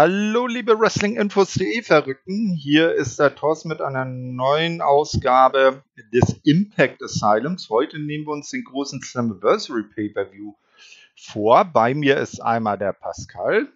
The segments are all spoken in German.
Hallo, liebe Wrestlinginfos.de Verrückten. Hier ist der Thorsten mit einer neuen Ausgabe des Impact Asylums. Heute nehmen wir uns den großen Slammiversary Pay-Per-View vor. Bei mir ist einmal der Pascal.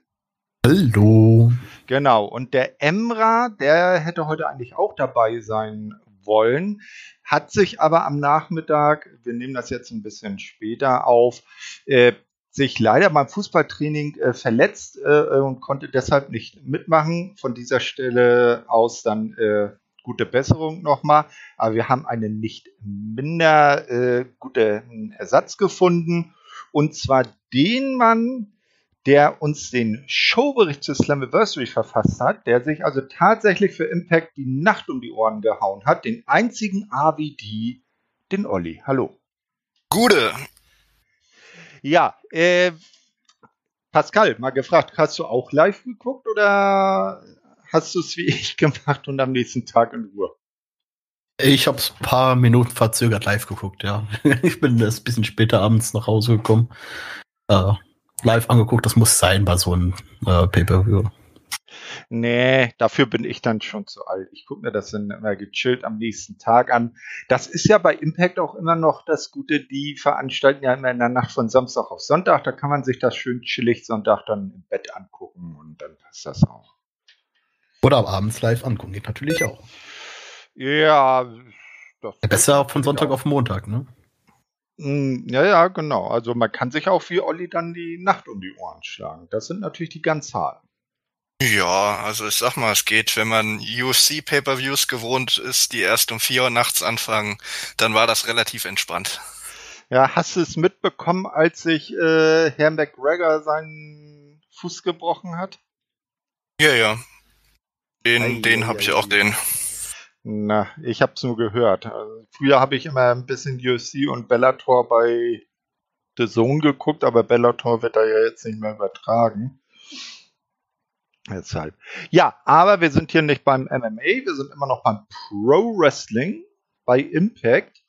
Hallo. Genau. Und der Emra, der hätte heute eigentlich auch dabei sein wollen, hat sich aber am Nachmittag, wir nehmen das jetzt ein bisschen später auf, äh, sich leider beim Fußballtraining äh, verletzt äh, und konnte deshalb nicht mitmachen. Von dieser Stelle aus dann äh, gute Besserung nochmal. Aber wir haben einen nicht minder äh, guten Ersatz gefunden. Und zwar den Mann, der uns den Showbericht zu Slammiversary verfasst hat, der sich also tatsächlich für Impact die Nacht um die Ohren gehauen hat. Den einzigen AVD, den Olli. Hallo. Gute. Ja, äh, Pascal, mal gefragt, hast du auch live geguckt oder hast du es wie ich gemacht und am nächsten Tag in Ruhe? Ich habe es ein paar Minuten verzögert live geguckt, ja. Ich bin ein bisschen später abends nach Hause gekommen. Äh, live angeguckt, das muss sein bei so einem äh, Pay-Per-View. Nee, dafür bin ich dann schon zu alt. Ich gucke mir das dann immer gechillt am nächsten Tag an. Das ist ja bei Impact auch immer noch das Gute, die veranstalten ja immer in der Nacht von Samstag auf Sonntag. Da kann man sich das schön chillig Sonntag dann im Bett angucken und dann passt das auch. Oder abends live angucken, geht natürlich auch. Ja, das besser von Sonntag auch. auf Montag, ne? Hm, ja, ja, genau. Also man kann sich auch wie Olli dann die Nacht um die Ohren schlagen. Das sind natürlich die Ganzzahlen. Ja, also ich sag mal, es geht, wenn man UFC Pay-per-Views gewohnt ist, die erst um vier Uhr nachts anfangen, dann war das relativ entspannt. Ja, hast du es mitbekommen, als sich äh, Herr McGregor seinen Fuß gebrochen hat? Ja, ja. Den, ei, den habe ich auch den. Na, ich hab's nur gehört. Also, früher habe ich immer ein bisschen UFC und Bellator bei The Zone geguckt, aber Bellator wird da ja jetzt nicht mehr übertragen. Deshalb. Ja, aber wir sind hier nicht beim MMA, wir sind immer noch beim Pro Wrestling bei Impact.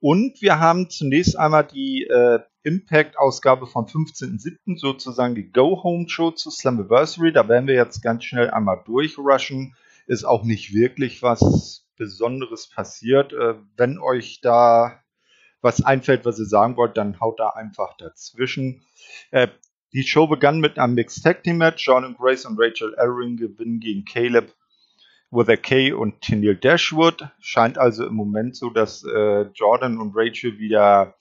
Und wir haben zunächst einmal die äh, Impact-Ausgabe vom 15.07., sozusagen die Go-Home-Show zu Slammiversary. Da werden wir jetzt ganz schnell einmal durchrushen. Ist auch nicht wirklich was Besonderes passiert. Äh, wenn euch da was einfällt, was ihr sagen wollt, dann haut da einfach dazwischen. Äh, die Show begann mit einem Mixed Tag Team Match. Jordan Grace und Rachel Ellering gewinnen gegen Caleb with a K und Tennille Dashwood. Scheint also im Moment so, dass äh, Jordan und Rachel wieder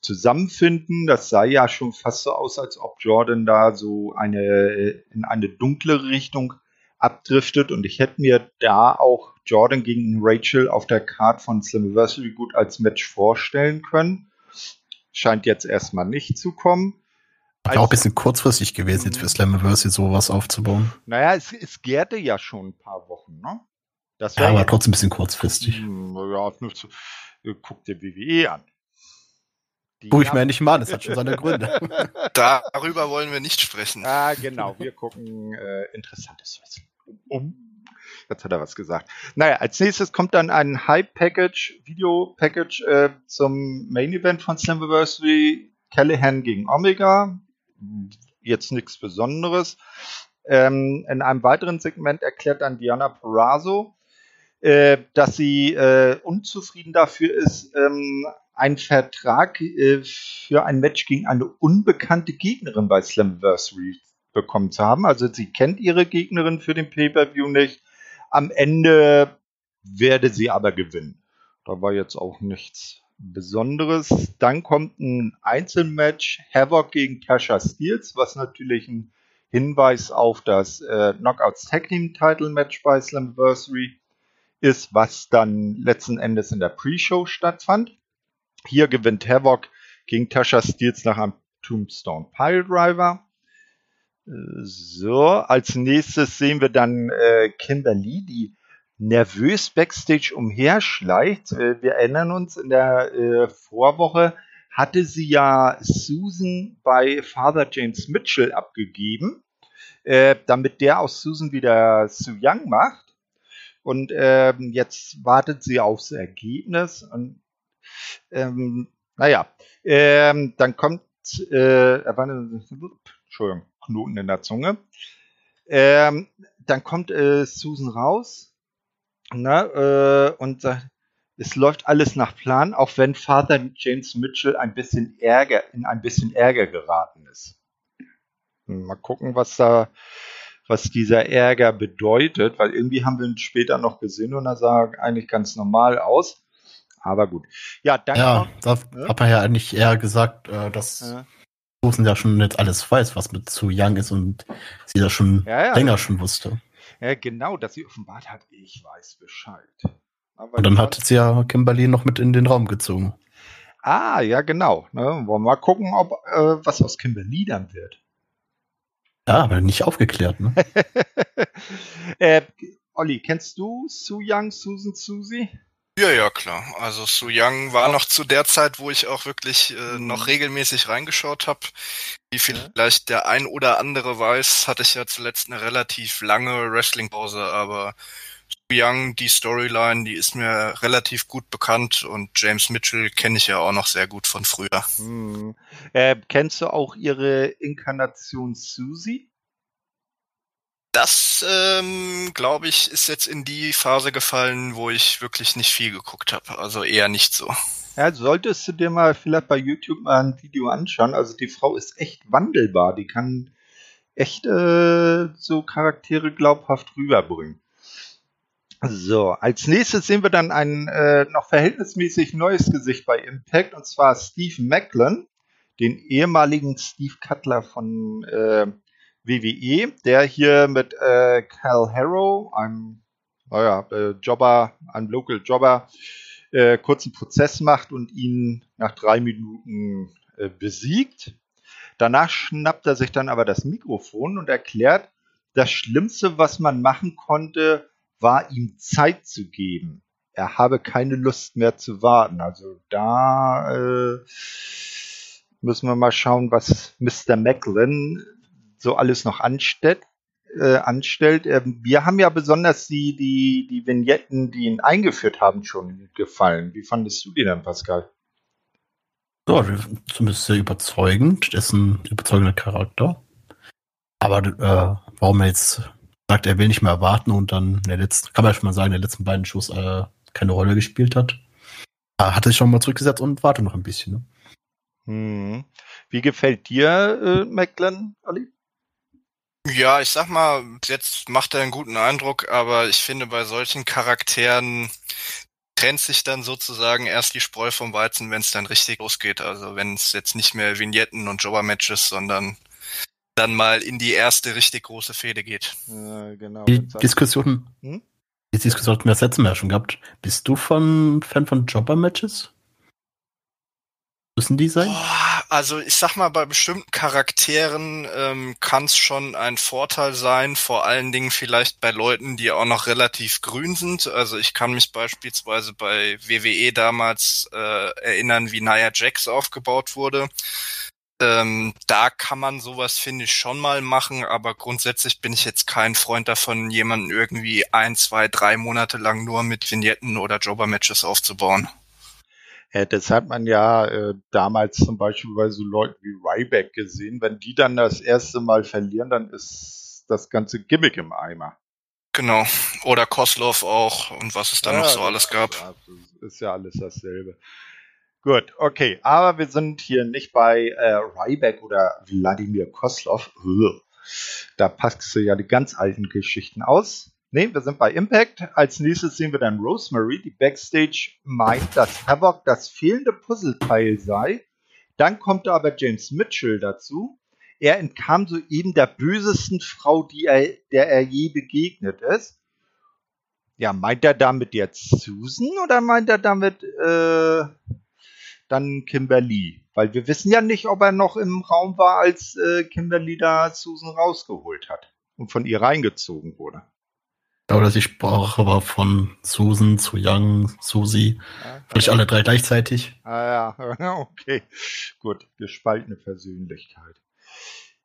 zusammenfinden. Das sah ja schon fast so aus, als ob Jordan da so eine in eine dunklere Richtung abdriftet. Und ich hätte mir da auch Jordan gegen Rachel auf der Card von Slammiversary gut als Match vorstellen können. Scheint jetzt erstmal nicht zu kommen. Wäre auch ein bisschen kurzfristig gewesen, jetzt für Slammiversary sowas aufzubauen. Naja, es, es gärte ja schon ein paar Wochen, ne? Das ja, aber trotzdem ein bisschen kurzfristig. Hm, ja, nur zu, äh, guck dir WWE an. Die Guck ich mir nicht mal an, das hat schon seine Gründe. Darüber wollen wir nicht sprechen. Ah, genau, wir gucken äh, interessantes Um. Jetzt hat er was gesagt. Naja, als nächstes kommt dann ein Hype-Package, Video-Package äh, zum Main-Event von Slammiversary. Callahan gegen Omega jetzt nichts Besonderes. Ähm, in einem weiteren Segment erklärt dann Diana Perazzo, äh, dass sie äh, unzufrieden dafür ist, ähm, einen Vertrag äh, für ein Match gegen eine unbekannte Gegnerin bei Slammiversary bekommen zu haben. Also sie kennt ihre Gegnerin für den Pay-per-View nicht. Am Ende werde sie aber gewinnen. Da war jetzt auch nichts Besonderes. Dann kommt ein Einzelmatch Havoc gegen Tasha Steels, was natürlich ein Hinweis auf das äh, Knockouts Tag Team Title Match bei Slammiversary ist, was dann letzten Endes in der Pre-Show stattfand. Hier gewinnt Havoc gegen Tasha Steels nach einem Tombstone Pile Driver. Äh, so, als nächstes sehen wir dann äh, Kimberly, die nervös backstage umherschleicht. Äh, wir erinnern uns, in der äh, Vorwoche hatte sie ja Susan bei Father James Mitchell abgegeben, äh, damit der aus Susan wieder Sue Young macht. Und ähm, jetzt wartet sie aufs Ergebnis. Und ähm, naja, ähm, dann kommt, äh, Entschuldigung, Knoten in der Zunge. Ähm, dann kommt äh, Susan raus ne, äh, und sagt, es läuft alles nach Plan, auch wenn Vater James Mitchell ein bisschen Ärger, in ein bisschen Ärger geraten ist. Mal gucken, was da, was dieser Ärger bedeutet, weil irgendwie haben wir ihn später noch gesehen und er sah eigentlich ganz normal aus. Aber gut. Ja, danke. Ja, da ja? hat man ja eigentlich eher gesagt, äh, dass ja. Susan ja schon jetzt alles weiß, was mit zu Young ist und sie das schon ja, ja. länger schon wusste. Ja, genau, dass sie offenbart hat, ich weiß Bescheid. Aber und dann hat sie ja Kimberly noch mit in den Raum gezogen. Ah, ja, genau. Ne? Wollen wir mal gucken, ob äh, was aus Kimberly dann wird. Ja, aber nicht aufgeklärt, ne? äh, Olli, kennst du Su Young, Susan Susie? Ja, ja, klar. Also Su Young war noch zu der Zeit, wo ich auch wirklich äh, mhm. noch regelmäßig reingeschaut habe. Wie vielleicht der ein oder andere weiß, hatte ich ja zuletzt eine relativ lange Wrestling-Pause, aber Young, die Storyline, die ist mir relativ gut bekannt und James Mitchell kenne ich ja auch noch sehr gut von früher. Hm. Äh, kennst du auch ihre Inkarnation Susie? Das, ähm, glaube ich, ist jetzt in die Phase gefallen, wo ich wirklich nicht viel geguckt habe. Also eher nicht so. Ja, solltest du dir mal vielleicht bei YouTube mal ein Video anschauen. Also die Frau ist echt wandelbar. Die kann echt äh, so Charaktere glaubhaft rüberbringen. So, als nächstes sehen wir dann ein äh, noch verhältnismäßig neues Gesicht bei Impact und zwar Steve Macklin, den ehemaligen Steve Cutler von äh, WWE, der hier mit äh, Cal Harrow, einem naja, äh, Jobber, einem Local Jobber, äh, kurzen Prozess macht und ihn nach drei Minuten äh, besiegt. Danach schnappt er sich dann aber das Mikrofon und erklärt, das Schlimmste, was man machen konnte, war ihm Zeit zu geben. Er habe keine Lust mehr zu warten. Also da äh, müssen wir mal schauen, was Mr. Macklin so alles noch anstellt. Äh, anstellt. Ähm, wir haben ja besonders die, die, die Vignetten, die ihn eingeführt haben, schon gefallen. Wie fandest du die denn, Pascal? Ja, zumindest sehr überzeugend. Das ist ein überzeugender Charakter. Aber äh, warum er jetzt sagt, er will nicht mehr warten und dann in der letzten, kann man schon mal sagen, in den letzten beiden Shows äh, keine Rolle gespielt hat. Er hat sich schon mal zurückgesetzt und wartet noch ein bisschen. Ne? Hm. Wie gefällt dir äh, Macklin, Ali? Ja, ich sag mal, jetzt macht er einen guten Eindruck, aber ich finde, bei solchen Charakteren trennt sich dann sozusagen erst die Spreu vom Weizen, wenn es dann richtig losgeht. Also wenn es jetzt nicht mehr Vignetten und Jobber-Matches, sondern dann mal in die erste richtig große Fehde geht. Ja, genau. Die Diskussion, hm? die Diskussion hatten wir das letzte Mal schon gehabt. Bist du von Fan von Jobber-Matches? Müssen die sein? Oh, also ich sag mal, bei bestimmten Charakteren ähm, kann es schon ein Vorteil sein, vor allen Dingen vielleicht bei Leuten, die auch noch relativ grün sind. Also ich kann mich beispielsweise bei WWE damals äh, erinnern, wie Nia Jax aufgebaut wurde. Ähm, da kann man sowas, finde ich, schon mal machen, aber grundsätzlich bin ich jetzt kein Freund davon, jemanden irgendwie ein, zwei, drei Monate lang nur mit Vignetten oder Jobber-Matches aufzubauen. Ja, das hat man ja äh, damals zum Beispiel bei so Leuten wie Ryback gesehen. Wenn die dann das erste Mal verlieren, dann ist das ganze Gimmick im Eimer. Genau. Oder Koslov auch und was es da ja, noch so alles gab. Ist ja alles dasselbe. Gut, okay, aber wir sind hier nicht bei äh, Ryback oder Wladimir Koslov. Da passt du ja die ganz alten Geschichten aus. Ne, wir sind bei Impact. Als nächstes sehen wir dann Rosemary, die Backstage meint, dass Havoc das fehlende Puzzleteil sei. Dann kommt aber James Mitchell dazu. Er entkam soeben der bösesten Frau, die er, der er je begegnet ist. Ja, meint er damit jetzt Susan oder meint er damit äh, dann Kimberly. Weil wir wissen ja nicht, ob er noch im Raum war, als äh, Kimberly da Susan rausgeholt hat und von ihr reingezogen wurde. Oder die Sprache war von Susan zu Young, Susi. Ja, Vielleicht alle drei gleichzeitig. Ah ja, okay. Gut, gespaltene Persönlichkeit.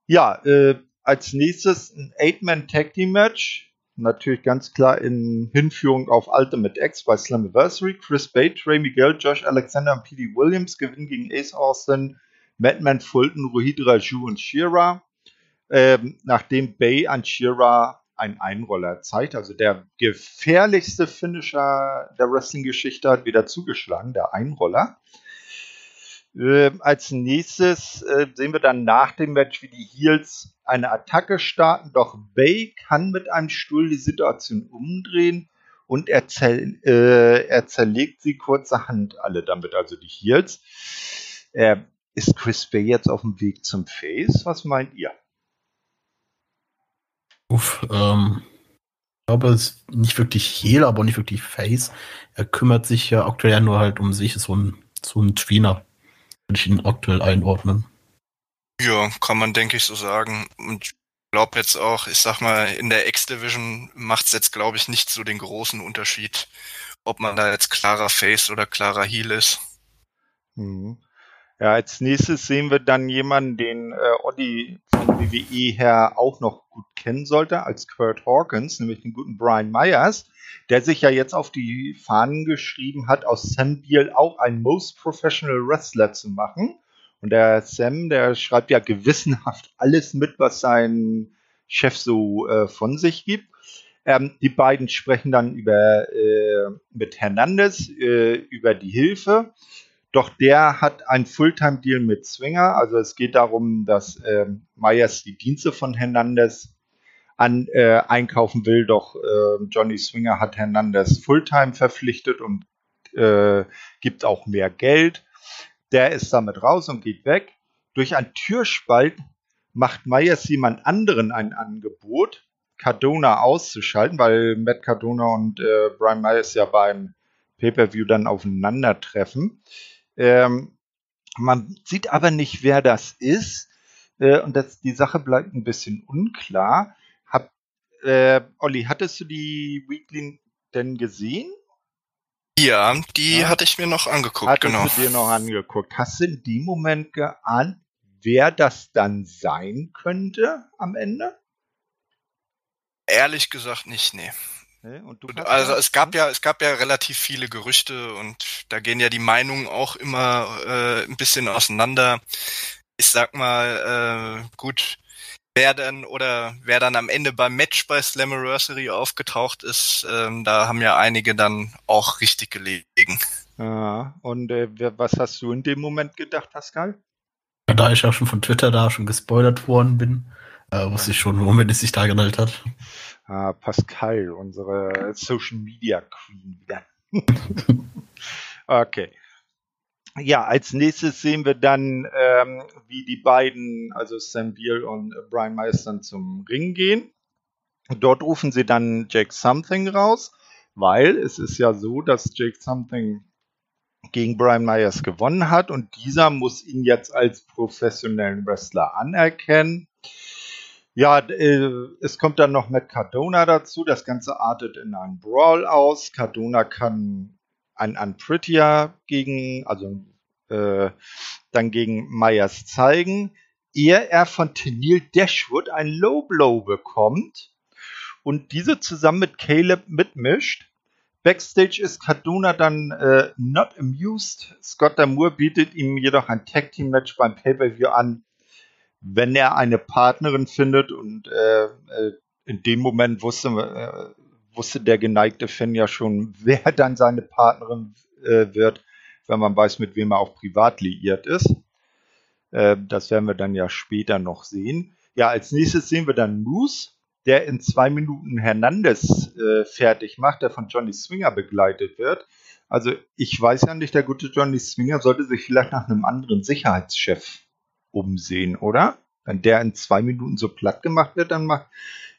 Ja, äh, als nächstes ein Eight-Man-Tag-Team-Match natürlich ganz klar in Hinführung auf Ultimate X bei Slammiversary. Chris Bate, Ray Miguel, Josh Alexander und P.D. Williams gewinnen gegen Ace Austin, Madman Fulton, Rohit Raju und Shira. ähm, nachdem Bay an Shira einen Einroller zeigt. Also der gefährlichste Finisher der Wrestling-Geschichte hat wieder zugeschlagen, der Einroller. Äh, als nächstes äh, sehen wir dann nach dem Match, wie die Heels eine Attacke starten, doch Bay kann mit einem Stuhl die Situation umdrehen und er, zer äh, er zerlegt sie kurzerhand alle damit, also die Heels. Äh, ist Chris Bay jetzt auf dem Weg zum Face? Was meint ihr? Uff, ähm, ich glaube, es ist nicht wirklich Heel, aber nicht wirklich Face. Er kümmert sich ja aktuell nur halt um sich, so ein, so ein Tweener. Würde ich ihn aktuell einordnen. Ja, kann man, denke ich, so sagen. Und ich glaube jetzt auch, ich sag mal, in der X-Division macht es jetzt, glaube ich, nicht so den großen Unterschied, ob man da jetzt klarer Face oder klarer Heel ist. Mhm. Ja, als nächstes sehen wir dann jemanden, den äh, Oddi von WWE her auch noch gut kennen sollte, als Kurt Hawkins, nämlich den guten Brian Myers, der sich ja jetzt auf die Fahnen geschrieben hat, aus Sam Beal auch einen Most Professional Wrestler zu machen. Und der Sam, der schreibt ja gewissenhaft alles mit, was sein Chef so äh, von sich gibt. Ähm, die beiden sprechen dann über äh, mit Hernandez äh, über die Hilfe. Doch der hat einen Fulltime-Deal mit Swinger. Also es geht darum, dass äh, Myers die Dienste von Hernandez an, äh, einkaufen will. Doch äh, Johnny Swinger hat Hernandez Fulltime verpflichtet und äh, gibt auch mehr Geld. Der ist damit raus und geht weg. Durch einen Türspalt macht Myers jemand anderen ein Angebot, Cardona auszuschalten, weil Matt Cardona und äh, Brian Myers ja beim Pay-per-View dann aufeinandertreffen. Ähm, man sieht aber nicht, wer das ist. Äh, und das, die Sache bleibt ein bisschen unklar. Hab, äh, Olli, hattest du die Weekly denn gesehen? Ja, die ja. hatte ich mir noch angeguckt, hattest genau. Hast du dir noch angeguckt. Hast du in dem Moment geahnt, wer das dann sein könnte am Ende? Ehrlich gesagt nicht, nee also es gab ja, es gab ja relativ viele Gerüchte und da gehen ja die Meinungen auch immer äh, ein bisschen auseinander. Ich sag mal, äh, gut, wer dann oder wer dann am Ende beim Match bei Slammiversary aufgetaucht ist, ähm, da haben ja einige dann auch richtig gelegen. Ja, und äh, was hast du in dem Moment gedacht, Pascal? Da ich ja schon von Twitter da schon gespoilert worden bin, äh, wusste ich schon, womit es sich da gemeldet hat. Ah, Pascal, unsere Social Media Queen wieder. okay. Ja, als nächstes sehen wir dann, ähm, wie die beiden, also Sam Beal und Brian Myers, dann zum Ring gehen. Dort rufen sie dann Jake Something raus, weil es ist ja so, dass Jake Something gegen Brian Myers gewonnen hat und dieser muss ihn jetzt als professionellen Wrestler anerkennen. Ja, äh, es kommt dann noch mit Cardona dazu. Das Ganze artet in einen Brawl aus. Cardona kann ein Unprettier gegen, also äh, dann gegen Myers zeigen, ehe er von Tenil Dashwood ein Low Blow bekommt und diese zusammen mit Caleb mitmischt. Backstage ist Cardona dann äh, not amused. Scott Damour bietet ihm jedoch ein Tag Team Match beim Pay-Per-View an, wenn er eine Partnerin findet und äh, äh, in dem Moment wusste, äh, wusste der geneigte Fan ja schon, wer dann seine Partnerin äh, wird, wenn man weiß, mit wem er auch privat liiert ist. Äh, das werden wir dann ja später noch sehen. Ja, als nächstes sehen wir dann Moose, der in zwei Minuten Hernandez äh, fertig macht, der von Johnny Swinger begleitet wird. Also ich weiß ja nicht, der gute Johnny Swinger sollte sich vielleicht nach einem anderen Sicherheitschef umsehen, oder? Wenn der in zwei Minuten so platt gemacht wird, dann macht,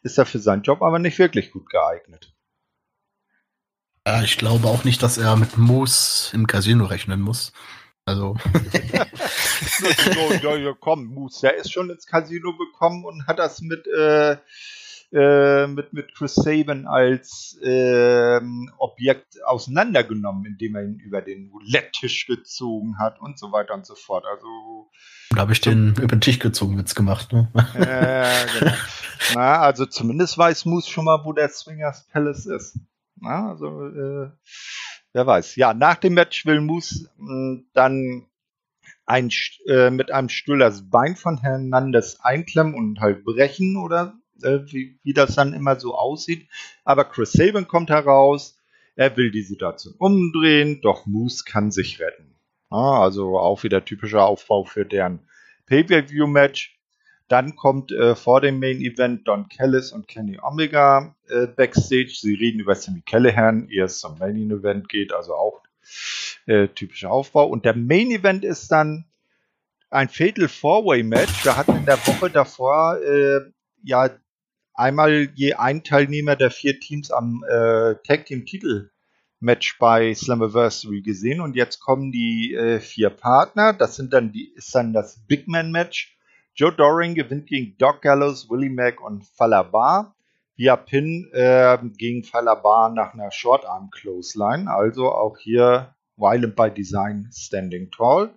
ist er für seinen Job aber nicht wirklich gut geeignet. Ja, ich glaube auch nicht, dass er mit Moose im Casino rechnen muss. Also. ja, ja, komm, Moose, der ist schon ins Casino gekommen und hat das mit äh, äh, mit, mit Chris Saban als äh, Objekt auseinandergenommen, indem er ihn über den Roulette-Tisch gezogen hat und so weiter und so fort. Also da habe ich den über den Tisch gezogen Witz gemacht. Ne? Äh, genau. Na, also zumindest weiß Moose schon mal, wo der Swingers Palace ist. Na, also äh, wer weiß. Ja, nach dem Match will Moose mh, hm, dann ein, äh, mit einem Stuhl das Bein von Hernandez einklemmen und halt brechen oder äh, wie, wie das dann immer so aussieht. Aber Chris Sabin kommt heraus, er will die Situation umdrehen, doch Moose kann sich retten. Ah, also auch wieder typischer Aufbau für deren Pay-Per-View-Match. Dann kommt äh, vor dem Main Event Don Callis und Kenny Omega äh, backstage. Sie reden über Sammy Callahan, ehe es zum Main Event geht, also auch äh, typischer Aufbau. Und der Main Event ist dann ein Fatal Four-Way Match. Wir hatten in der Woche davor äh, ja einmal je ein Teilnehmer der vier Teams am äh, Tag Team Titel Match bei Slammiversary gesehen und jetzt kommen die äh, vier Partner. Das sind dann die ist dann das Big Man Match. Joe Doring gewinnt gegen Doc Gallows, Willie Mack und Falabar. Via Pin äh, gegen Falabar nach einer Short Arm Clothesline. Also auch hier Violent by Design Standing Tall.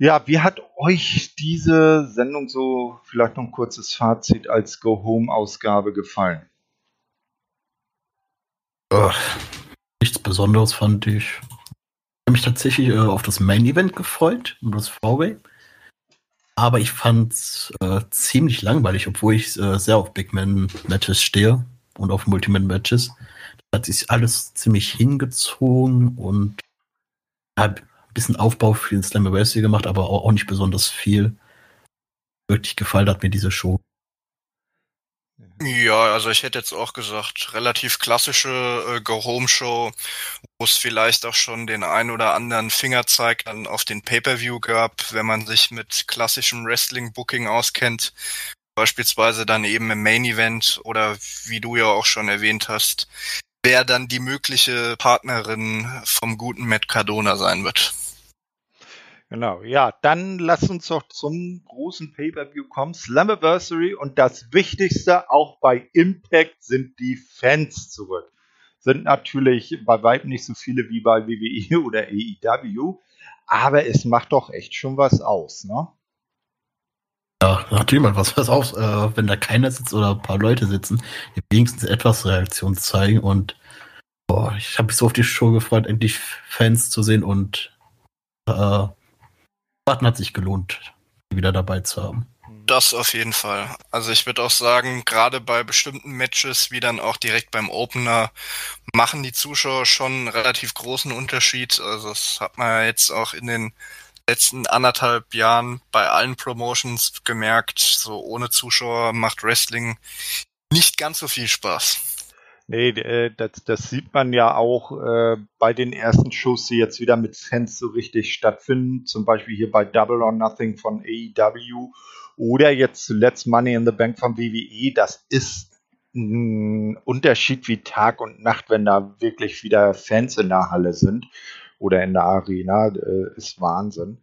Ja, wie hat euch diese Sendung so, vielleicht noch ein kurzes Fazit als Go-Home-Ausgabe gefallen? Uh, nichts Besonderes fand ich. Ich habe mich tatsächlich äh, auf das Main-Event gefreut, um das Four-Way. Aber ich fand es äh, ziemlich langweilig, obwohl ich äh, sehr auf Big Man-Matches stehe und auf Multiman-Matches. Da hat sich alles ziemlich hingezogen und habe bisschen Aufbau für den Slammiversary gemacht, aber auch, auch nicht besonders viel. Wirklich gefallen hat mir diese Show. Ja, also ich hätte jetzt auch gesagt, relativ klassische äh, Go-Home-Show, wo es vielleicht auch schon den ein oder anderen Fingerzeig dann auf den Pay-Per-View gab, wenn man sich mit klassischem Wrestling-Booking auskennt. Beispielsweise dann eben im Main-Event oder wie du ja auch schon erwähnt hast, wer dann die mögliche Partnerin vom guten Matt Cardona sein wird. Genau, ja, dann lass uns doch zum großen Pay-Per-View kommen. Slammiversary und das Wichtigste auch bei Impact sind die Fans zurück. Sind natürlich bei weitem nicht so viele wie bei WWE oder AEW, aber es macht doch echt schon was aus, ne? Ja, natürlich macht was, was aus, äh, wenn da keiner sitzt oder ein paar Leute sitzen, die wenigstens etwas Reaktion zeigen und boah, ich habe mich so auf die Show gefreut, endlich Fans zu sehen und äh, Warten hat sich gelohnt, wieder dabei zu haben. Das auf jeden Fall. Also ich würde auch sagen, gerade bei bestimmten Matches, wie dann auch direkt beim Opener, machen die Zuschauer schon einen relativ großen Unterschied. Also das hat man jetzt auch in den letzten anderthalb Jahren bei allen Promotions gemerkt. So ohne Zuschauer macht Wrestling nicht ganz so viel Spaß. Nee, äh, das, das sieht man ja auch äh, bei den ersten Shows, die jetzt wieder mit Fans so richtig stattfinden. Zum Beispiel hier bei Double or Nothing von AEW oder jetzt zuletzt Money in the Bank von WWE. Das ist ein Unterschied wie Tag und Nacht, wenn da wirklich wieder Fans in der Halle sind oder in der Arena. Äh, ist Wahnsinn.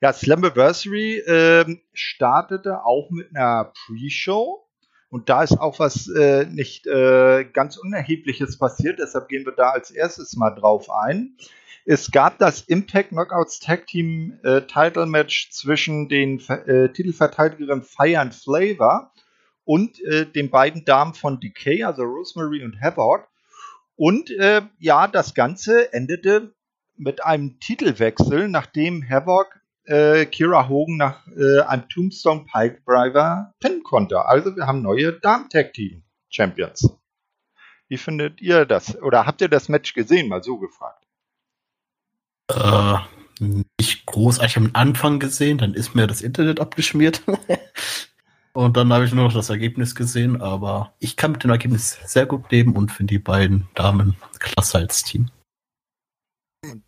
Ja, Slammiversary äh, startete auch mit einer Pre-Show und da ist auch was äh, nicht äh, ganz Unerhebliches passiert, deshalb gehen wir da als erstes mal drauf ein. Es gab das Impact Knockouts Tag Team äh, Title Match zwischen den äh, Titelverteidigerinnen Fire and Flavor und äh, den beiden Damen von Decay, also Rosemary und Havoc. Und äh, ja, das Ganze endete mit einem Titelwechsel, nachdem Havoc äh, Kira Hogan nach äh, einem Tombstone Pike Driver pinnen konnte. Also wir haben neue Damen Tag Team Champions. Wie findet ihr das? Oder habt ihr das Match gesehen? Mal so gefragt. Äh, nicht großartig am Anfang gesehen, dann ist mir das Internet abgeschmiert. und dann habe ich nur noch das Ergebnis gesehen, aber ich kann mit dem Ergebnis sehr gut leben und finde die beiden Damen klasse als Team.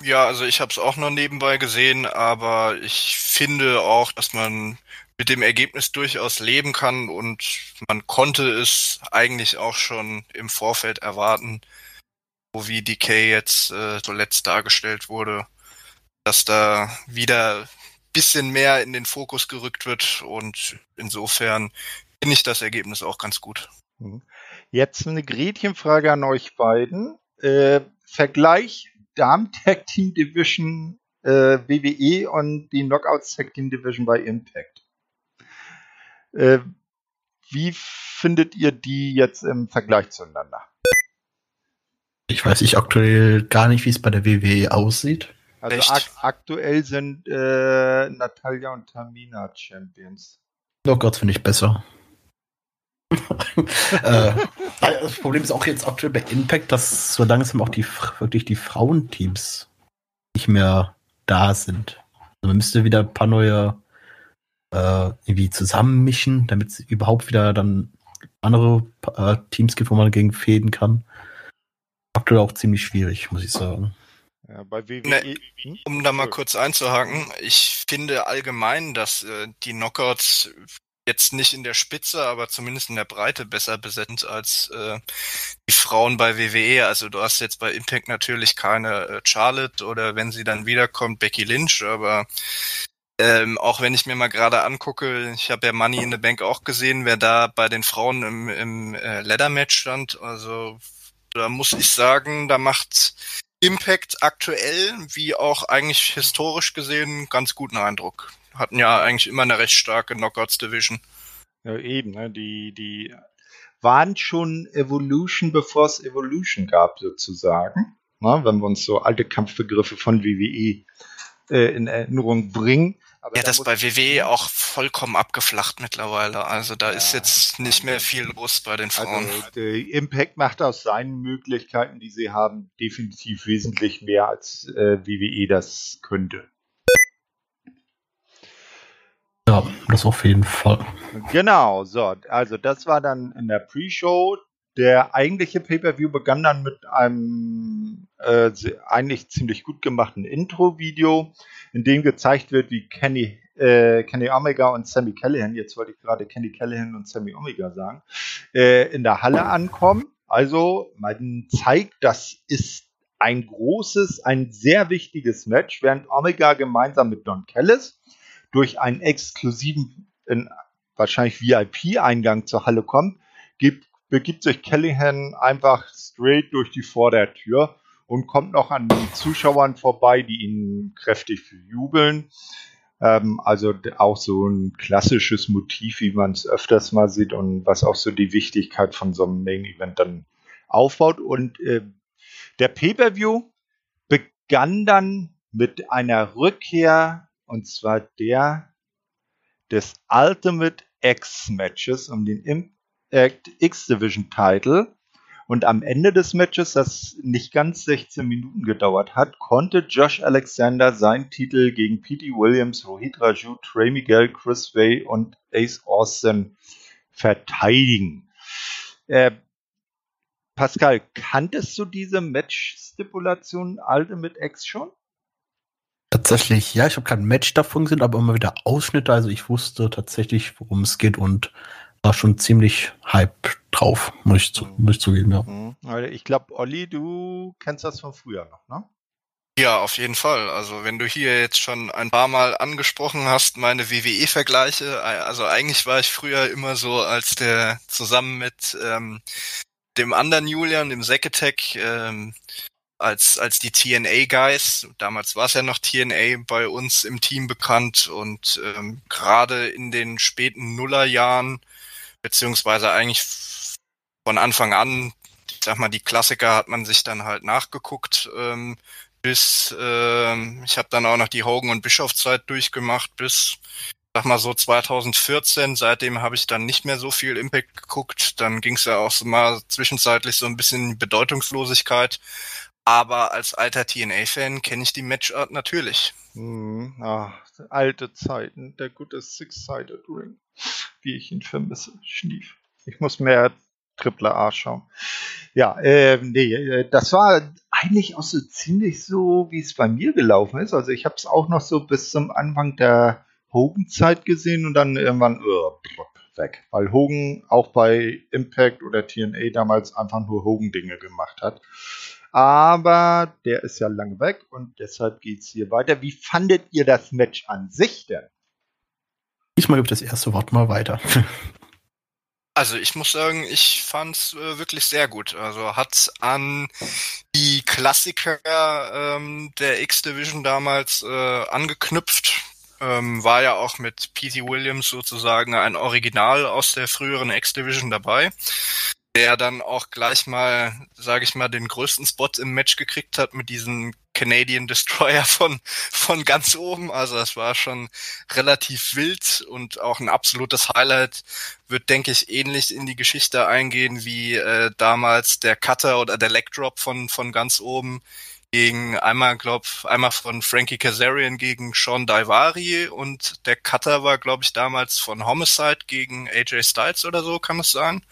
Ja, also ich habe es auch noch nebenbei gesehen, aber ich finde auch, dass man mit dem Ergebnis durchaus leben kann und man konnte es eigentlich auch schon im Vorfeld erwarten, so wie Decay jetzt äh, zuletzt dargestellt wurde, dass da wieder bisschen mehr in den Fokus gerückt wird und insofern finde ich das Ergebnis auch ganz gut. Mhm. Jetzt eine Gretchenfrage an euch beiden. Äh, Vergleich Damen Tag Team Division äh, WWE und die Knockouts Tag Team Division bei Impact. Äh, wie findet ihr die jetzt im Vergleich zueinander? Ich weiß ich aktuell gar nicht, wie es bei der WWE aussieht. Also ak aktuell sind äh, Natalia und Tamina Champions. Oh Gott, finde ich besser. Äh, das Problem ist auch jetzt aktuell bei Impact, dass so langsam auch die wirklich die Frauenteams nicht mehr da sind. Also man müsste wieder ein paar neue äh, irgendwie zusammenmischen, damit es überhaupt wieder dann andere äh, Teams gibt, wo man gegen fäden kann. Aktuell auch ziemlich schwierig, muss ich sagen. Ja, bei WWE. Ne, hm? um da mal kurz einzuhaken, ich finde allgemein, dass äh, die Knockouts jetzt nicht in der Spitze, aber zumindest in der Breite besser besetzt als äh, die Frauen bei WWE. Also du hast jetzt bei Impact natürlich keine äh, Charlotte oder wenn sie dann wiederkommt, Becky Lynch, aber ähm, auch wenn ich mir mal gerade angucke, ich habe ja Money in the Bank auch gesehen, wer da bei den Frauen im, im äh, Leather-Match stand. Also da muss ich sagen, da macht Impact aktuell, wie auch eigentlich historisch gesehen, ganz guten Eindruck. Hatten ja eigentlich immer eine recht starke Knockouts-Division. Ja, eben, ne? die, die waren schon Evolution, bevor es Evolution gab, sozusagen. Ne? Wenn wir uns so alte Kampfbegriffe von WWE äh, in Erinnerung bringen. Aber ja, das bei WWE auch vollkommen abgeflacht mittlerweile. Also da ja, ist jetzt nicht mehr viel los bei den Frauen. Also, Impact macht aus seinen Möglichkeiten, die sie haben, definitiv wesentlich mehr als äh, WWE das könnte. Ja, das auf jeden Fall. Genau, so, also das war dann in der Pre-Show. Der eigentliche Pay-Per-View begann dann mit einem äh, eigentlich ziemlich gut gemachten Intro-Video, in dem gezeigt wird, wie Kenny, äh, Kenny Omega und Sammy Callahan, jetzt wollte ich gerade Kenny Callahan und Sammy Omega sagen, äh, in der Halle ankommen. Also man zeigt, das ist ein großes, ein sehr wichtiges Match, während Omega gemeinsam mit Don Callis durch einen exklusiven, in, wahrscheinlich VIP-Eingang zur Halle kommt, gibt begibt sich Callahan einfach straight durch die Vordertür und kommt noch an den Zuschauern vorbei, die ihn kräftig jubeln. Ähm, also auch so ein klassisches Motiv, wie man es öfters mal sieht und was auch so die Wichtigkeit von so einem Main-Event dann aufbaut. Und äh, der Pay-per-View begann dann mit einer Rückkehr und zwar der des Ultimate X-Matches um den Act X-Division Title. Und am Ende des Matches, das nicht ganz 16 Minuten gedauert hat, konnte Josh Alexander seinen Titel gegen P.T. Williams, Rohit Raju, Trey Miguel, Chris Way und Ace Austin verteidigen. Äh, Pascal, kanntest du diese Match-Stipulation Ultimate X schon? Tatsächlich, ja, ich habe kein Match davon gesehen, aber immer wieder Ausschnitte. Also ich wusste tatsächlich, worum es geht und war schon ziemlich Hype drauf, muss ich, zu, mhm. muss ich zugeben, ja. Mhm. Ich glaube, Olli, du kennst das von früher noch, ne? Ja, auf jeden Fall. Also wenn du hier jetzt schon ein paar Mal angesprochen hast, meine WWE-Vergleiche, also eigentlich war ich früher immer so als der zusammen mit ähm, dem anderen Julian, dem Seketech, ähm, als, als die TNA-Guys, damals war es ja noch TNA bei uns im Team bekannt und ähm, gerade in den späten Nullerjahren beziehungsweise eigentlich von Anfang an, ich sag mal, die Klassiker hat man sich dann halt nachgeguckt, ähm, bis, ähm, ich habe dann auch noch die Hogan- und Bischofszeit durchgemacht, bis, sag mal so 2014, seitdem habe ich dann nicht mehr so viel Impact geguckt, dann ging es ja auch so mal zwischenzeitlich so ein bisschen Bedeutungslosigkeit, aber als alter TNA-Fan kenne ich die Matchart natürlich. Hm, ach, alte Zeiten, der gute Six-Sided Ring wie ich ihn vermisse. Schnief. Ich muss mehr Triple A schauen. Ja, äh, nee, äh, das war eigentlich auch so ziemlich so, wie es bei mir gelaufen ist. Also ich habe es auch noch so bis zum Anfang der Hogan-Zeit gesehen und dann irgendwann uh, weg. Weil Hogan auch bei Impact oder TNA damals einfach nur Hogan-Dinge gemacht hat. Aber der ist ja lange weg und deshalb geht es hier weiter. Wie fandet ihr das Match an sich denn? Diesmal gibt das erste Wort mal weiter. Also ich muss sagen, ich fand's äh, wirklich sehr gut. Also hat an die Klassiker ähm, der X-Division damals äh, angeknüpft. Ähm, war ja auch mit P.T. Williams sozusagen ein Original aus der früheren X-Division dabei der dann auch gleich mal, sage ich mal, den größten Spot im Match gekriegt hat mit diesem Canadian Destroyer von, von ganz oben. Also das war schon relativ wild und auch ein absolutes Highlight. Wird, denke ich, ähnlich in die Geschichte eingehen wie äh, damals der Cutter oder der Leg Drop von, von ganz oben gegen einmal, glaub, einmal von Frankie Kazarian gegen Sean Daivari und der Cutter war, glaube ich, damals von Homicide gegen AJ Styles oder so, kann es sein.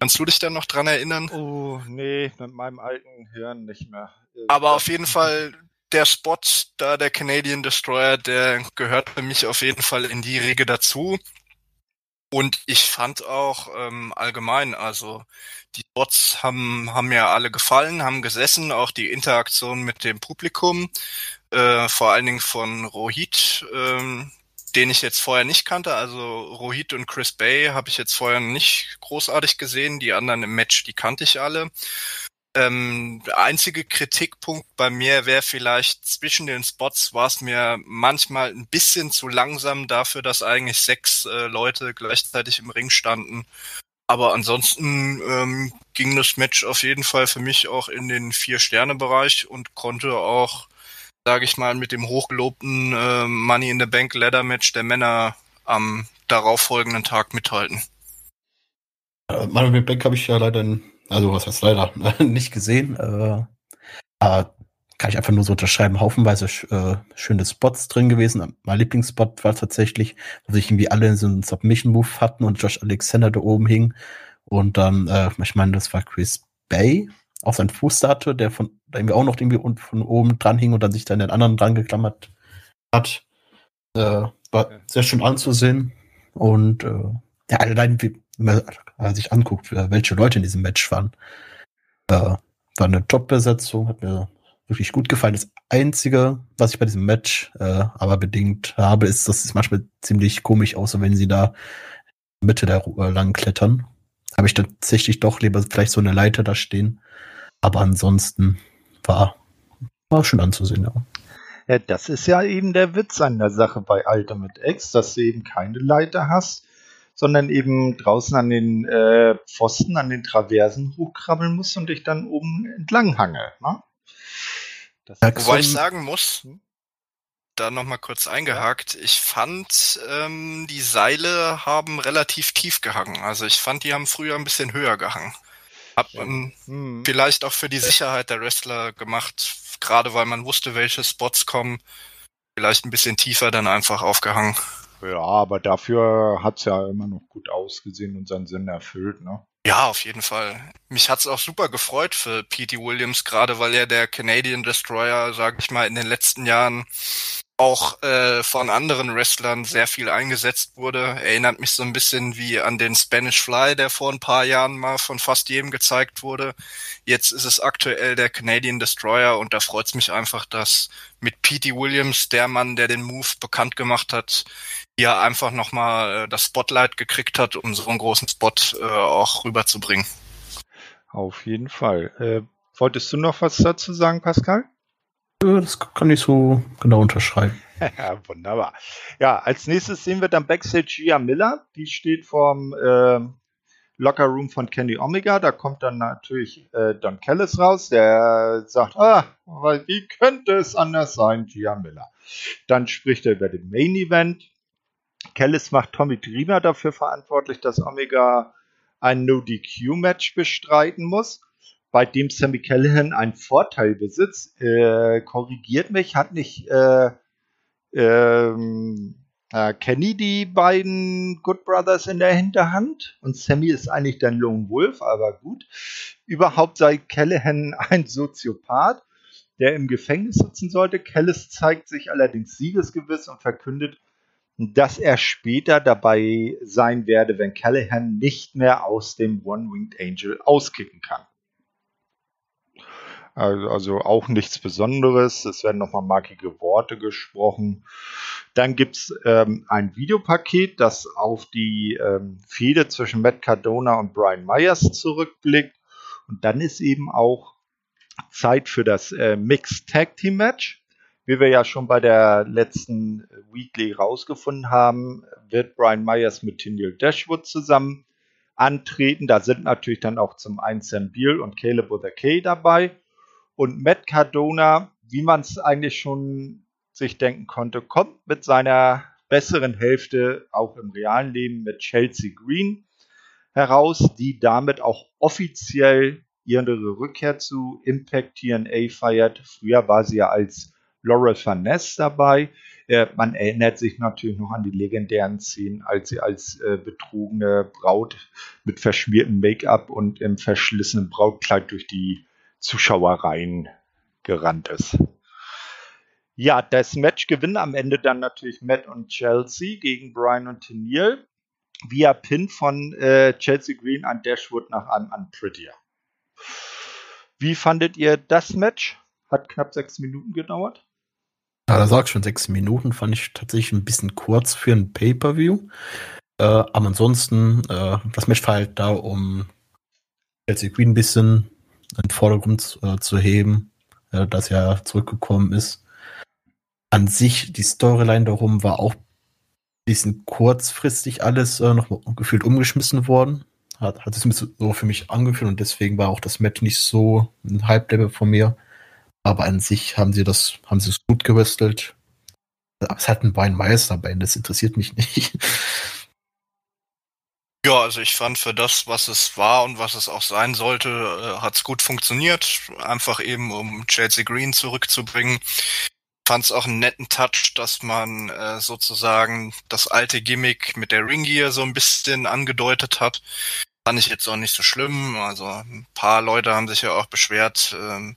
Kannst du dich da noch dran erinnern? Oh, nee, mit meinem alten Hirn nicht mehr. Aber auf jeden Fall der Spot da, der Canadian Destroyer, der gehört für mich auf jeden Fall in die Riege dazu. Und ich fand auch ähm, allgemein, also die Spots haben, haben mir alle gefallen, haben gesessen, auch die Interaktion mit dem Publikum, äh, vor allen Dingen von Rohit, ähm, den ich jetzt vorher nicht kannte. Also Rohit und Chris Bay habe ich jetzt vorher nicht großartig gesehen. Die anderen im Match, die kannte ich alle. Ähm, der einzige Kritikpunkt bei mir wäre vielleicht zwischen den Spots war es mir manchmal ein bisschen zu langsam dafür, dass eigentlich sechs äh, Leute gleichzeitig im Ring standen. Aber ansonsten ähm, ging das Match auf jeden Fall für mich auch in den Vier-Sterne-Bereich und konnte auch sage ich mal, mit dem hochgelobten äh, Money in the Bank Ladder Match der Männer am darauffolgenden Tag mithalten. Äh, Money in the Bank habe ich ja leider, also was heißt leider, nicht gesehen. Äh, kann ich einfach nur so unterschreiben, haufenweise äh, schöne Spots drin gewesen. Mein Lieblingsspot war tatsächlich, wo sich irgendwie alle in so einen Submission-Move hatten und Josh Alexander da oben hing. Und dann, äh, ich meine, das war Chris Bay, auch sein Fußstatue, der von da irgendwie auch noch irgendwie von oben dran hing und dann sich dann den anderen dran geklammert hat. Äh, war sehr schön anzusehen. Und äh, ja, allein wie wenn man sich anguckt, welche Leute in diesem Match waren. Äh, war eine Top-Besetzung, hat mir wirklich gut gefallen. Das Einzige, was ich bei diesem Match äh, aber bedingt habe, ist, dass es manchmal ziemlich komisch aussieht, wenn sie da Mitte der Ruhe lang klettern. Habe ich tatsächlich doch lieber vielleicht so eine Leiter da stehen. Aber ansonsten war, war schön anzusehen, ja. Ja, das ist ja eben der Witz an der Sache bei Ultimate X, dass du eben keine Leiter hast, sondern eben draußen an den äh, Pfosten, an den Traversen hochkrabbeln musst und dich dann oben entlang hangeln. Ne? Wobei ich sagen muss, da nochmal kurz eingehakt, ich fand, ähm, die Seile haben relativ tief gehangen. Also ich fand, die haben früher ein bisschen höher gehangen. Hat man hm. vielleicht auch für die Sicherheit der Wrestler gemacht, gerade weil man wusste, welche Spots kommen. Vielleicht ein bisschen tiefer dann einfach aufgehangen. Ja, aber dafür hat's ja immer noch gut ausgesehen und seinen Sinn erfüllt, ne? Ja, auf jeden Fall. Mich hat's auch super gefreut für P.T. Williams, gerade weil er der Canadian Destroyer, sag ich mal, in den letzten Jahren auch äh, von anderen Wrestlern sehr viel eingesetzt wurde. Erinnert mich so ein bisschen wie an den Spanish Fly, der vor ein paar Jahren mal von fast jedem gezeigt wurde. Jetzt ist es aktuell der Canadian Destroyer und da freut es mich einfach, dass mit P.T. Williams, der Mann, der den Move bekannt gemacht hat, hier einfach nochmal äh, das Spotlight gekriegt hat, um so einen großen Spot äh, auch rüberzubringen. Auf jeden Fall. Äh, wolltest du noch was dazu sagen, Pascal? Das kann ich so genau unterschreiben. Ja, wunderbar. Ja, als nächstes sehen wir dann Backstage Gia Miller. Die steht vorm äh, Locker Room von Kenny Omega. Da kommt dann natürlich äh, Don Callis raus, der sagt, ah, wie könnte es anders sein, Gia Miller. Dann spricht er über den Main Event. Callis macht Tommy Dreamer dafür verantwortlich, dass Omega ein No-DQ-Match bestreiten muss bei dem Sammy Callahan einen Vorteil besitzt. Äh, korrigiert mich, hat nicht äh, ähm, äh, Kenny die beiden Good Brothers in der Hinterhand und Sammy ist eigentlich der Lone Wolf, aber gut. Überhaupt sei Callahan ein Soziopath, der im Gefängnis sitzen sollte. Callis zeigt sich allerdings siegesgewiss und verkündet, dass er später dabei sein werde, wenn Callahan nicht mehr aus dem One-Winged Angel auskicken kann. Also, also auch nichts Besonderes. Es werden nochmal markige Worte gesprochen. Dann gibt es ähm, ein Videopaket, das auf die ähm, Fehde zwischen Matt Cardona und Brian Myers zurückblickt. Und dann ist eben auch Zeit für das äh, Mixed Tag Team Match. Wie wir ja schon bei der letzten Weekly rausgefunden haben, wird Brian Myers mit Tindall Dashwood zusammen antreten. Da sind natürlich dann auch zum einen Sam Beal und Caleb O'Thakay dabei. Und Matt Cardona, wie man es eigentlich schon sich denken konnte, kommt mit seiner besseren Hälfte auch im realen Leben mit Chelsea Green heraus, die damit auch offiziell ihre Rückkehr zu Impact TNA feiert. Früher war sie ja als Laurel Farnese dabei. Äh, man erinnert sich natürlich noch an die legendären Szenen, als sie als äh, betrogene Braut mit verschmiertem Make-up und im verschlissenen Brautkleid durch die Zuschauereien gerannt ist. Ja, das Match gewinnen am Ende dann natürlich Matt und Chelsea gegen Brian und Tennille via Pin von äh, Chelsea Green an Dashwood nach einem Unprettier. Wie fandet ihr das Match? Hat knapp sechs Minuten gedauert. Ja, da sagst schon sechs Minuten, fand ich tatsächlich ein bisschen kurz für ein Pay-Per-View. Äh, aber ansonsten, äh, das Match war halt da, um Chelsea Green ein bisschen in den Vordergrund äh, zu heben, äh, dass er zurückgekommen ist. An sich, die Storyline darum war auch ein bisschen kurzfristig alles äh, noch gefühlt umgeschmissen worden. Hat, hat es so für mich angefühlt und deswegen war auch das Match nicht so ein Hype-Level von mir. Aber an sich haben sie das, haben sie es gut gewestelt. Es hat ein Bein Meister dabei, das interessiert mich nicht. Ja, also ich fand für das, was es war und was es auch sein sollte, äh, hat es gut funktioniert. Einfach eben, um Chelsea Green zurückzubringen. Fand es auch einen netten Touch, dass man äh, sozusagen das alte Gimmick mit der Ringgear so ein bisschen angedeutet hat. Fand ich jetzt auch nicht so schlimm. Also ein paar Leute haben sich ja auch beschwert, ähm,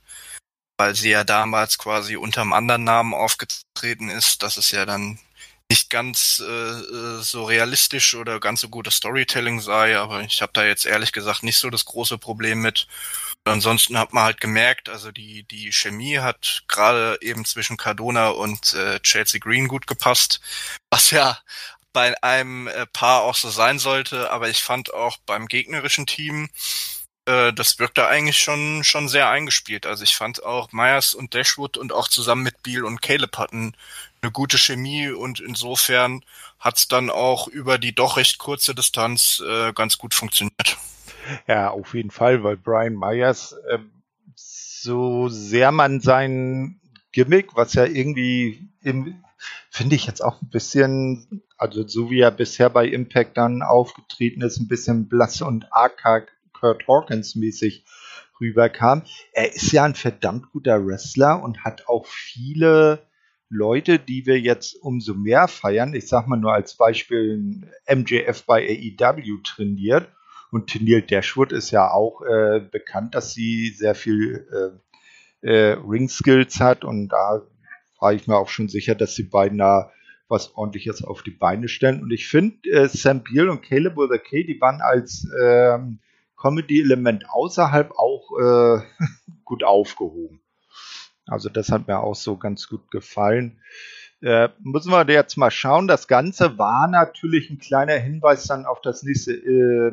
weil sie ja damals quasi unterm anderen Namen aufgetreten ist. Das ist ja dann nicht ganz äh, äh, so realistisch oder ganz so gutes Storytelling sei, aber ich habe da jetzt ehrlich gesagt nicht so das große Problem mit. Ansonsten hat man halt gemerkt, also die die Chemie hat gerade eben zwischen Cardona und äh, Chelsea Green gut gepasst, was ja bei einem äh, Paar auch so sein sollte, aber ich fand auch beim gegnerischen Team, äh, das wirkte eigentlich schon, schon sehr eingespielt. Also ich fand auch Myers und Dashwood und auch zusammen mit Beal und Caleb hatten eine gute Chemie und insofern hat's dann auch über die doch recht kurze Distanz äh, ganz gut funktioniert. Ja, auf jeden Fall, weil Brian Myers, äh, so sehr man sein Gimmick, was ja irgendwie im, finde ich jetzt auch ein bisschen, also so wie er bisher bei Impact dann aufgetreten ist, ein bisschen blass und arg Kurt Hawkins mäßig rüberkam. Er ist ja ein verdammt guter Wrestler und hat auch viele Leute, die wir jetzt umso mehr feiern. Ich sag mal nur als Beispiel MJF bei AEW trainiert und Tennille Dashwood ist ja auch äh, bekannt, dass sie sehr viel äh, äh, Ring Skills hat und da war ich mir auch schon sicher, dass die beiden da was ordentliches auf die Beine stellen. Und ich finde, äh, Sam Beal und Caleb with a K, die waren als ähm, Comedy-Element außerhalb auch äh, gut aufgehoben. Also das hat mir auch so ganz gut gefallen. Äh, müssen wir jetzt mal schauen. Das Ganze war natürlich ein kleiner Hinweis dann auf das nächste äh,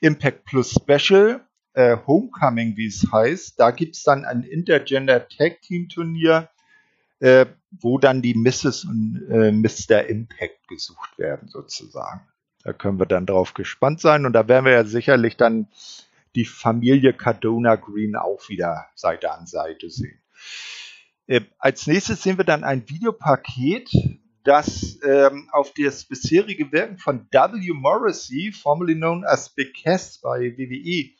Impact Plus Special. Äh, Homecoming, wie es heißt. Da gibt es dann ein Intergender Tag Team Turnier, äh, wo dann die Mrs. und äh, Mr. Impact gesucht werden, sozusagen. Da können wir dann drauf gespannt sein und da werden wir ja sicherlich dann die Familie Cardona Green auch wieder Seite an Seite sehen. Äh, als nächstes sehen wir dann ein Videopaket, das ähm, auf das bisherige Wirken von W. Morrissey, formerly known as Big Cass bei WWE,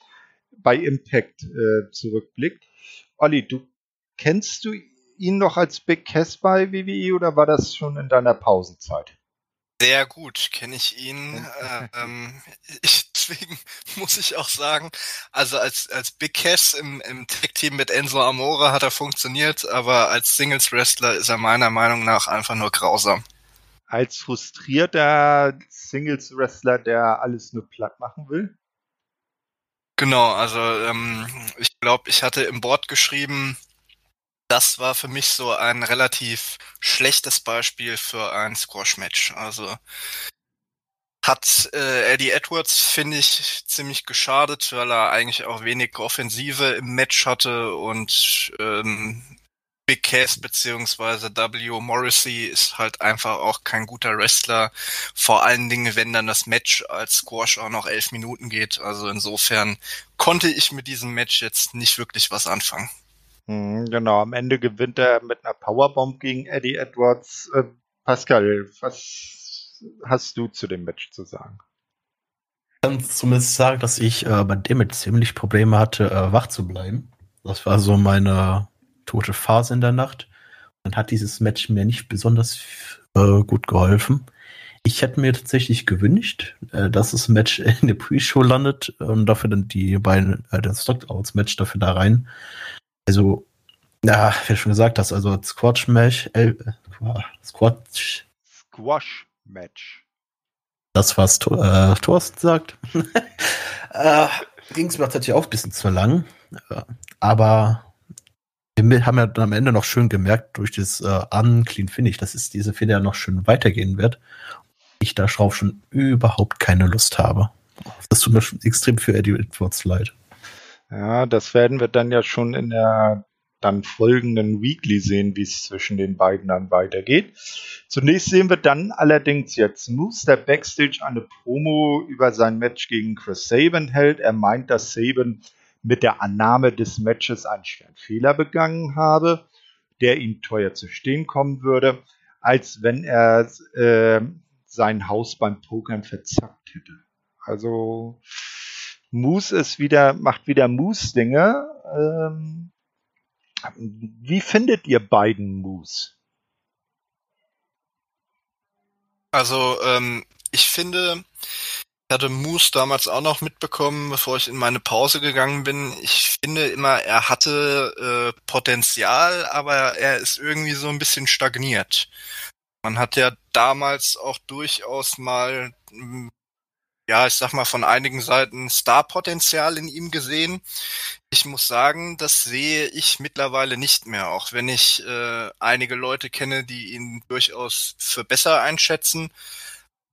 bei Impact äh, zurückblickt. Olli, du kennst du ihn noch als Big Cass bei WWE oder war das schon in deiner Pausenzeit? Sehr gut kenne ich ihn. Äh, ähm, ich, deswegen muss ich auch sagen, also als, als Big Cass im, im Tag-Team mit Enzo Amore hat er funktioniert, aber als Singles-Wrestler ist er meiner Meinung nach einfach nur grausam. Als frustrierter Singles-Wrestler, der alles nur platt machen will? Genau, also ähm, ich glaube, ich hatte im Board geschrieben, das war für mich so ein relativ schlechtes Beispiel für ein Squash-Match. Also hat äh, Eddie Edwards, finde ich, ziemlich geschadet, weil er eigentlich auch wenig Offensive im Match hatte und ähm, Big Cass beziehungsweise W. Morrissey ist halt einfach auch kein guter Wrestler. Vor allen Dingen, wenn dann das Match als Squash auch noch elf Minuten geht. Also insofern konnte ich mit diesem Match jetzt nicht wirklich was anfangen. Mhm, genau, am Ende gewinnt er mit einer Powerbomb gegen Eddie Edwards. Äh, Pascal, was hast du zu dem Match zu sagen? Ich kann zumindest sagen, dass ich äh, bei dem Match ziemlich Probleme hatte, äh, wach zu bleiben. Das war so meine tote Phase in der Nacht. Dann hat dieses Match mir nicht besonders äh, gut geholfen. Ich hätte mir tatsächlich gewünscht, äh, dass das Match in der Pre-Show landet und dafür dann die beiden, äh, das Stockouts-Match dafür da rein. Also, ja, wie du schon gesagt hast, also Squash-Match, äh, Squash. Squash-Match. Das, was äh, Thorsten sagt. äh, Ging es mir tatsächlich auch ein bisschen zu lang. Aber wir haben ja dann am Ende noch schön gemerkt, durch das äh, Unclean Finish, dass es diese Feder noch schön weitergehen wird. Ich da drauf schon überhaupt keine Lust habe. Das tut mir schon extrem für Eddie Edwards leid. Ja, das werden wir dann ja schon in der dann folgenden Weekly sehen, wie es zwischen den beiden dann weitergeht. Zunächst sehen wir dann allerdings jetzt Moose, der Backstage eine Promo über sein Match gegen Chris Saban hält. Er meint, dass Saban mit der Annahme des Matches einen schweren Fehler begangen habe, der ihm teuer zu stehen kommen würde, als wenn er äh, sein Haus beim Pokern verzockt hätte. Also Moose ist wieder, macht wieder Moose-Dinge. Ähm, wie findet ihr beiden Moose? Also, ähm, ich finde, ich hatte Moose damals auch noch mitbekommen, bevor ich in meine Pause gegangen bin. Ich finde immer, er hatte äh, Potenzial, aber er ist irgendwie so ein bisschen stagniert. Man hat ja damals auch durchaus mal ja, ich sag mal, von einigen Seiten Starpotenzial in ihm gesehen. Ich muss sagen, das sehe ich mittlerweile nicht mehr, auch wenn ich äh, einige Leute kenne, die ihn durchaus für besser einschätzen.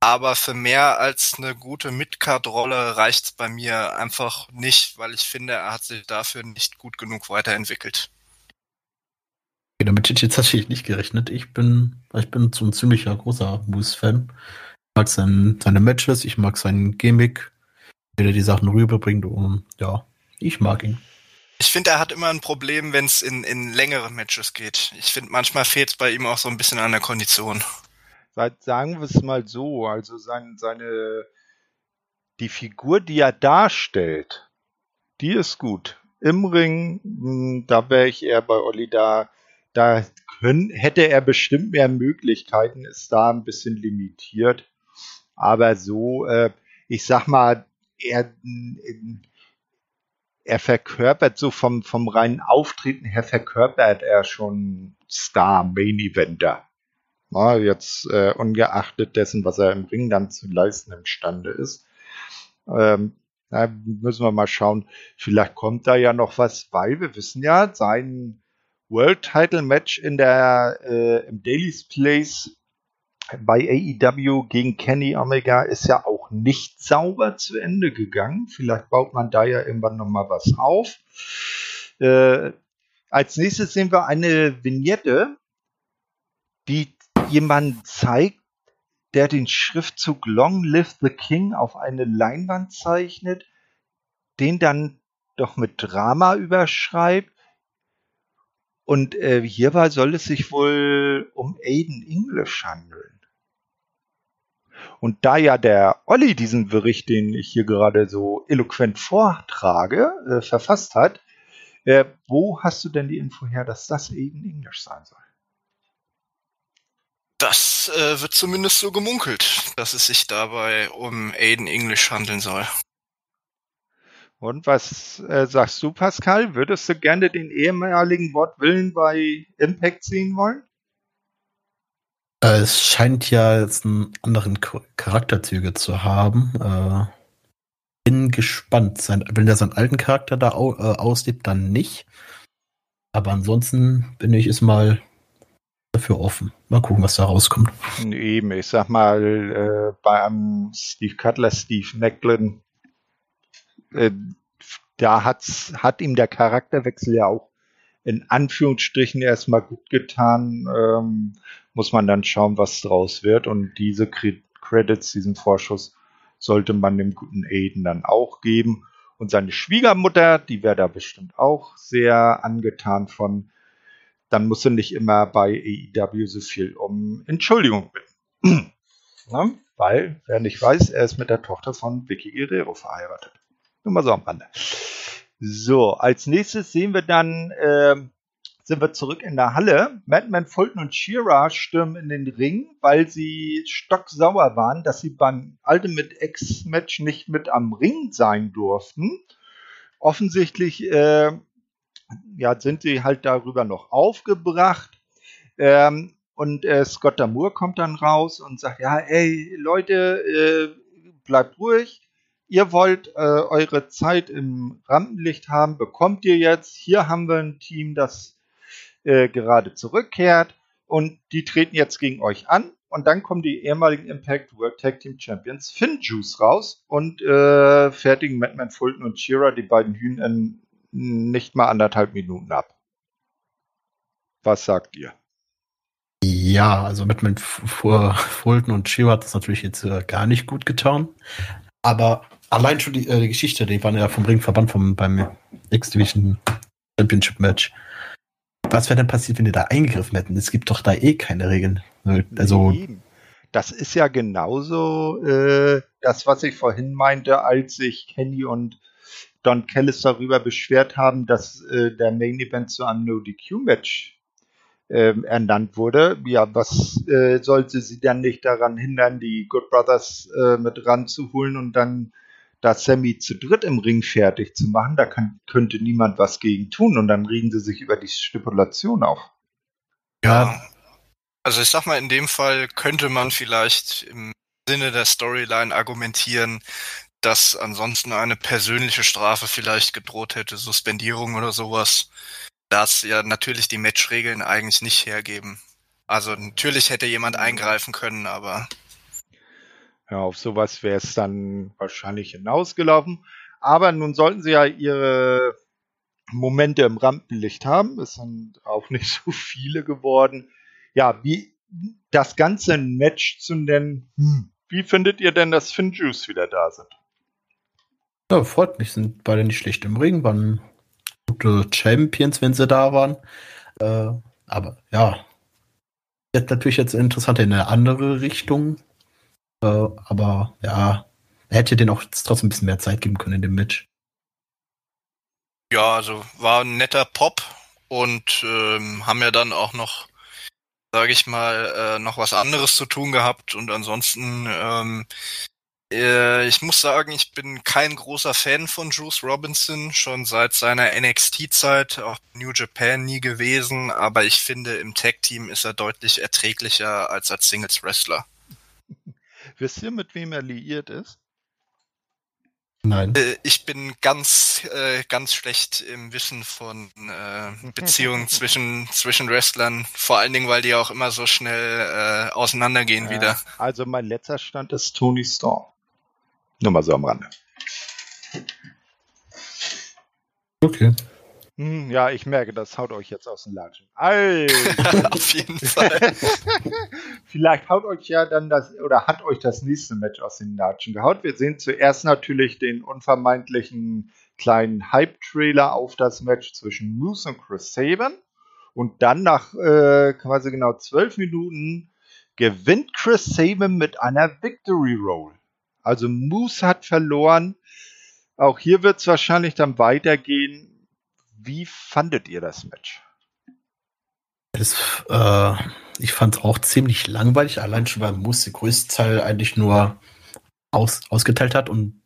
Aber für mehr als eine gute Midcard-Rolle reicht's bei mir einfach nicht, weil ich finde, er hat sich dafür nicht gut genug weiterentwickelt. Okay, damit hätte ich jetzt tatsächlich nicht gerechnet. Ich bin, ich bin so ein ziemlicher großer Moose-Fan mag sein, seine Matches, ich mag seinen Gimmick, wie er die Sachen rüberbringt und ja, ich mag ihn. Ich finde, er hat immer ein Problem, wenn es in, in längere Matches geht. Ich finde, manchmal fehlt es bei ihm auch so ein bisschen an der Kondition. Sagen wir es mal so, also sein, seine die Figur, die er darstellt, die ist gut. Im Ring, hm, da wäre ich eher bei Olli da. Da können, hätte er bestimmt mehr Möglichkeiten, ist da ein bisschen limitiert. Aber so, äh, ich sag mal, er, er verkörpert so vom, vom reinen Auftreten her verkörpert er schon Star Main Eventer. Na, jetzt äh, ungeachtet dessen, was er im Ring dann zu leisten imstande ist. Ähm, da müssen wir mal schauen. Vielleicht kommt da ja noch was, weil wir wissen ja, sein World Title Match in der äh, im Daily's Place bei AEW gegen Kenny Omega ist ja auch nicht sauber zu Ende gegangen. Vielleicht baut man da ja irgendwann nochmal was auf. Äh, als nächstes sehen wir eine Vignette, die jemand zeigt, der den Schriftzug Long Live the King auf eine Leinwand zeichnet, den dann doch mit Drama überschreibt. Und äh, hierbei soll es sich wohl um Aiden English handeln. Und da ja der Olli diesen Bericht, den ich hier gerade so eloquent vortrage, äh, verfasst hat, äh, wo hast du denn die Info her, dass das Aiden English sein soll? Das äh, wird zumindest so gemunkelt, dass es sich dabei um Aiden English handeln soll. Und was äh, sagst du, Pascal? Würdest du gerne den ehemaligen Wortwillen bei Impact sehen wollen? Äh, es scheint ja jetzt einen anderen Charakterzüge zu haben. Äh, bin gespannt. Sein, wenn er seinen alten Charakter da au, äh, auslebt, dann nicht. Aber ansonsten bin ich es mal dafür offen. Mal gucken, was da rauskommt. Eben, ich sag mal, äh, bei einem Steve Cutler, Steve Macklin, äh, da hat's, hat ihm der Charakterwechsel ja auch in Anführungsstrichen erstmal gut getan. Ähm, muss man dann schauen, was draus wird. Und diese Credits, diesen Vorschuss, sollte man dem guten Aiden dann auch geben. Und seine Schwiegermutter, die wäre da bestimmt auch sehr angetan von. Dann muss sie nicht immer bei AEW so viel um Entschuldigung bitten. Na, weil, wer nicht weiß, er ist mit der Tochter von Vicky Guerrero verheiratet. Nur mal so am Rande. So, als nächstes sehen wir dann, äh, sind wir zurück in der Halle. Madman, Fulton und Shira stürmen in den Ring, weil sie stocksauer waren, dass sie beim Ultimate X-Match nicht mit am Ring sein durften. Offensichtlich äh, ja, sind sie halt darüber noch aufgebracht. Ähm, und äh, Scott Damour kommt dann raus und sagt, ja, ey, Leute, äh, bleibt ruhig. Ihr wollt äh, eure Zeit im Rampenlicht haben, bekommt ihr jetzt. Hier haben wir ein Team, das äh, gerade zurückkehrt und die treten jetzt gegen euch an. Und dann kommen die ehemaligen Impact World Tag Team Champions Finn Juice raus und äh, fertigen Madman Fulton und Shira die beiden Hühner in nicht mal anderthalb Minuten ab. Was sagt ihr? Ja, also mit Fulton und Shiro hat das natürlich jetzt äh, gar nicht gut getan. Aber allein schon die, äh, die Geschichte, die waren ja vom Ringverband vom, beim X-Division Championship Match. Was wäre denn passiert, wenn die da eingegriffen hätten? Es gibt doch da eh keine Regeln. Also. Das ist ja genauso äh, das, was ich vorhin meinte, als sich Kenny und Don Callis darüber beschwert haben, dass äh, der Main Event zu einem No-DQ-Match ähm, ernannt wurde. Ja, was äh, sollte sie dann nicht daran hindern, die Good Brothers äh, mit ranzuholen und dann da Sammy zu dritt im Ring fertig zu machen? Da kann, könnte niemand was gegen tun und dann regen sie sich über die Stipulation auf. Ja, also ich sag mal, in dem Fall könnte man vielleicht im Sinne der Storyline argumentieren, dass ansonsten eine persönliche Strafe vielleicht gedroht hätte, Suspendierung oder sowas das ja natürlich die Matchregeln eigentlich nicht hergeben. Also natürlich hätte jemand eingreifen können, aber. Ja, auf sowas wäre es dann wahrscheinlich hinausgelaufen. Aber nun sollten sie ja ihre Momente im Rampenlicht haben. Es sind auch nicht so viele geworden. Ja, wie das ganze Match zu nennen, hm, wie findet ihr denn, dass Finn Juice wieder da sind? Ja, freut mich, sind beide nicht schlecht im Ring, waren gute Champions, wenn sie da waren. Äh, aber ja, jetzt natürlich jetzt interessant in eine andere Richtung. Äh, aber ja, er hätte den auch trotzdem ein bisschen mehr Zeit geben können in dem Match. Ja, also war ein netter Pop und ähm, haben ja dann auch noch, sage ich mal, äh, noch was anderes zu tun gehabt und ansonsten ähm, äh, ich muss sagen, ich bin kein großer Fan von Juice Robinson, schon seit seiner NXT-Zeit, auch New Japan nie gewesen, aber ich finde, im Tag-Team ist er deutlich erträglicher als als Singles-Wrestler. Wisst ihr, mit wem er liiert ist? Nein. Äh, ich bin ganz, äh, ganz schlecht im Wissen von äh, Beziehungen zwischen, zwischen Wrestlern, vor allen Dingen, weil die auch immer so schnell äh, auseinandergehen wieder. Also mein letzter Stand ist Tony Storm. Nur mal so am Rande. Okay. Hm, ja, ich merke, das haut euch jetzt aus den Latschen. Alter. Auf jeden Fall. Vielleicht haut euch ja dann das, oder hat euch das nächste Match aus den Latschen gehaut. Wir sehen zuerst natürlich den unvermeintlichen kleinen Hype-Trailer auf das Match zwischen Moose und Chris Sabin. Und dann nach äh, quasi genau zwölf Minuten gewinnt Chris Sabin mit einer Victory Roll. Also Moose hat verloren. Auch hier wird es wahrscheinlich dann weitergehen. Wie fandet ihr das Match? Das, äh, ich fand es auch ziemlich langweilig, allein schon weil Moose den größten Teil eigentlich nur aus, ausgeteilt hat und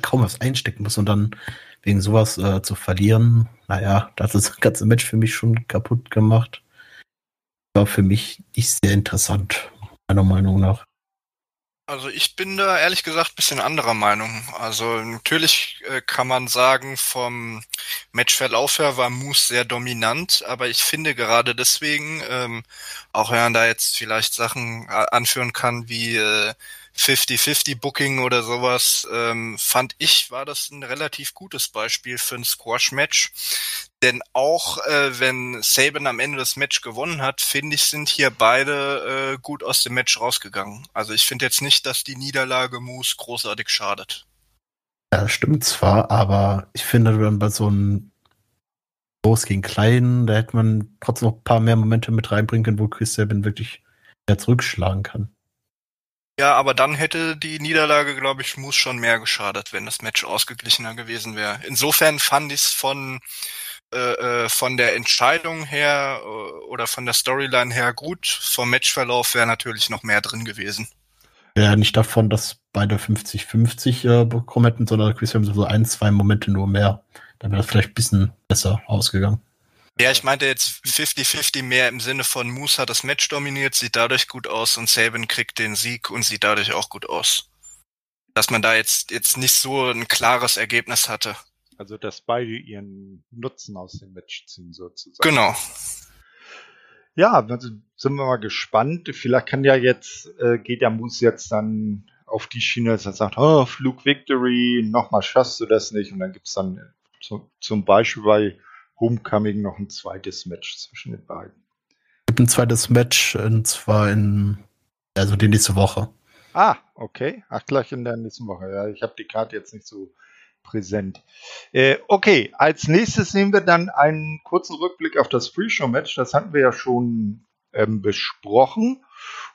kaum was einstecken muss und dann wegen sowas äh, zu verlieren, naja, das ist das ganze Match für mich schon kaputt gemacht. War für mich nicht sehr interessant, meiner Meinung nach. Also ich bin da ehrlich gesagt bisschen anderer Meinung. Also natürlich äh, kann man sagen, vom Matchverlauf her war Moose sehr dominant, aber ich finde gerade deswegen, ähm, auch wenn man da jetzt vielleicht Sachen äh, anführen kann wie äh, 50-50 Booking oder sowas, ähm, fand ich, war das ein relativ gutes Beispiel für ein Squash-Match. Denn auch äh, wenn Saban am Ende das Match gewonnen hat, finde ich, sind hier beide äh, gut aus dem Match rausgegangen. Also ich finde jetzt nicht, dass die Niederlage Moose großartig schadet. Ja, stimmt zwar, aber ich finde, wenn bei so einem Groß gegen Klein, da hätte man trotzdem noch ein paar mehr Momente mit reinbringen können, wo Chris Sabin wirklich mehr zurückschlagen kann. Ja, aber dann hätte die Niederlage, glaube ich, Moose schon mehr geschadet, wenn das Match ausgeglichener gewesen wäre. Insofern fand ich es von äh, äh, von der Entscheidung her äh, oder von der Storyline her gut. Vom Matchverlauf wäre natürlich noch mehr drin gewesen. Ja, nicht davon, dass beide 50-50 äh, bekommen hätten, sondern Chris haben so ein, zwei Momente nur mehr. Dann wäre das vielleicht ein bisschen besser ausgegangen. Ja, ich meinte jetzt 50-50 mehr im Sinne von Moose hat das Match dominiert, sieht dadurch gut aus und Saban kriegt den Sieg und sieht dadurch auch gut aus. Dass man da jetzt, jetzt nicht so ein klares Ergebnis hatte. Also, dass beide ihren Nutzen aus dem Match ziehen, sozusagen. Genau. Ja, also sind wir mal gespannt. Vielleicht kann ja jetzt, äh, geht der Moose jetzt dann auf die Schiene, dass er sagt, oh, Flug Victory, nochmal schaffst du das nicht. Und dann gibt's dann zu, zum Beispiel bei Homecoming noch ein zweites Match zwischen den beiden. Es gibt ein zweites Match, und zwar in, also die nächste Woche. Ah, okay. Ach, gleich in der nächsten Woche. Ja, ich habe die Karte jetzt nicht so präsent. Äh, okay, als nächstes nehmen wir dann einen kurzen Rückblick auf das Pre-Show-Match. Das hatten wir ja schon ähm, besprochen.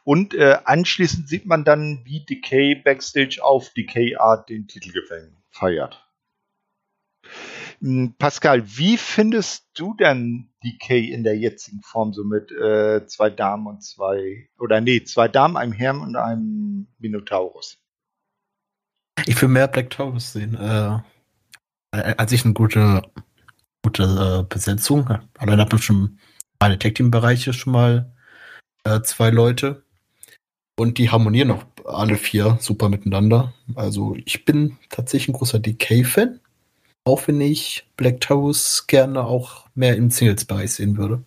Und äh, anschließend sieht man dann, wie Decay Backstage auf Decay Art den Titel feiert. Hm, Pascal, wie findest du denn Decay in der jetzigen Form, so mit äh, zwei Damen und zwei, oder nee, zwei Damen, einem Herrn und einem Minotaurus? Ich will mehr Black Taurus sehen. Äh, als ich eine gute, gute äh, Besetzung. Allein hat man schon meine Tag Team Bereiche schon mal äh, zwei Leute. Und die harmonieren auch alle vier super miteinander. Also ich bin tatsächlich ein großer DK-Fan. Auch wenn ich Black Taurus gerne auch mehr im Singles-Bereich sehen würde.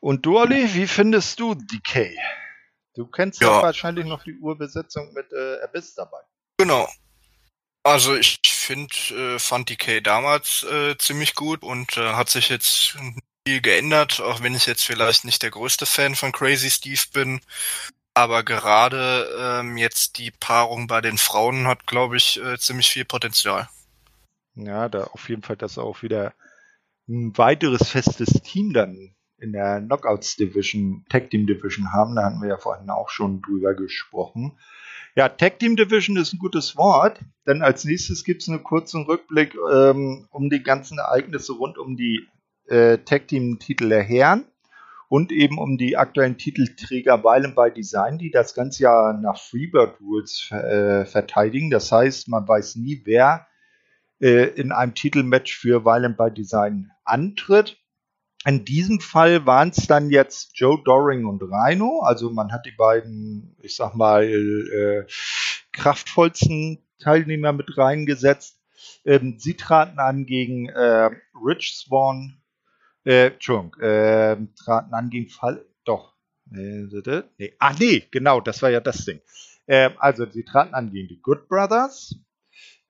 Und du, Olli, wie findest du DK? Du kennst ja wahrscheinlich noch die Urbesetzung mit äh, Abyss dabei. Genau. Also ich finde, äh, fand DK damals äh, ziemlich gut und äh, hat sich jetzt viel geändert, auch wenn ich jetzt vielleicht nicht der größte Fan von Crazy Steve bin. Aber gerade ähm, jetzt die Paarung bei den Frauen hat, glaube ich, äh, ziemlich viel Potenzial. Ja, da auf jeden Fall, dass auch wieder ein weiteres festes Team dann in der Knockouts Division, Tag Team Division haben. Da hatten wir ja vorhin auch schon drüber gesprochen. Ja, Tag Team Division ist ein gutes Wort, denn als nächstes gibt es einen kurzen Rückblick ähm, um die ganzen Ereignisse rund um die äh, Tag Team Titel der Herren und eben um die aktuellen Titelträger Violent by Design, die das ganze Jahr nach Freebird Rules äh, verteidigen. Das heißt, man weiß nie, wer äh, in einem Titelmatch für Violent by Design antritt. In diesem Fall waren es dann jetzt Joe Doring und Rhino. Also man hat die beiden, ich sag mal, äh, kraftvollsten Teilnehmer mit reingesetzt. Ähm, sie traten an gegen äh, Rich Swan, äh, Entschuldigung, äh, traten an gegen Fall, doch, nee, nee, ah nee, genau, das war ja das Ding. Äh, also sie traten an gegen die Good Brothers,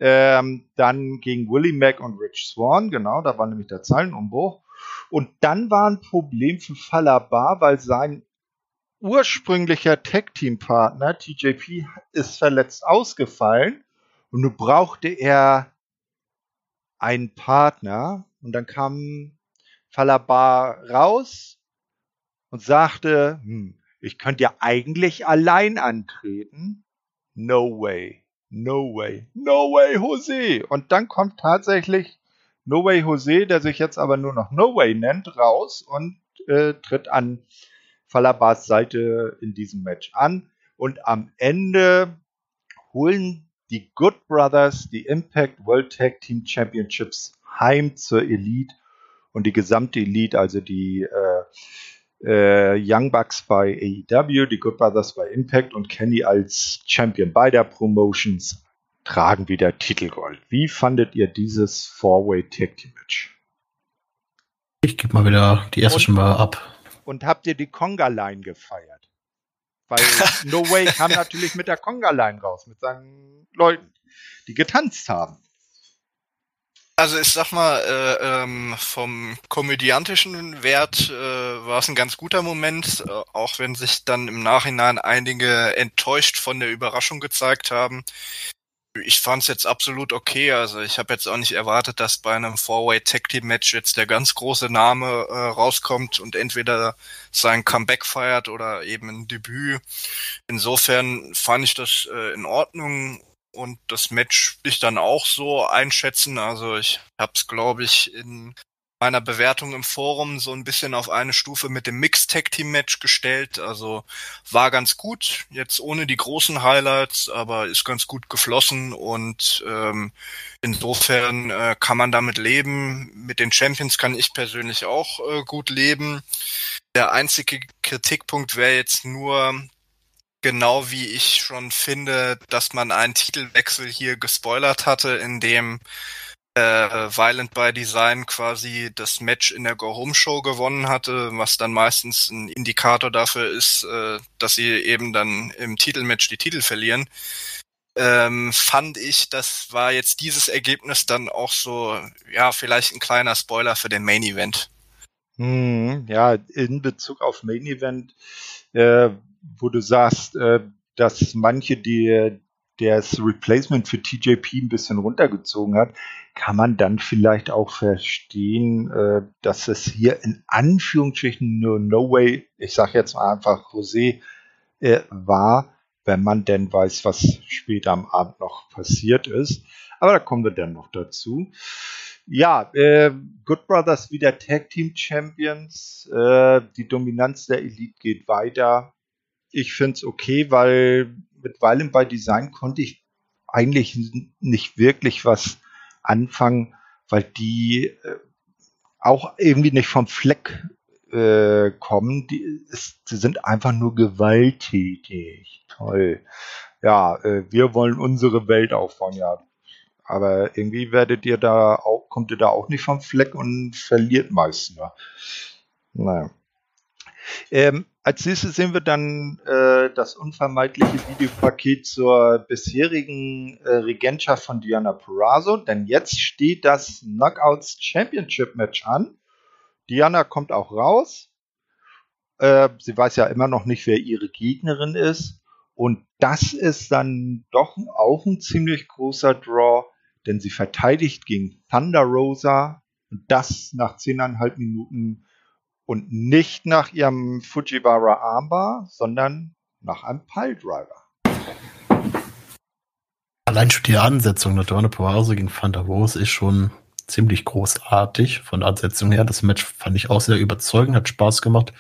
ähm, dann gegen Willie Mack und Rich Swan, genau, da war nämlich der Zeilenumbruch. Und dann war ein Problem für Falabar, weil sein ursprünglicher Tag-Team-Partner TJP ist verletzt ausgefallen und nun brauchte er einen Partner und dann kam Falabar raus und sagte, hm, ich könnte ja eigentlich allein antreten. No way, no way, no way, Jose. Und dann kommt tatsächlich No Way Jose, der sich jetzt aber nur noch No Way nennt, raus und äh, tritt an Falabas Seite in diesem Match an. Und am Ende holen die Good Brothers die Impact World Tag Team Championships heim zur Elite und die gesamte Elite, also die äh, äh, Young Bucks bei AEW, die Good Brothers bei Impact und Kenny als Champion beider Promotions tragen wieder Titelgold. Wie fandet ihr dieses Four-Way Tag Team Match? Ich gebe mal wieder die erste schon mal ab. Und habt ihr die Conga Line gefeiert? Weil No Way kam natürlich mit der Conga-Line raus, mit seinen Leuten, die getanzt haben. Also ich sag mal, äh, ähm, vom komödiantischen Wert äh, war es ein ganz guter Moment, äh, auch wenn sich dann im Nachhinein einige enttäuscht von der Überraschung gezeigt haben. Ich fand es jetzt absolut okay. Also ich habe jetzt auch nicht erwartet, dass bei einem Four-Way Tag Team Match jetzt der ganz große Name äh, rauskommt und entweder sein Comeback feiert oder eben ein Debüt. Insofern fand ich das äh, in Ordnung und das Match ich dann auch so einschätzen. Also ich habe es, glaube ich, in meiner Bewertung im Forum so ein bisschen auf eine Stufe mit dem Mixed Tag Team Match gestellt. Also war ganz gut, jetzt ohne die großen Highlights, aber ist ganz gut geflossen und ähm, insofern äh, kann man damit leben. Mit den Champions kann ich persönlich auch äh, gut leben. Der einzige Kritikpunkt wäre jetzt nur, genau wie ich schon finde, dass man einen Titelwechsel hier gespoilert hatte, in dem äh, Violent by Design quasi das Match in der Go Home Show gewonnen hatte, was dann meistens ein Indikator dafür ist, äh, dass sie eben dann im Titelmatch die Titel verlieren. Ähm, fand ich, das war jetzt dieses Ergebnis dann auch so, ja, vielleicht ein kleiner Spoiler für den Main Event. Hm, ja, in Bezug auf Main Event äh, wo du sagst, äh, dass manche die das Replacement für TJP ein bisschen runtergezogen hat, kann man dann vielleicht auch verstehen, äh, dass es hier in Anführungsstrichen nur No Way, ich sage jetzt mal einfach José, äh, war, wenn man denn weiß, was später am Abend noch passiert ist. Aber da kommen wir dann noch dazu. Ja, äh, Good Brothers wieder Tag Team Champions. Äh, die Dominanz der Elite geht weiter ich finde es okay, weil mit Violent by Design konnte ich eigentlich nicht wirklich was anfangen, weil die äh, auch irgendwie nicht vom Fleck äh, kommen. Die, ist, die, sind einfach nur gewalttätig. Toll. Ja, äh, wir wollen unsere Welt aufbauen, ja. Aber irgendwie werdet ihr da auch, kommt ihr da auch nicht vom Fleck und verliert meist nur. Naja. Ähm, als nächstes sehen wir dann äh, das unvermeidliche Videopaket zur bisherigen äh, Regentschaft von Diana Perazzo, denn jetzt steht das Knockouts Championship Match an. Diana kommt auch raus. Äh, sie weiß ja immer noch nicht, wer ihre Gegnerin ist. Und das ist dann doch auch ein ziemlich großer Draw, denn sie verteidigt gegen Thunder Rosa und das nach zehneinhalb Minuten und nicht nach ihrem Fujiwara Armbar, sondern nach einem Piledriver. Allein schon die Ansetzung der Donne Pause gegen Fanta Rose ist schon ziemlich großartig von der Ansetzung her. Das Match fand ich auch sehr überzeugend, hat Spaß gemacht,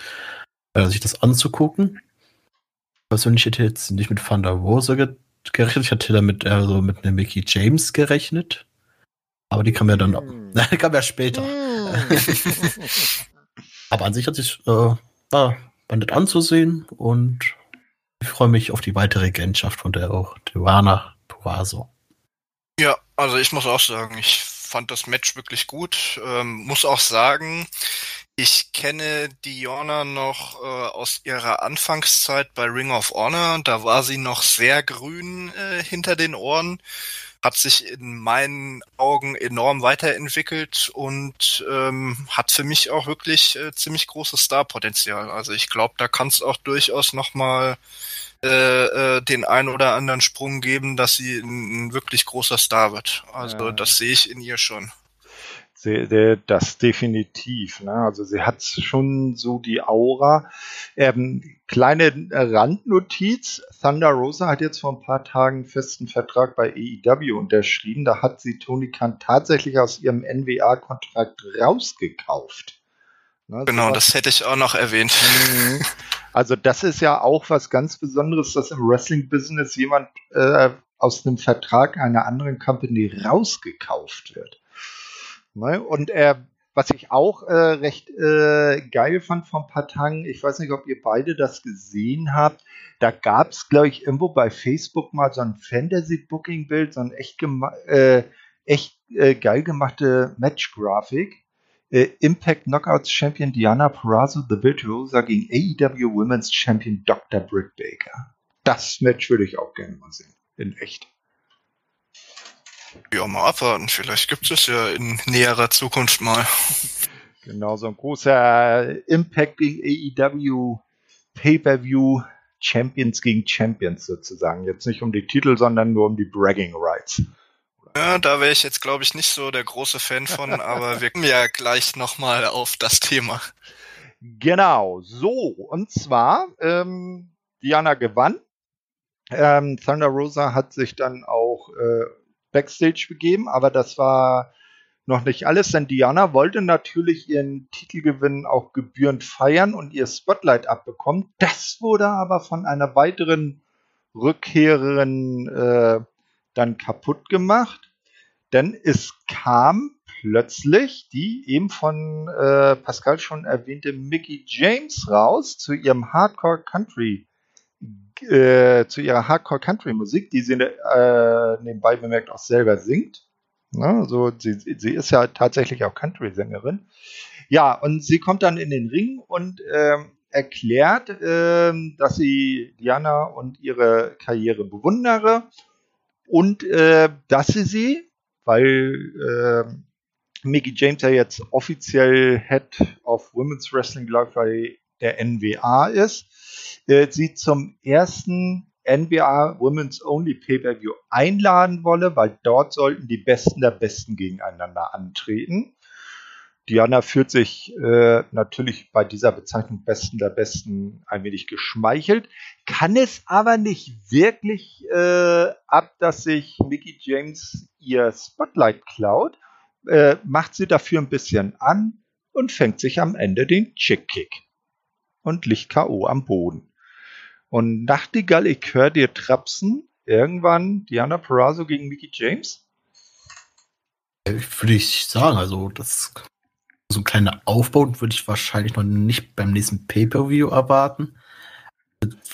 äh, sich das anzugucken. Persönlich hätte ich jetzt nicht mit Fanta Rose ge gerechnet, ich hatte damit eher so mit einer Mickey James gerechnet. Aber die kam ja dann, mm. kam ja später. Mm. Aber an sich hat sich äh, war, war nett anzusehen und ich freue mich auf die weitere Regentschaft von der auch Tijuana Puaso. Ja, also ich muss auch sagen, ich fand das Match wirklich gut. Ähm, muss auch sagen, ich kenne Diona noch äh, aus ihrer Anfangszeit bei Ring of Honor. Da war sie noch sehr grün äh, hinter den Ohren hat sich in meinen Augen enorm weiterentwickelt und ähm, hat für mich auch wirklich äh, ziemlich großes Starpotenzial. Also ich glaube, da kann es auch durchaus nochmal äh, äh, den ein oder anderen Sprung geben, dass sie ein, ein wirklich großer Star wird. Also ja. das sehe ich in ihr schon das definitiv. Ne? Also sie hat schon so die Aura. Ähm, kleine Randnotiz. Thunder Rosa hat jetzt vor ein paar Tagen einen festen Vertrag bei AEW unterschrieben. Da hat sie Tony Khan tatsächlich aus ihrem NWA-Kontrakt rausgekauft. Ne? Genau, so das hätte ich auch noch erwähnt. Mhm. Also das ist ja auch was ganz Besonderes, dass im Wrestling-Business jemand äh, aus einem Vertrag einer anderen Company rausgekauft wird. Ne? Und äh, was ich auch äh, recht äh, geil fand von Patang, ich weiß nicht, ob ihr beide das gesehen habt, da gab es, glaube ich, irgendwo bei Facebook mal so ein Fantasy-Booking-Bild, so ein echt, äh, echt äh, geil gemachte Match-Grafik, Äh, Impact Knockouts Champion Diana Perazzo, The Virtuosa gegen AEW Women's Champion Dr. Britt Baker. Das Match würde ich auch gerne mal sehen. In echt. Ja, mal abwarten. Vielleicht gibt es ja in näherer Zukunft mal. Genau, so ein großer Impact gegen AEW Pay-Per-View Champions gegen Champions sozusagen. Jetzt nicht um die Titel, sondern nur um die Bragging Rights. Ja, da wäre ich jetzt, glaube ich, nicht so der große Fan von, aber wir kommen ja gleich nochmal auf das Thema. Genau, so, und zwar, ähm, Diana gewann. Ähm, Thunder Rosa hat sich dann auch äh, Backstage begeben, aber das war noch nicht alles, denn Diana wollte natürlich ihren Titelgewinn auch gebührend feiern und ihr Spotlight abbekommen. Das wurde aber von einer weiteren Rückkehrerin äh, dann kaputt gemacht, denn es kam plötzlich die eben von äh, Pascal schon erwähnte Mickey James raus zu ihrem Hardcore Country äh, zu ihrer Hardcore Country Musik, die sie äh, nebenbei bemerkt auch selber singt. Ne? Also sie, sie ist ja tatsächlich auch Country-Sängerin. Ja, und sie kommt dann in den Ring und ähm, erklärt, ähm, dass sie Diana und ihre Karriere bewundere und äh, dass sie sie, weil äh, Mickey James ja jetzt offiziell Head of Women's Wrestling, glaube ich, bei der NWA ist, äh, sie zum ersten NBA Women's Only Pay-Per-View einladen wolle, weil dort sollten die Besten der Besten gegeneinander antreten. Diana fühlt sich äh, natürlich bei dieser Bezeichnung Besten der Besten ein wenig geschmeichelt, kann es aber nicht wirklich äh, ab, dass sich Mickey James ihr Spotlight klaut, äh, macht sie dafür ein bisschen an und fängt sich am Ende den Chick-Kick und liegt K.O. am Boden. Und Nachtigall, ich höre dir trapsen. Irgendwann Diana Perazzo gegen Mickey James? Würde ich sagen, also das so ein kleiner Aufbau würde ich wahrscheinlich noch nicht beim nächsten Pay-Per-View erwarten.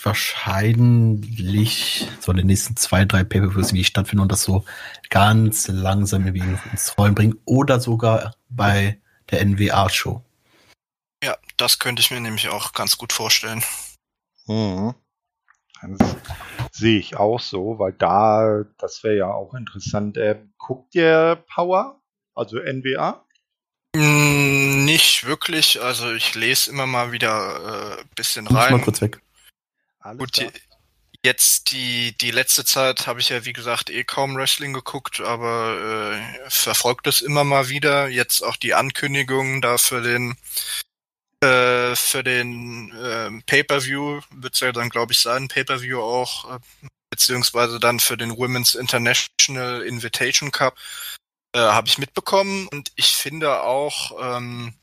Wahrscheinlich so in den nächsten zwei, drei Pay-Per-Views irgendwie stattfinden und das so ganz langsam irgendwie ins Rollen bringen oder sogar bei der NWA-Show. Ja, das könnte ich mir nämlich auch ganz gut vorstellen. Mhm. Das sehe ich auch so, weil da, das wäre ja auch interessant. Äh, guckt ihr Power, also NWA? Mm, nicht wirklich. Also ich lese immer mal wieder ein äh, bisschen rein. Mal kurz weg. Alles Gut, die, jetzt die, die letzte Zeit habe ich ja wie gesagt eh kaum Wrestling geguckt, aber äh, verfolgt es immer mal wieder. Jetzt auch die Ankündigungen da für den äh, für den äh, Pay-per-View wird es ja dann, glaube ich, sein, Pay-per-View auch, äh, beziehungsweise dann für den Women's International Invitation Cup, äh, habe ich mitbekommen. Und ich finde auch, ähm,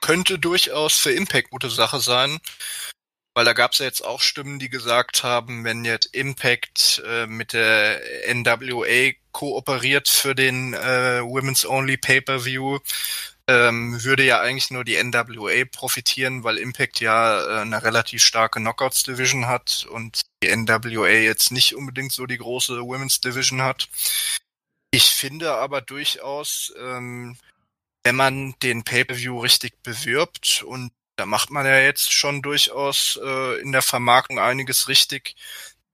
könnte durchaus für Impact gute Sache sein, weil da gab es ja jetzt auch Stimmen, die gesagt haben, wenn jetzt Impact äh, mit der NWA kooperiert für den äh, Women's Only Pay-per-View, ähm, würde ja eigentlich nur die NWA profitieren, weil Impact ja äh, eine relativ starke Knockouts Division hat und die NWA jetzt nicht unbedingt so die große Women's Division hat. Ich finde aber durchaus, ähm, wenn man den Pay-per-View richtig bewirbt und da macht man ja jetzt schon durchaus äh, in der Vermarktung einiges richtig,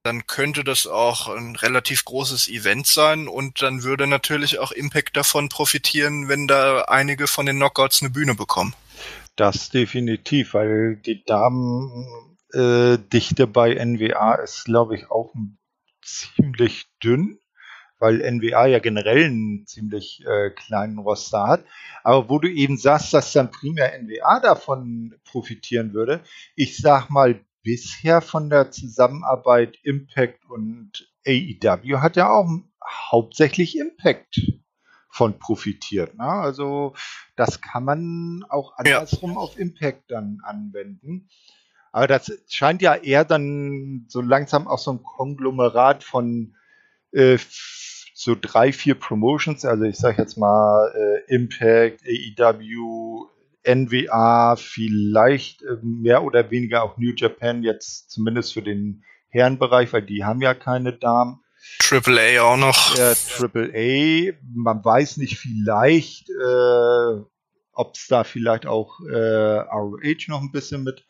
dann könnte das auch ein relativ großes Event sein und dann würde natürlich auch Impact davon profitieren, wenn da einige von den Knockouts eine Bühne bekommen. Das definitiv, weil die Damendichte äh, bei NWA ist, glaube ich, auch ziemlich dünn, weil NWA ja generell einen ziemlich äh, kleinen Roster hat. Aber wo du eben sagst, dass dann primär NWA davon profitieren würde, ich sag mal, bisher von der Zusammenarbeit Impact und AEW hat ja auch hauptsächlich Impact von profitiert. Ne? Also das kann man auch andersrum ja. auf Impact dann anwenden. Aber das scheint ja eher dann so langsam auch so ein Konglomerat von äh, so drei, vier Promotions, also ich sage jetzt mal äh, Impact, AEW, NWA, vielleicht äh, mehr oder weniger auch New Japan, jetzt zumindest für den Herrenbereich, weil die haben ja keine Damen. Triple A auch noch. Ja, Triple A, man weiß nicht, vielleicht äh, ob es da vielleicht auch äh, ROH noch ein bisschen mit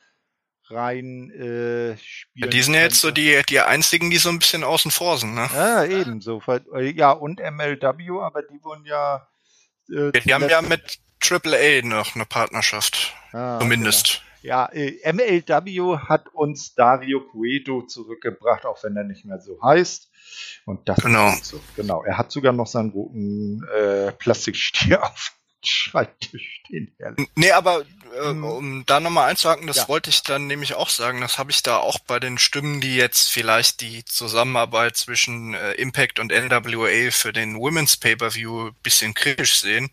rein äh, spielen. Die sind ja jetzt so die, die einzigen, die so ein bisschen außen vor sind, ne? Ja, ebenso. Ja, und MLW, aber die wurden ja. Äh, die haben ja mit AAA noch eine Partnerschaft. Ah, Zumindest. Genau. Ja, äh, MLW hat uns Dario Cueto zurückgebracht, auch wenn er nicht mehr so heißt. Und das genau. ist so. Genau. Er hat sogar noch seinen roten äh, Plastikstier auf Schreibtisch stehen. Herrlich. Nee, aber äh, mhm. um da nochmal einzuhaken, das ja. wollte ich dann nämlich auch sagen, das habe ich da auch bei den Stimmen, die jetzt vielleicht die Zusammenarbeit zwischen äh, Impact und NWA für den Women's Pay-Per-View bisschen kritisch sehen.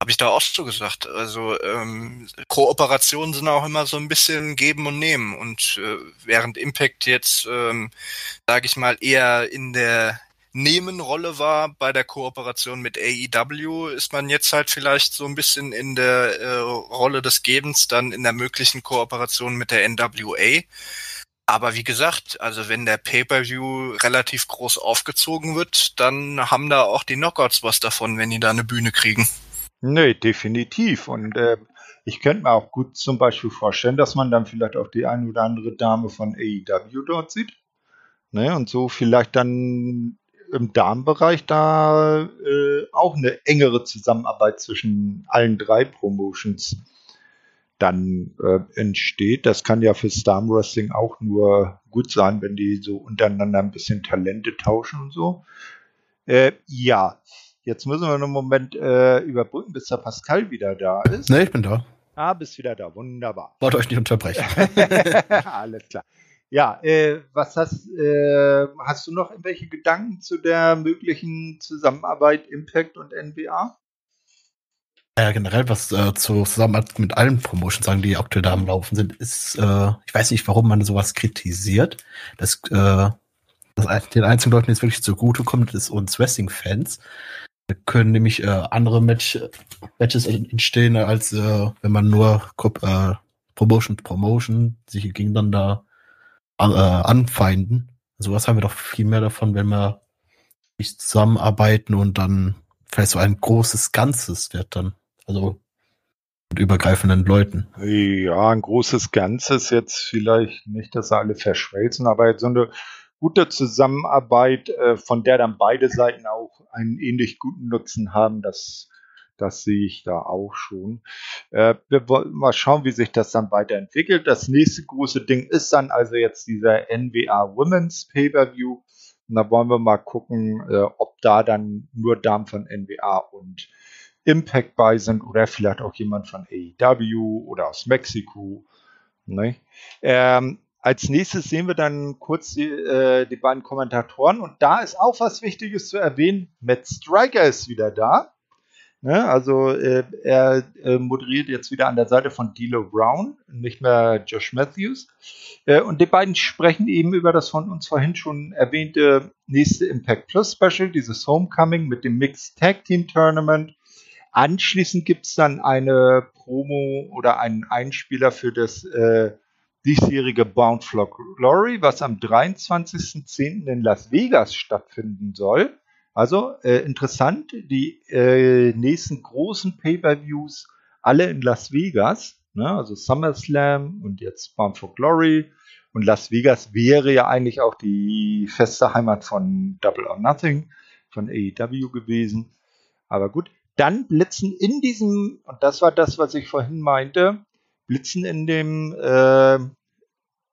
Habe ich da auch so gesagt. Also ähm, Kooperationen sind auch immer so ein bisschen geben und nehmen. Und äh, während Impact jetzt, ähm, sage ich mal, eher in der Nebenrolle war bei der Kooperation mit AEW, ist man jetzt halt vielleicht so ein bisschen in der äh, Rolle des Gebens, dann in der möglichen Kooperation mit der NWA. Aber wie gesagt, also wenn der Pay-per-View relativ groß aufgezogen wird, dann haben da auch die Knockouts was davon, wenn die da eine Bühne kriegen. Nee, definitiv. Und äh, ich könnte mir auch gut zum Beispiel vorstellen, dass man dann vielleicht auch die ein oder andere Dame von AEW dort sieht. Ne, und so vielleicht dann im Darmbereich da äh, auch eine engere Zusammenarbeit zwischen allen drei Promotions dann äh, entsteht. Das kann ja für Star Wrestling auch nur gut sein, wenn die so untereinander ein bisschen Talente tauschen und so. Äh, ja, jetzt müssen wir einen Moment äh, überbrücken, bis der Pascal wieder da ist. Ne, ich bin da. Ah, bist wieder da. Wunderbar. Wollte euch nicht unterbrechen. Alles klar. Ja, äh, was hast, äh, hast du noch irgendwelche Gedanken zu der möglichen Zusammenarbeit Impact und NBA? Ja, generell, was äh, zur Zusammenarbeit mit allen Promotions sagen, die aktuell da am Laufen sind, ist, äh, ich weiß nicht, warum man sowas kritisiert. Das, äh, das den einzigen Leuten, die es wirklich zugutekommt, ist uns Wrestling-Fans. Können nämlich äh, andere Match, Matches entstehen, als äh, wenn man nur äh, Promotion Promotion sich gegeneinander äh, anfeinden. Sowas haben wir doch viel mehr davon, wenn wir nicht zusammenarbeiten und dann vielleicht so ein großes Ganzes wird dann. Also mit übergreifenden Leuten. Ja, ein großes Ganzes jetzt vielleicht nicht, dass alle verschmelzen, aber jetzt so eine gute Zusammenarbeit, äh, von der dann beide Seiten auch einen ähnlich guten Nutzen haben, das das sehe ich da auch schon. Äh, wir wollen mal schauen, wie sich das dann weiterentwickelt. Das nächste große Ding ist dann also jetzt dieser NWA Women's Pay-Per-View. Und da wollen wir mal gucken, äh, ob da dann nur Damen von NWA und Impact bei sind oder vielleicht auch jemand von AEW oder aus Mexiko. Ne? Ähm, als nächstes sehen wir dann kurz die, äh, die beiden Kommentatoren und da ist auch was Wichtiges zu erwähnen. Matt Striker ist wieder da. Ne? Also äh, er äh, moderiert jetzt wieder an der Seite von D'Lo Brown, nicht mehr Josh Matthews. Äh, und die beiden sprechen eben über das von uns vorhin schon erwähnte nächste Impact Plus Special, dieses Homecoming mit dem Mixed Tag Team Tournament. Anschließend gibt es dann eine Promo oder einen Einspieler für das äh, diesjährige Bound for Glory, was am 23.10. in Las Vegas stattfinden soll. Also äh, interessant, die äh, nächsten großen Pay-per-Views alle in Las Vegas, ne? also SummerSlam und jetzt Bound for Glory. Und Las Vegas wäre ja eigentlich auch die feste Heimat von Double or Nothing, von AEW gewesen. Aber gut, dann blitzen in diesem, und das war das, was ich vorhin meinte, blitzen in dem äh,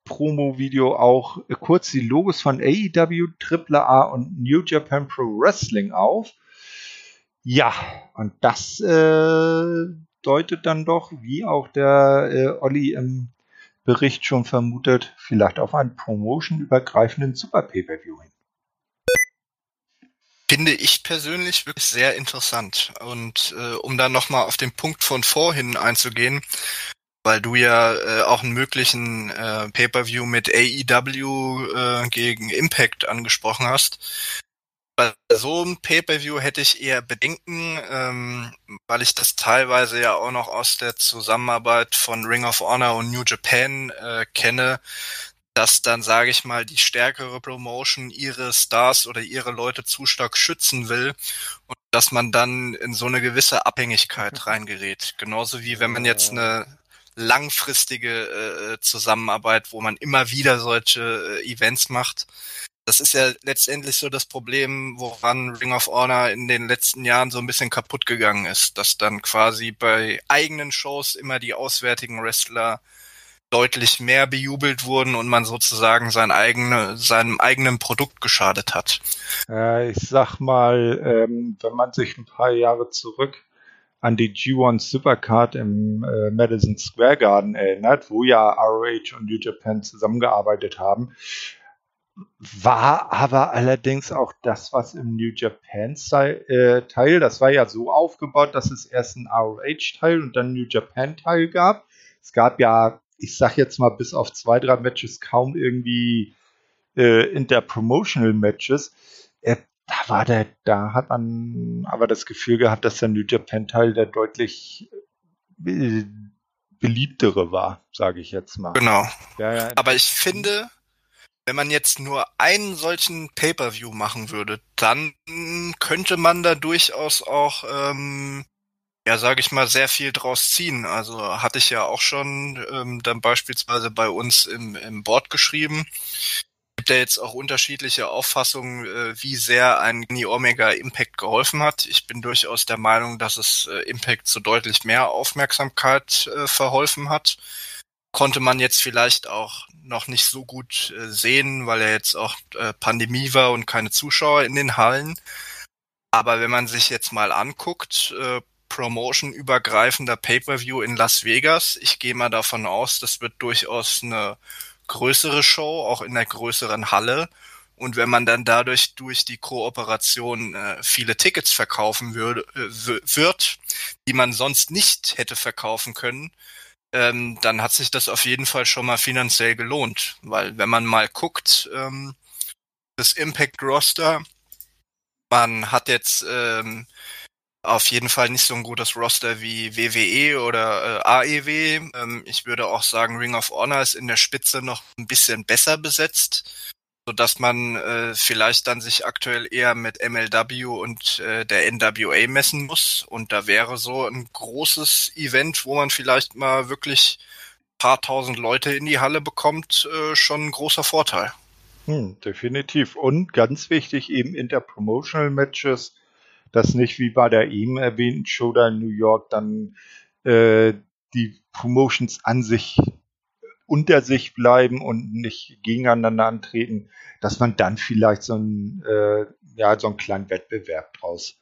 Promo-Video auch kurz die Logos von AEW, AAA und New Japan Pro Wrestling auf. Ja, und das äh, deutet dann doch, wie auch der äh, Olli im Bericht schon vermutet, vielleicht auf einen promotion-übergreifenden Super Pay-Per-View hin. Finde ich persönlich wirklich sehr interessant. Und äh, um dann nochmal auf den Punkt von vorhin einzugehen, weil du ja äh, auch einen möglichen äh, Pay-per-View mit AEW äh, gegen Impact angesprochen hast. Bei so einem Pay-per-View hätte ich eher Bedenken, ähm, weil ich das teilweise ja auch noch aus der Zusammenarbeit von Ring of Honor und New Japan äh, kenne, dass dann, sage ich mal, die stärkere Promotion ihre Stars oder ihre Leute zu stark schützen will und dass man dann in so eine gewisse Abhängigkeit reingerät. Genauso wie wenn man jetzt eine langfristige äh, Zusammenarbeit, wo man immer wieder solche äh, Events macht. Das ist ja letztendlich so das Problem, woran Ring of Honor in den letzten Jahren so ein bisschen kaputt gegangen ist, dass dann quasi bei eigenen Shows immer die auswärtigen Wrestler deutlich mehr bejubelt wurden und man sozusagen sein eigene, seinem eigenen Produkt geschadet hat. Äh, ich sag mal, ähm, wenn man sich ein paar Jahre zurück an die G1 Supercard im äh, Madison Square Garden erinnert, wo ja ROH und New Japan zusammengearbeitet haben, war aber allerdings auch das, was im New Japan äh, Teil, das war ja so aufgebaut, dass es erst einen ROH Teil und dann New Japan Teil gab. Es gab ja ich sag jetzt mal, bis auf zwei, drei Matches kaum irgendwie äh, Interpromotional Matches. Da war der, da hat man aber das Gefühl gehabt, dass der New Japan Teil der deutlich äh, beliebtere war, sage ich jetzt mal. Genau. Ja, ja. Aber ich finde, wenn man jetzt nur einen solchen Pay-per-View machen würde, dann könnte man da durchaus auch ähm, ja, sage ich mal, sehr viel draus ziehen. Also hatte ich ja auch schon ähm, dann beispielsweise bei uns im, im Board geschrieben. Gibt ja jetzt auch unterschiedliche Auffassungen, äh, wie sehr ein Gni Omega Impact geholfen hat. Ich bin durchaus der Meinung, dass es äh, Impact zu deutlich mehr Aufmerksamkeit äh, verholfen hat. Konnte man jetzt vielleicht auch noch nicht so gut äh, sehen, weil ja jetzt auch äh, Pandemie war und keine Zuschauer in den Hallen. Aber wenn man sich jetzt mal anguckt, äh, Promotion-übergreifender Pay-per-View in Las Vegas. Ich gehe mal davon aus, das wird durchaus eine größere Show, auch in der größeren Halle. Und wenn man dann dadurch durch die Kooperation äh, viele Tickets verkaufen würde, äh, wird, die man sonst nicht hätte verkaufen können, ähm, dann hat sich das auf jeden Fall schon mal finanziell gelohnt. Weil wenn man mal guckt, ähm, das Impact Roster, man hat jetzt ähm, auf jeden Fall nicht so ein gutes Roster wie WWE oder äh, AEW. Ähm, ich würde auch sagen, Ring of Honor ist in der Spitze noch ein bisschen besser besetzt, so dass man äh, vielleicht dann sich aktuell eher mit MLW und äh, der NWA messen muss. Und da wäre so ein großes Event, wo man vielleicht mal wirklich paar tausend Leute in die Halle bekommt, äh, schon ein großer Vorteil. Hm, definitiv. Und ganz wichtig eben Interpromotional Matches dass nicht wie bei der eben erwähnten Show da in New York dann äh, die Promotions an sich unter sich bleiben und nicht gegeneinander antreten, dass man dann vielleicht so ein äh, ja so einen kleinen Wettbewerb draus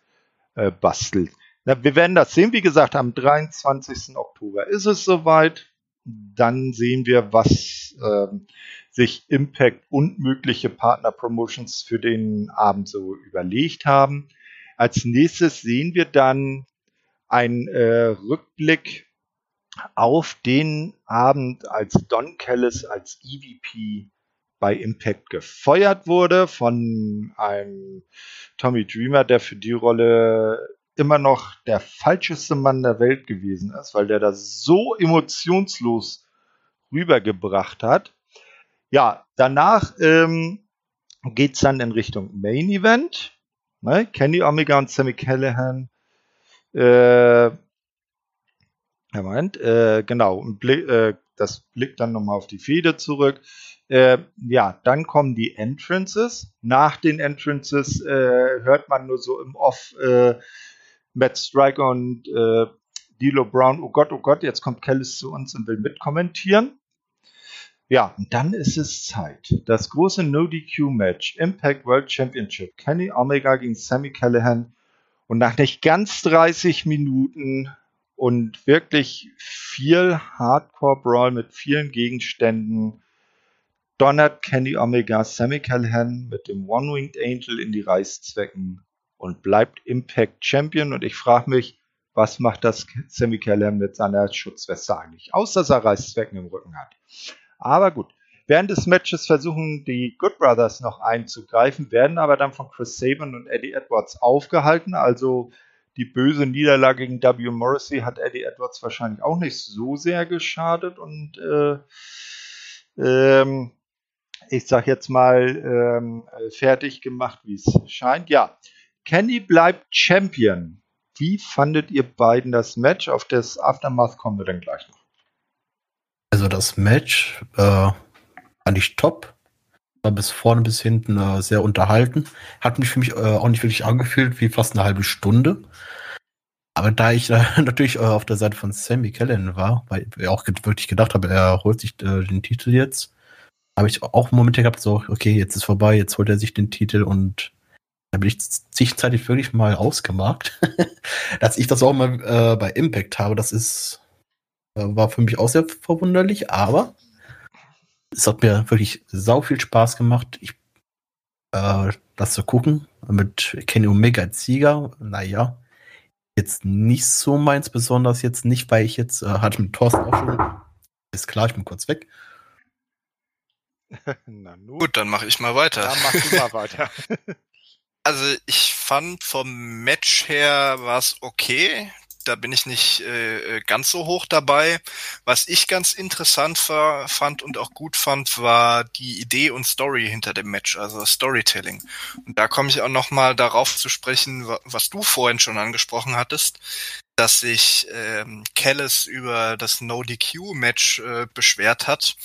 äh, bastelt. Na, wir werden das sehen. Wie gesagt, am 23. Oktober ist es soweit. Dann sehen wir, was äh, sich Impact und mögliche Partner Promotions für den Abend so überlegt haben. Als nächstes sehen wir dann einen äh, Rückblick auf den Abend, als Don Kellis als EVP bei Impact gefeuert wurde von einem Tommy Dreamer, der für die Rolle immer noch der falscheste Mann der Welt gewesen ist, weil der das so emotionslos rübergebracht hat. Ja, danach ähm, geht's dann in Richtung Main Event. Ne? Kenny Omega und Sammy Callahan. Äh, Moment, äh, genau, Blick, äh, das blickt dann nochmal auf die Fehde zurück. Äh, ja, dann kommen die Entrances. Nach den Entrances äh, hört man nur so im Off äh, Matt Striker und äh, D'Lo Brown, oh Gott, oh Gott, jetzt kommt Kellis zu uns und will mitkommentieren. Ja, und dann ist es Zeit. Das große No-DQ-Match, Impact World Championship, Kenny Omega gegen Sammy Callahan. Und nach nicht ganz 30 Minuten und wirklich viel Hardcore-Brawl mit vielen Gegenständen donnert Kenny Omega Sammy Callahan mit dem One-Winged Angel in die Reißzwecken und bleibt Impact Champion. Und ich frage mich, was macht das Sammy Callahan mit seiner Schutzweste eigentlich? Außer dass er Reißzwecken im Rücken hat. Aber gut. Während des Matches versuchen die Good Brothers noch einzugreifen, werden aber dann von Chris Sabin und Eddie Edwards aufgehalten. Also die böse Niederlage gegen W. Morrissey hat Eddie Edwards wahrscheinlich auch nicht so sehr geschadet und äh, ähm, ich sag jetzt mal ähm, fertig gemacht, wie es scheint. Ja, Kenny bleibt Champion. Wie fandet ihr beiden das Match? Auf das Aftermath kommen wir dann gleich noch. Also das Match äh, fand ich top. War bis vorne bis hinten äh, sehr unterhalten. Hat mich für mich äh, auch nicht wirklich angefühlt wie fast eine halbe Stunde. Aber da ich äh, natürlich äh, auf der Seite von Sammy Kellen war, weil ich auch wirklich gedacht habe, er holt sich äh, den Titel jetzt, habe ich auch einen Moment gehabt, so, okay, jetzt ist vorbei, jetzt holt er sich den Titel und da bin ich zwischenzeitlich wirklich mal ausgemarkt, dass ich das auch mal äh, bei Impact habe. Das ist, war für mich auch sehr verwunderlich, aber es hat mir wirklich sau viel Spaß gemacht. Ich, äh, das zu gucken mit Kenny Omega als Sieger, naja, jetzt nicht so meins, besonders jetzt nicht, weil ich jetzt, äh, hatte mit Thorsten auch schon, ist klar, ich bin kurz weg. Gut, dann mache ich mal weiter. Dann mach du mal weiter. also ich fand vom Match her war es okay da bin ich nicht äh, äh, ganz so hoch dabei. Was ich ganz interessant war, fand und auch gut fand, war die Idee und Story hinter dem Match, also Storytelling. Und da komme ich auch noch mal darauf zu sprechen, was du vorhin schon angesprochen hattest, dass sich ähm, Callis über das No-DQ-Match äh, beschwert hat.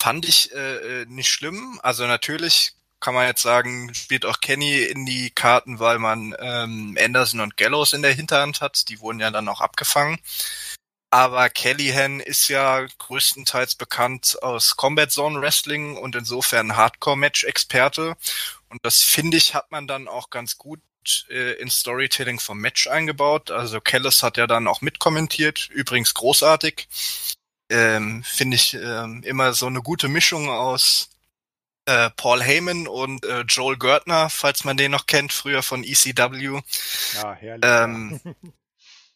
Fand ich äh, äh nicht schlimm. Also natürlich kann man jetzt sagen, spielt auch Kenny in die Karten, weil man ähm, Anderson und Gallows in der Hinterhand hat. Die wurden ja dann auch abgefangen. Aber Kellyhan ist ja größtenteils bekannt aus Combat Zone Wrestling und insofern Hardcore-Match-Experte. Und das finde ich, hat man dann auch ganz gut äh, ins Storytelling vom Match eingebaut. Also Kellis hat ja dann auch mitkommentiert, übrigens großartig. Ähm, finde ich ähm, immer so eine gute Mischung aus äh, Paul Heyman und äh, Joel Gertner, falls man den noch kennt, früher von ECW. Ja, herrlich. Ähm,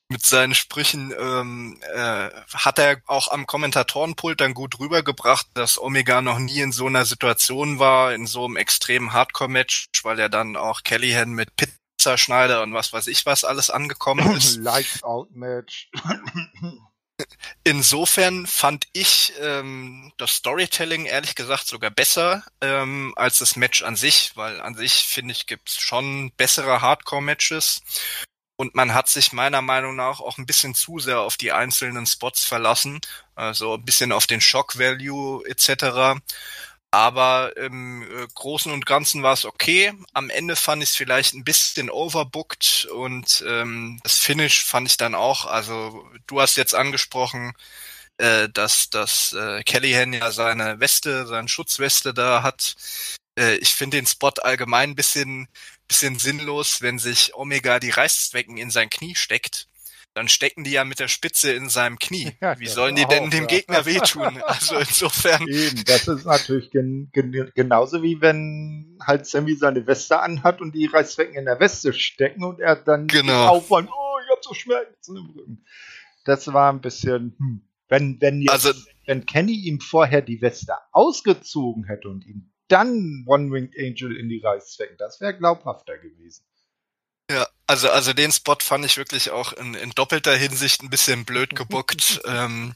mit seinen Sprüchen ähm, äh, hat er auch am Kommentatorenpult dann gut rübergebracht, dass Omega noch nie in so einer Situation war, in so einem extremen Hardcore-Match, weil er dann auch Kellyhan mit Pizzaschneider und was weiß ich was alles angekommen ist. Lights Out Match. Insofern fand ich ähm, das Storytelling ehrlich gesagt sogar besser ähm, als das Match an sich, weil an sich finde ich gibt's schon bessere Hardcore-Matches und man hat sich meiner Meinung nach auch ein bisschen zu sehr auf die einzelnen Spots verlassen, also ein bisschen auf den Shock Value etc. Aber im äh, Großen und Ganzen war es okay. Am Ende fand ich es vielleicht ein bisschen overbooked und ähm, das Finish fand ich dann auch. Also du hast jetzt angesprochen, äh, dass, dass äh, Kellyhan ja seine Weste, seine Schutzweste da hat. Äh, ich finde den Spot allgemein ein bisschen, bisschen sinnlos, wenn sich Omega die Reißzwecken in sein Knie steckt dann stecken die ja mit der Spitze in seinem Knie. Ja, Wie sollen die auch, denn dem ja. Gegner wehtun? Also insofern. Eben, das ist natürlich gen gen genauso wie wenn halt Sammy seine Weste anhat und die Reißzwecken in der Weste stecken und er dann genau. aufwand, oh, ich hab so Schmerzen im Rücken. Das war ein bisschen, hm. wenn, wenn jetzt, also, wenn Kenny ihm vorher die Weste ausgezogen hätte und ihm dann One-Winged Angel in die Reißzwecken, das wäre glaubhafter gewesen. Ja, also, also den Spot fand ich wirklich auch in, in doppelter Hinsicht ein bisschen blöd gebuckt. ähm,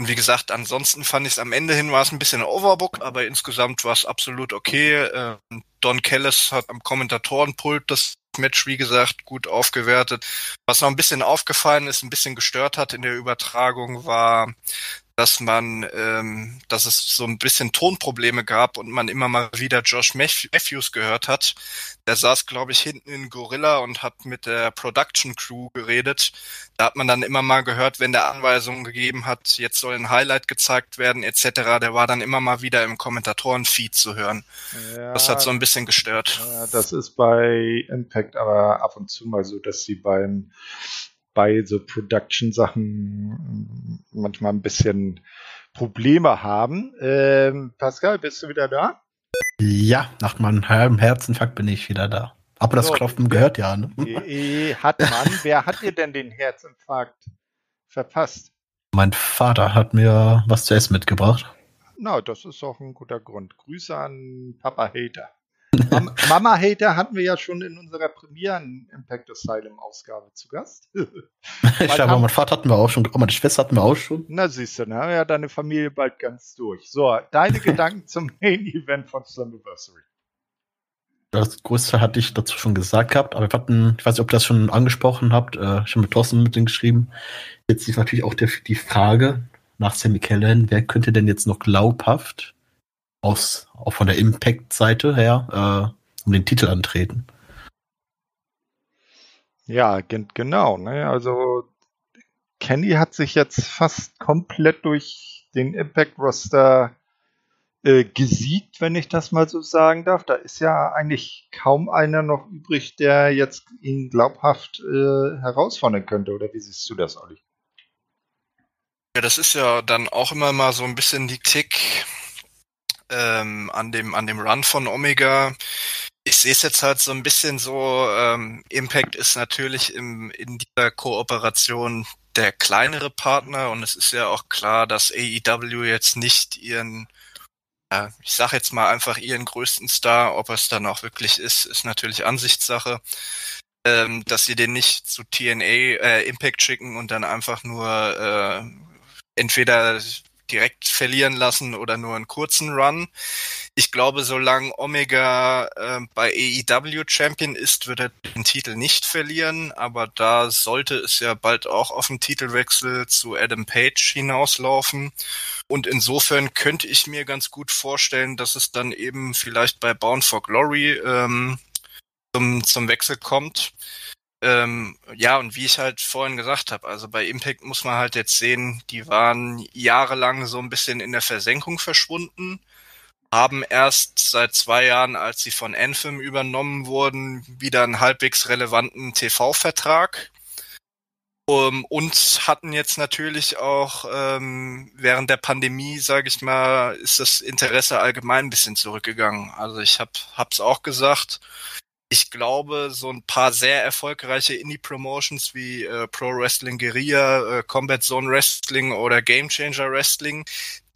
und wie gesagt, ansonsten fand ich es am Ende hin war es ein bisschen Overbook, aber insgesamt war es absolut okay. Ähm, Don Kellis hat am Kommentatorenpult das Match, wie gesagt, gut aufgewertet. Was noch ein bisschen aufgefallen ist, ein bisschen gestört hat in der Übertragung, war, dass man, ähm, dass es so ein bisschen Tonprobleme gab und man immer mal wieder Josh Matthews gehört hat. Der saß, glaube ich, hinten in Gorilla und hat mit der Production Crew geredet. Da hat man dann immer mal gehört, wenn der Anweisungen gegeben hat, jetzt soll ein Highlight gezeigt werden, etc. Der war dann immer mal wieder im Kommentatorenfeed zu hören. Ja, das hat so ein bisschen gestört. Ja, das ist bei Impact aber ab und zu mal so, dass sie beim bei so Production-Sachen äh, manchmal ein bisschen Probleme haben. Ähm, Pascal, bist du wieder da? Ja, nach meinem halben Herzinfarkt bin ich wieder da. Aber das so, Klopfen gehört ja. Ne? Äh, hat man, wer hat dir denn den Herzinfarkt verpasst? Mein Vater hat mir was zu essen mitgebracht. Na, das ist auch ein guter Grund. Grüße an Papa Hater. Mama Hater hatten wir ja schon in unserer Premieren Impact Asylum Ausgabe zu Gast. ich glaube, mein Vater hatten wir auch schon, oh, meine Schwester hatten wir auch schon. Na siehst du, dann haben wir ja deine Familie bald ganz durch. So, deine Gedanken zum Main Event von Slammiversary. das Größte hatte ich dazu schon gesagt gehabt, aber wir hatten, ich weiß nicht, ob ihr das schon angesprochen habt, äh, ich habe mit Thorsten mit denen geschrieben. Jetzt ist natürlich auch der, die Frage nach Sammy Callahan, wer könnte denn jetzt noch glaubhaft aus, auch von der Impact-Seite her, äh, um den Titel antreten? Ja, genau. Ne? Also Kenny hat sich jetzt fast komplett durch den Impact-Roster äh, gesiegt, wenn ich das mal so sagen darf. Da ist ja eigentlich kaum einer noch übrig, der jetzt ihn glaubhaft äh, herausfordern könnte. Oder wie siehst du das, Olli? Ja, das ist ja dann auch immer mal so ein bisschen die Tick ähm, an dem an dem Run von Omega. Ich sehe es jetzt halt so ein bisschen so. Ähm, Impact ist natürlich im, in dieser Kooperation der kleinere Partner und es ist ja auch klar, dass AEW jetzt nicht ihren ja, ich sage jetzt mal einfach ihren größten Star, ob es dann auch wirklich ist, ist natürlich Ansichtssache. Ähm, dass sie den nicht zu TNA äh, Impact schicken und dann einfach nur äh, entweder direkt verlieren lassen oder nur einen kurzen Run. Ich glaube, solange Omega äh, bei AEW Champion ist, wird er den Titel nicht verlieren, aber da sollte es ja bald auch auf den Titelwechsel zu Adam Page hinauslaufen. Und insofern könnte ich mir ganz gut vorstellen, dass es dann eben vielleicht bei Bound for Glory ähm, zum, zum Wechsel kommt. Ähm, ja, und wie ich halt vorhin gesagt habe, also bei Impact muss man halt jetzt sehen, die waren jahrelang so ein bisschen in der Versenkung verschwunden, haben erst seit zwei Jahren, als sie von Anthem übernommen wurden, wieder einen halbwegs relevanten TV-Vertrag. Um, und hatten jetzt natürlich auch ähm, während der Pandemie, sage ich mal, ist das Interesse allgemein ein bisschen zurückgegangen. Also ich habe hab's auch gesagt, ich glaube, so ein paar sehr erfolgreiche Indie-Promotions wie äh, Pro Wrestling Guerilla, äh, Combat Zone Wrestling oder Game Changer Wrestling,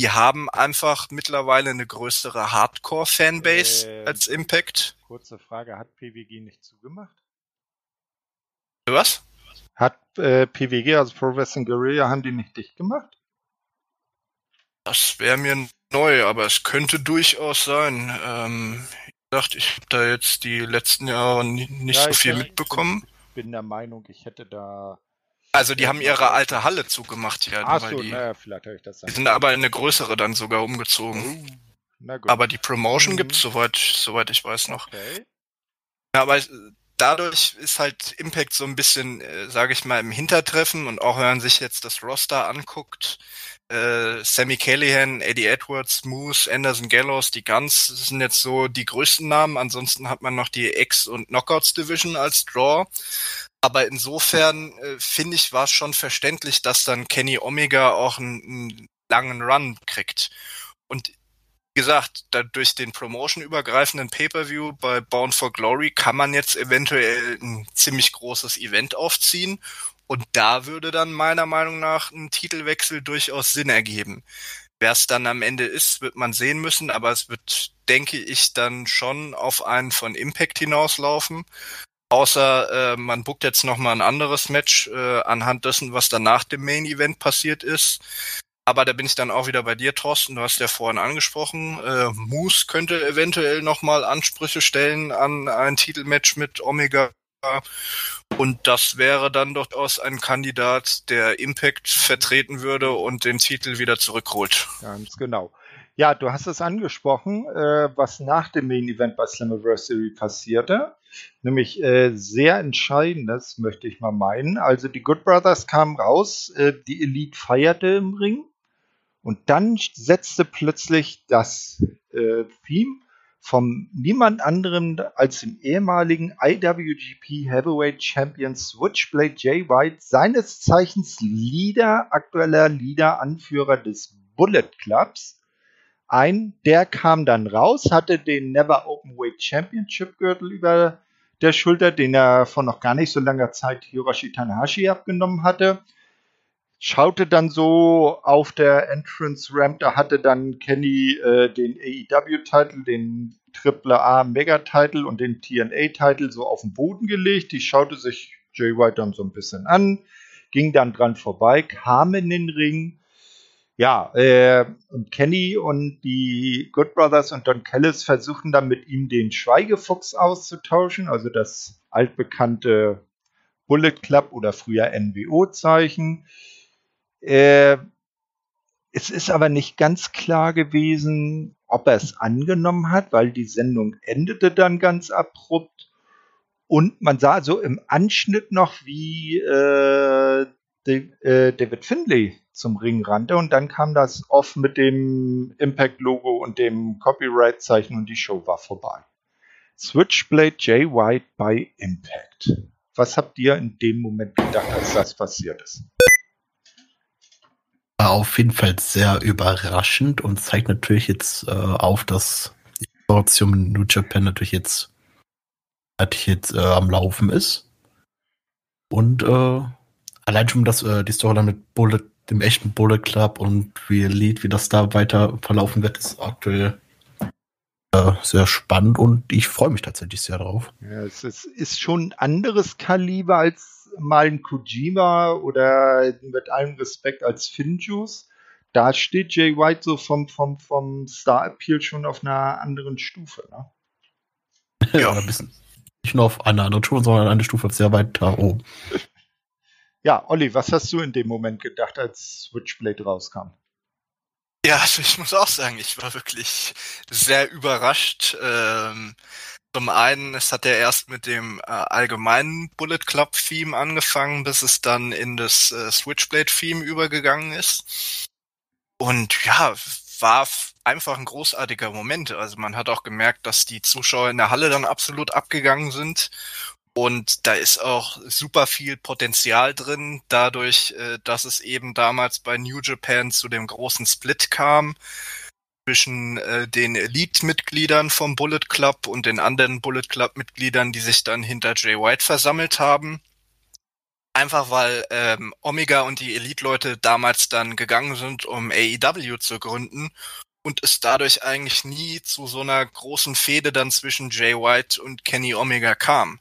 die haben einfach mittlerweile eine größere Hardcore-Fanbase äh, als Impact. Kurze Frage, hat PWG nicht zugemacht? Was? Hat äh, PWG, also Pro Wrestling Guerilla, haben die nicht dicht gemacht? Das wäre mir neu, aber es könnte durchaus sein. Ähm, gesagt, ich habe da jetzt die letzten Jahre nicht ja, so viel mitbekommen. Ich bin der Meinung, ich hätte da. Also die haben ihre alte Halle zugemacht ja. Ach so, die, naja, vielleicht habe ich das. Die sind aber in eine größere dann sogar umgezogen. Oh, aber die Promotion mhm. gibt's soweit, soweit ich weiß noch. Okay. Ja, aber dadurch ist halt Impact so ein bisschen, äh, sage ich mal, im Hintertreffen und auch wenn man sich jetzt das Roster anguckt, äh, Sammy Callahan, Eddie Edwards, Moose, Anderson Gallows, die Guns sind jetzt so die größten Namen. Ansonsten hat man noch die X- und Knockouts Division als Draw. Aber insofern äh, finde ich, war es schon verständlich, dass dann Kenny Omega auch einen, langen Run kriegt. Und wie gesagt, durch den Promotion-übergreifenden Pay-Per-View bei Bound for Glory kann man jetzt eventuell ein ziemlich großes Event aufziehen und da würde dann meiner Meinung nach ein Titelwechsel durchaus Sinn ergeben. Wer es dann am Ende ist, wird man sehen müssen, aber es wird, denke ich, dann schon auf einen von Impact hinauslaufen. Außer äh, man buckt jetzt nochmal ein anderes Match äh, anhand dessen, was dann nach dem Main Event passiert ist. Aber da bin ich dann auch wieder bei dir, Thorsten. Du hast ja vorhin angesprochen, äh, Moose könnte eventuell nochmal Ansprüche stellen an ein Titelmatch mit Omega. Und das wäre dann durchaus ein Kandidat, der Impact vertreten würde und den Titel wieder zurückholt. Ganz genau. Ja, du hast es angesprochen, äh, was nach dem Main Event bei Slammiversary passierte. Nämlich äh, sehr entscheidendes, möchte ich mal meinen. Also die Good Brothers kamen raus, äh, die Elite feierte im Ring und dann setzte plötzlich das äh, Theme vom niemand anderem als dem ehemaligen IWGP Heavyweight Champion Switchblade Jay White, seines Zeichens Leader, aktueller Leader, Anführer des Bullet Clubs, ein. Der kam dann raus, hatte den Never Openweight Championship Gürtel über der Schulter, den er vor noch gar nicht so langer Zeit Hiroshi Tanahashi abgenommen hatte schaute dann so auf der Entrance Ramp, da hatte dann Kenny äh, den AEW-Titel, den AAA Mega-Titel und den TNA-Titel so auf den Boden gelegt. Die schaute sich Jay White dann so ein bisschen an, ging dann dran vorbei, kam in den Ring. Ja, äh, und Kenny und die Good Brothers und Don Callis versuchen dann mit ihm den Schweigefuchs auszutauschen, also das altbekannte Bullet Club oder früher NWO-Zeichen. Äh, es ist aber nicht ganz klar gewesen, ob er es angenommen hat, weil die Sendung endete dann ganz abrupt. Und man sah so im Anschnitt noch, wie äh, äh, David Findlay zum Ring rannte und dann kam das off mit dem Impact-Logo und dem Copyright-Zeichen und die Show war vorbei. Switchblade Jay White bei Impact. Was habt ihr in dem Moment gedacht, als das passiert ist? War auf jeden Fall sehr überraschend und zeigt natürlich jetzt äh, auf, dass die Situation New Japan natürlich jetzt, natürlich jetzt äh, am Laufen ist. Und äh, allein schon das, äh, die Story mit Bullet, dem echten Bullet Club und wie Lied, wie das da weiter verlaufen wird, ist aktuell äh, sehr spannend und ich freue mich tatsächlich sehr drauf. Ja, es ist schon ein anderes Kaliber als mal ein Kojima oder mit allem Respekt als Finjuice. Da steht Jay White so vom, vom, vom Star Appeal schon auf einer anderen Stufe. Ne? Ja, ein bisschen. Nicht nur auf einer anderen Stufe, sondern eine Stufe sehr weit da oben. Ja, Olli, was hast du in dem Moment gedacht, als Switchblade rauskam? Ja, also ich muss auch sagen, ich war wirklich sehr überrascht. Ähm, zum einen, es hat ja erst mit dem äh, allgemeinen Bullet Club Theme angefangen, bis es dann in das äh, Switchblade Theme übergegangen ist. Und ja, war einfach ein großartiger Moment. Also man hat auch gemerkt, dass die Zuschauer in der Halle dann absolut abgegangen sind und da ist auch super viel Potenzial drin, dadurch, äh, dass es eben damals bei New Japan zu dem großen Split kam zwischen äh, den Elite-Mitgliedern vom Bullet Club und den anderen Bullet Club-Mitgliedern, die sich dann hinter Jay White versammelt haben. Einfach weil ähm, Omega und die Elite-Leute damals dann gegangen sind, um AEW zu gründen und es dadurch eigentlich nie zu so einer großen Fehde dann zwischen Jay White und Kenny Omega kam.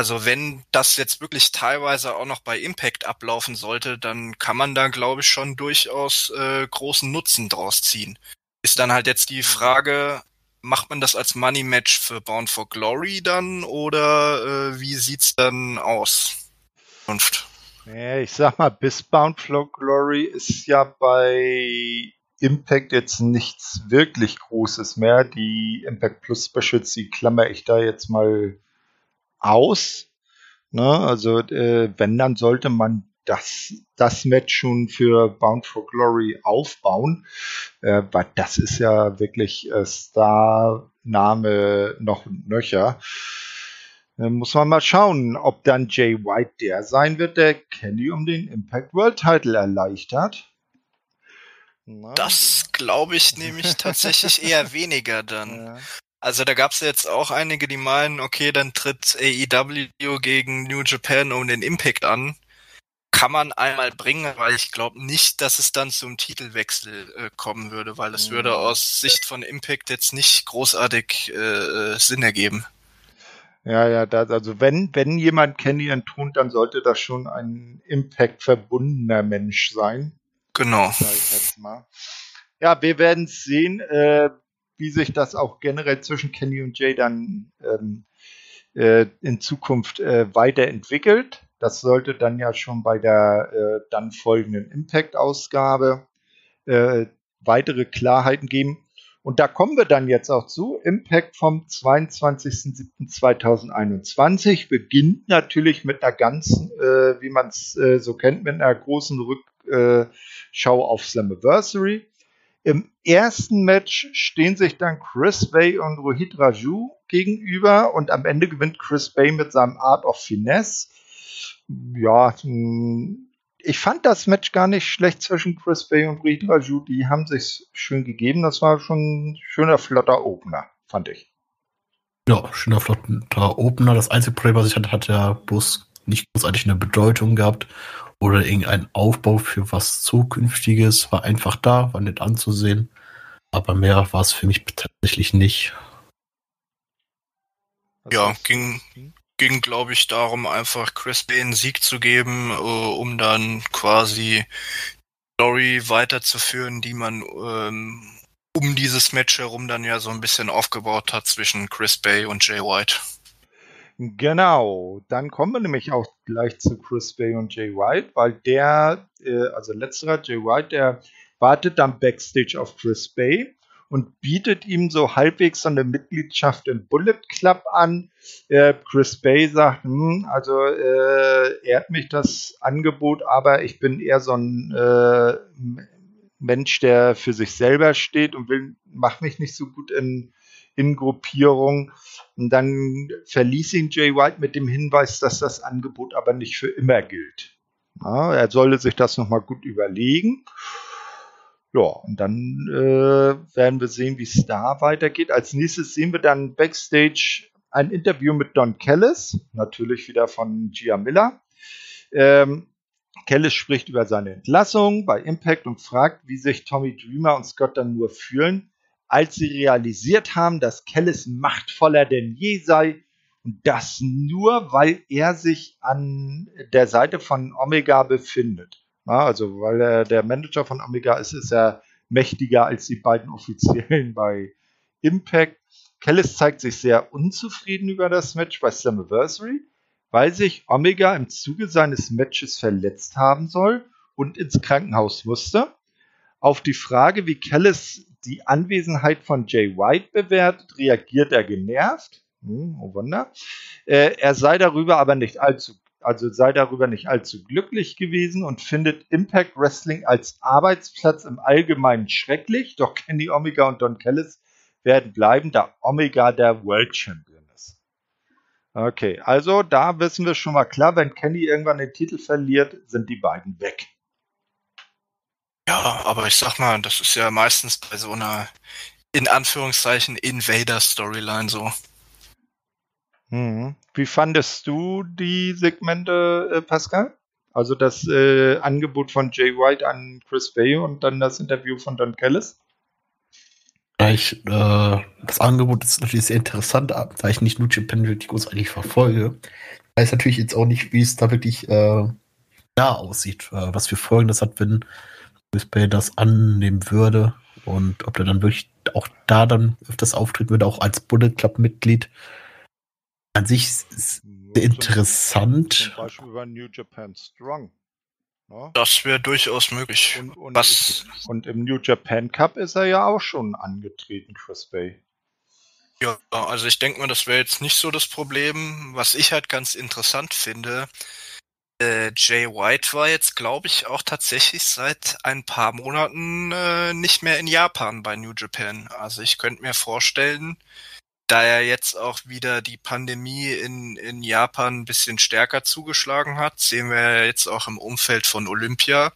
Also wenn das jetzt wirklich teilweise auch noch bei Impact ablaufen sollte, dann kann man da, glaube ich, schon durchaus äh, großen Nutzen draus ziehen. Ist dann halt jetzt die mhm. Frage, macht man das als Money Match für Bound for Glory dann oder äh, wie sieht's dann aus? Ich sag mal, bis Bound for Glory ist ja bei Impact jetzt nichts wirklich Großes mehr. Die Impact Plus Specials, die klammer ich da jetzt mal aus. Ne? Also äh, wenn, dann sollte man das, das Match schon für Bound for Glory aufbauen, äh, weil das ist ja wirklich äh, Star-Name noch nöcher. Äh, muss man mal schauen, ob dann Jay White der sein wird, der Kenny um den Impact World Title erleichtert. Na? Das glaube ich nämlich tatsächlich eher weniger dann. Ja. Also da gab es jetzt auch einige, die meinen, okay, dann tritt AEW gegen New Japan um den Impact an. Kann man einmal bringen, weil ich glaube nicht, dass es dann zum Titelwechsel äh, kommen würde, weil es mhm. würde aus Sicht von Impact jetzt nicht großartig äh, Sinn ergeben. Ja, ja, das, also wenn, wenn jemand Kenny entthront, dann sollte das schon ein Impact verbundener Mensch sein. Genau. Ja, wir werden es sehen. Äh, wie sich das auch generell zwischen Kenny und Jay dann ähm, äh, in Zukunft äh, weiterentwickelt. Das sollte dann ja schon bei der äh, dann folgenden Impact-Ausgabe äh, weitere Klarheiten geben. Und da kommen wir dann jetzt auch zu. Impact vom 22.07.2021 beginnt natürlich mit einer ganzen, äh, wie man es äh, so kennt, mit einer großen Rückschau auf Slammiversary. Im ersten Match stehen sich dann Chris Bay und Rohit Raju gegenüber und am Ende gewinnt Chris Bay mit seinem Art of Finesse. Ja, hm, ich fand das Match gar nicht schlecht zwischen Chris Bay und Rohit Raju. Die haben sich schön gegeben. Das war schon ein schöner, flotter Opener, fand ich. Ja, schöner, flotter Opener. Das einzige Problem, was ich hatte, hat ja bloß nicht großartig eine Bedeutung gehabt oder irgendein Aufbau für was Zukünftiges war einfach da, war nett anzusehen. Aber mehr war es für mich tatsächlich nicht. Ja, ging, ging glaube ich, darum, einfach Chris Bay einen Sieg zu geben, uh, um dann quasi Story weiterzuführen, die man ähm, um dieses Match herum dann ja so ein bisschen aufgebaut hat zwischen Chris Bay und Jay White. Genau, dann kommen wir nämlich auch gleich zu Chris Bay und Jay White, weil der, äh, also letzterer Jay White, der wartet dann backstage auf Chris Bay und bietet ihm so halbwegs so eine Mitgliedschaft im Bullet Club an. Äh, Chris Bay sagt, hm, also äh, ehrt mich das Angebot, aber ich bin eher so ein äh, Mensch, der für sich selber steht und will, macht mich nicht so gut in, in Gruppierung. Und dann verließ ihn Jay White mit dem Hinweis, dass das Angebot aber nicht für immer gilt. Ja, er solle sich das nochmal gut überlegen. Ja, und dann äh, werden wir sehen, wie es da weitergeht. Als nächstes sehen wir dann backstage ein Interview mit Don Kellis, natürlich wieder von Gia Miller. Ähm, Kellis spricht über seine Entlassung bei Impact und fragt, wie sich Tommy Dreamer und Scott dann nur fühlen, als sie realisiert haben, dass Kellis machtvoller denn je sei und das nur, weil er sich an der Seite von Omega befindet. Ja, also, weil er der Manager von Omega ist, ist er mächtiger als die beiden Offiziellen bei Impact. Kellis zeigt sich sehr unzufrieden über das Match bei Slammiversary, weil sich Omega im Zuge seines Matches verletzt haben soll und ins Krankenhaus musste. Auf die Frage, wie Kellis die Anwesenheit von Jay White bewertet, reagiert er genervt. Hm, oh Wunder. Äh, er sei darüber aber nicht allzu also sei darüber nicht allzu glücklich gewesen und findet Impact Wrestling als Arbeitsplatz im Allgemeinen schrecklich, doch Kenny Omega und Don Callis werden bleiben, da Omega der World Champion ist. Okay, also da wissen wir schon mal klar, wenn Kenny irgendwann den Titel verliert, sind die beiden weg. Ja, aber ich sag mal, das ist ja meistens bei so einer in Anführungszeichen Invader-Storyline so. Mhm. Wie fandest du die Segmente, äh, Pascal? Also das äh, Angebot von Jay White an Chris Bay und dann das Interview von Don Kellis? Ich, äh, das Angebot ist natürlich sehr interessant, da ich nicht nur Japan wirklich großartig verfolge. Ich weiß natürlich jetzt auch nicht, wie es da wirklich äh, da aussieht, äh, was für Folgen das hat, wenn Chris Bay das annehmen würde und ob er dann wirklich auch da dann öfters auftreten würde, auch als Bullet Club Mitglied an sich ist ja, interessant. Zum, Beispiel über New Japan Strong. Ne? Das wäre durchaus möglich. Und, und, Was? und im New Japan Cup ist er ja auch schon angetreten, Chris Bay. Ja, also ich denke mal, das wäre jetzt nicht so das Problem. Was ich halt ganz interessant finde, äh, Jay White war jetzt, glaube ich, auch tatsächlich seit ein paar Monaten äh, nicht mehr in Japan bei New Japan. Also ich könnte mir vorstellen, da ja jetzt auch wieder die Pandemie in, in Japan ein bisschen stärker zugeschlagen hat, sehen wir jetzt auch im Umfeld von Olympia,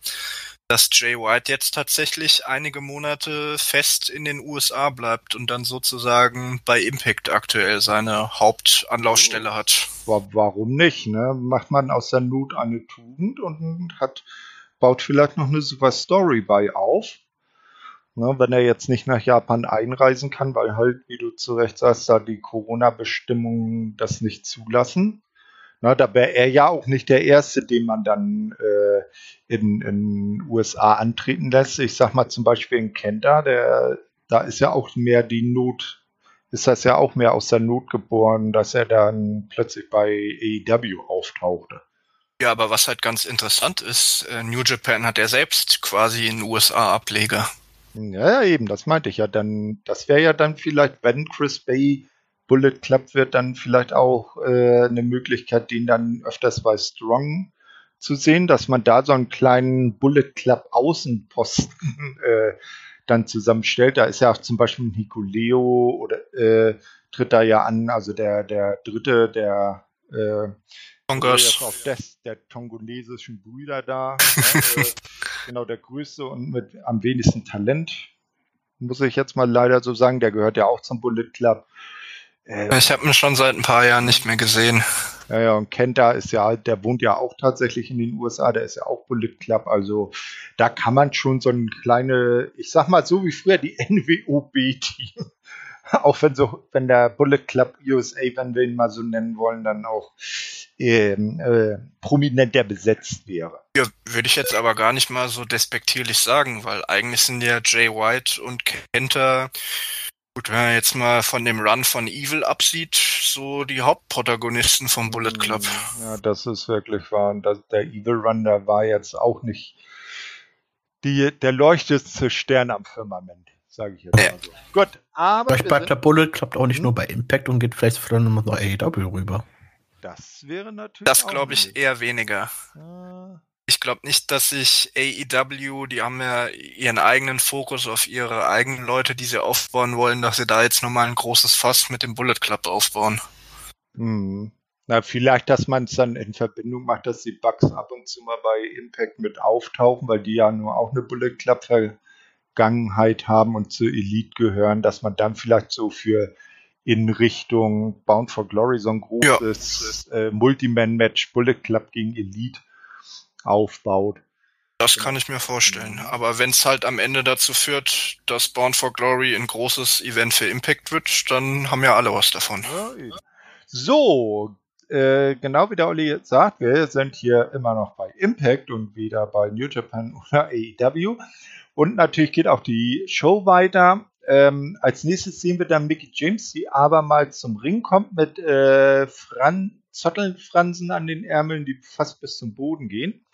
dass Jay White jetzt tatsächlich einige Monate fest in den USA bleibt und dann sozusagen bei Impact aktuell seine Hauptanlaufstelle hat. Warum nicht? Ne? Macht man aus der Not eine Tugend und hat, baut vielleicht noch eine super Story bei auf. Ne, wenn er jetzt nicht nach Japan einreisen kann, weil halt, wie du zu Recht sagst, da die Corona-Bestimmungen das nicht zulassen. Ne, da wäre er ja auch nicht der Erste, den man dann äh, in den USA antreten lässt. Ich sag mal zum Beispiel in Kenta, der, da ist ja auch mehr die Not, ist das ja auch mehr aus der Not geboren, dass er dann plötzlich bei AEW auftauchte. Ja, aber was halt ganz interessant ist, äh, New Japan hat ja selbst quasi einen USA-Ableger. Ja, eben, das meinte ich ja. Dann, das wäre ja dann vielleicht, wenn Chris Bay Bullet Club wird, dann vielleicht auch äh, eine Möglichkeit, den dann öfters bei Strong zu sehen, dass man da so einen kleinen Bullet Club Außenposten äh, dann zusammenstellt. Da ist ja auch zum Beispiel Nicoleo oder äh, tritt da ja an, also der, der dritte, der äh, Tongas. auf des, der tongolesischen Brüder da. ja, äh, genau, der größte und mit am wenigsten Talent, muss ich jetzt mal leider so sagen. Der gehört ja auch zum Bullet Club. Äh, ich habe ihn schon seit ein paar Jahren nicht mehr gesehen. Ja, ja, und Kenta ist ja, der wohnt ja auch tatsächlich in den USA, der ist ja auch Bullet Club, also da kann man schon so ein kleine, ich sag mal so wie früher die NWOB-Team auch wenn so, wenn der Bullet Club USA, wenn wir ihn mal so nennen wollen, dann auch ähm, äh, prominenter besetzt wäre. Ja, würde ich jetzt aber gar nicht mal so despektierlich sagen, weil eigentlich sind ja Jay White und Kenter, gut, wenn man jetzt mal von dem Run von Evil absieht, so die Hauptprotagonisten vom Bullet Club. Mm, ja, das ist wirklich wahr. Und das, der Evil Run, der war jetzt auch nicht die, der leuchtendste Stern am Firmament, sage ich jetzt mal so. Gut, aber. Vielleicht bleibt der Bullet Club auch nicht hm? nur bei Impact und geht vielleicht vielleicht nochmal nach AEW rüber. Das wäre natürlich. Das glaube ich eher weniger. Ah. Ich glaube nicht, dass sich AEW, die haben ja ihren eigenen Fokus auf ihre eigenen Leute, die sie aufbauen wollen, dass sie da jetzt nochmal ein großes Fass mit dem Bullet Club aufbauen. Hm. Na, vielleicht, dass man es dann in Verbindung macht, dass die Bugs ab und zu mal bei Impact mit auftauchen, weil die ja nur auch eine Bullet Club Vergangenheit haben und zu Elite gehören, dass man dann vielleicht so für in Richtung Bound for Glory so ein großes ja. äh, Multiman-Match Bullet Club gegen Elite aufbaut. Das kann ich mir vorstellen. Aber wenn es halt am Ende dazu führt, dass Bound for Glory ein großes Event für Impact wird, dann haben ja alle was davon. So, äh, genau wie der Olli sagt, wir sind hier immer noch bei Impact und wieder bei New Japan oder AEW. Und natürlich geht auch die Show weiter. Ähm, als nächstes sehen wir dann Mickey James, die abermals zum Ring kommt mit äh, Fran Zottelfransen an den Ärmeln, die fast bis zum Boden gehen.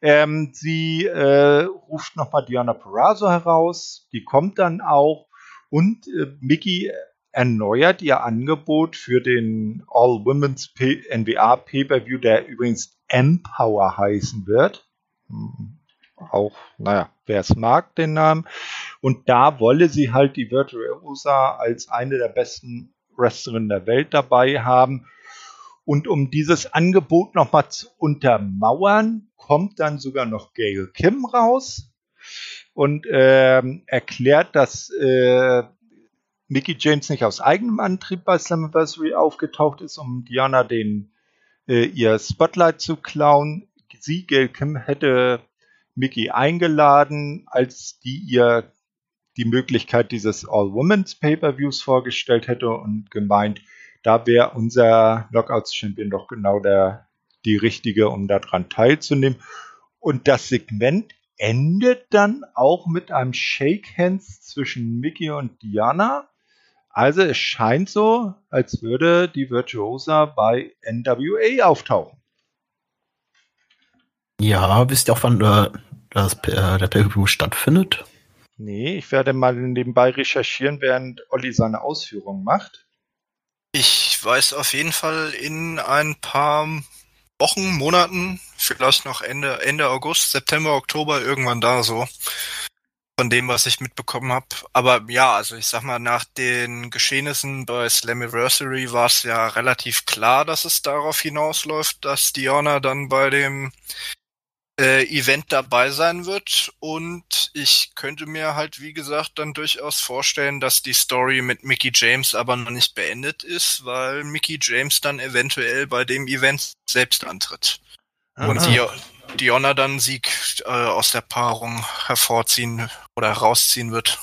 Ähm, sie äh, ruft nochmal Diana Perazzo heraus, die kommt dann auch und äh, Mickey erneuert ihr Angebot für den All-Women's NWA Pay-Per-View, der übrigens Empower heißen wird. Hm, auch, naja, wer es mag, den Namen. Und da wolle sie halt die Virtuosa als eine der besten Wrestlerinnen der Welt dabei haben. Und um dieses Angebot nochmal zu untermauern, kommt dann sogar noch Gail Kim raus und äh, erklärt, dass äh, Mickey James nicht aus eigenem Antrieb bei Slammiversary aufgetaucht ist, um Diana den äh, ihr Spotlight zu klauen. Sie, Gail Kim, hätte Mickey eingeladen, als die ihr die Möglichkeit dieses All-Women's Pay-Per-Views vorgestellt hätte und gemeint, da wäre unser Knockouts-Champion doch genau der, die richtige, um daran teilzunehmen. Und das Segment endet dann auch mit einem Shake Hands zwischen Mickey und Diana. Also es scheint so, als würde die Virtuosa bei NWA auftauchen. Ja, wisst ihr auch, wann äh, das, äh, der pay stattfindet? Nee, ich werde mal nebenbei recherchieren, während Olli seine Ausführungen macht. Ich weiß auf jeden Fall in ein paar Wochen, Monaten, vielleicht noch Ende, Ende August, September, Oktober, irgendwann da so von dem, was ich mitbekommen habe. Aber ja, also ich sag mal, nach den Geschehnissen bei Slammiversary war es ja relativ klar, dass es darauf hinausläuft, dass Diana dann bei dem äh, Event dabei sein wird. Und ich könnte mir halt, wie gesagt, dann durchaus vorstellen, dass die Story mit Mickey James aber noch nicht beendet ist, weil Mickey James dann eventuell bei dem Event selbst antritt. Und die, Diona dann Sieg äh, aus der Paarung hervorziehen oder herausziehen wird.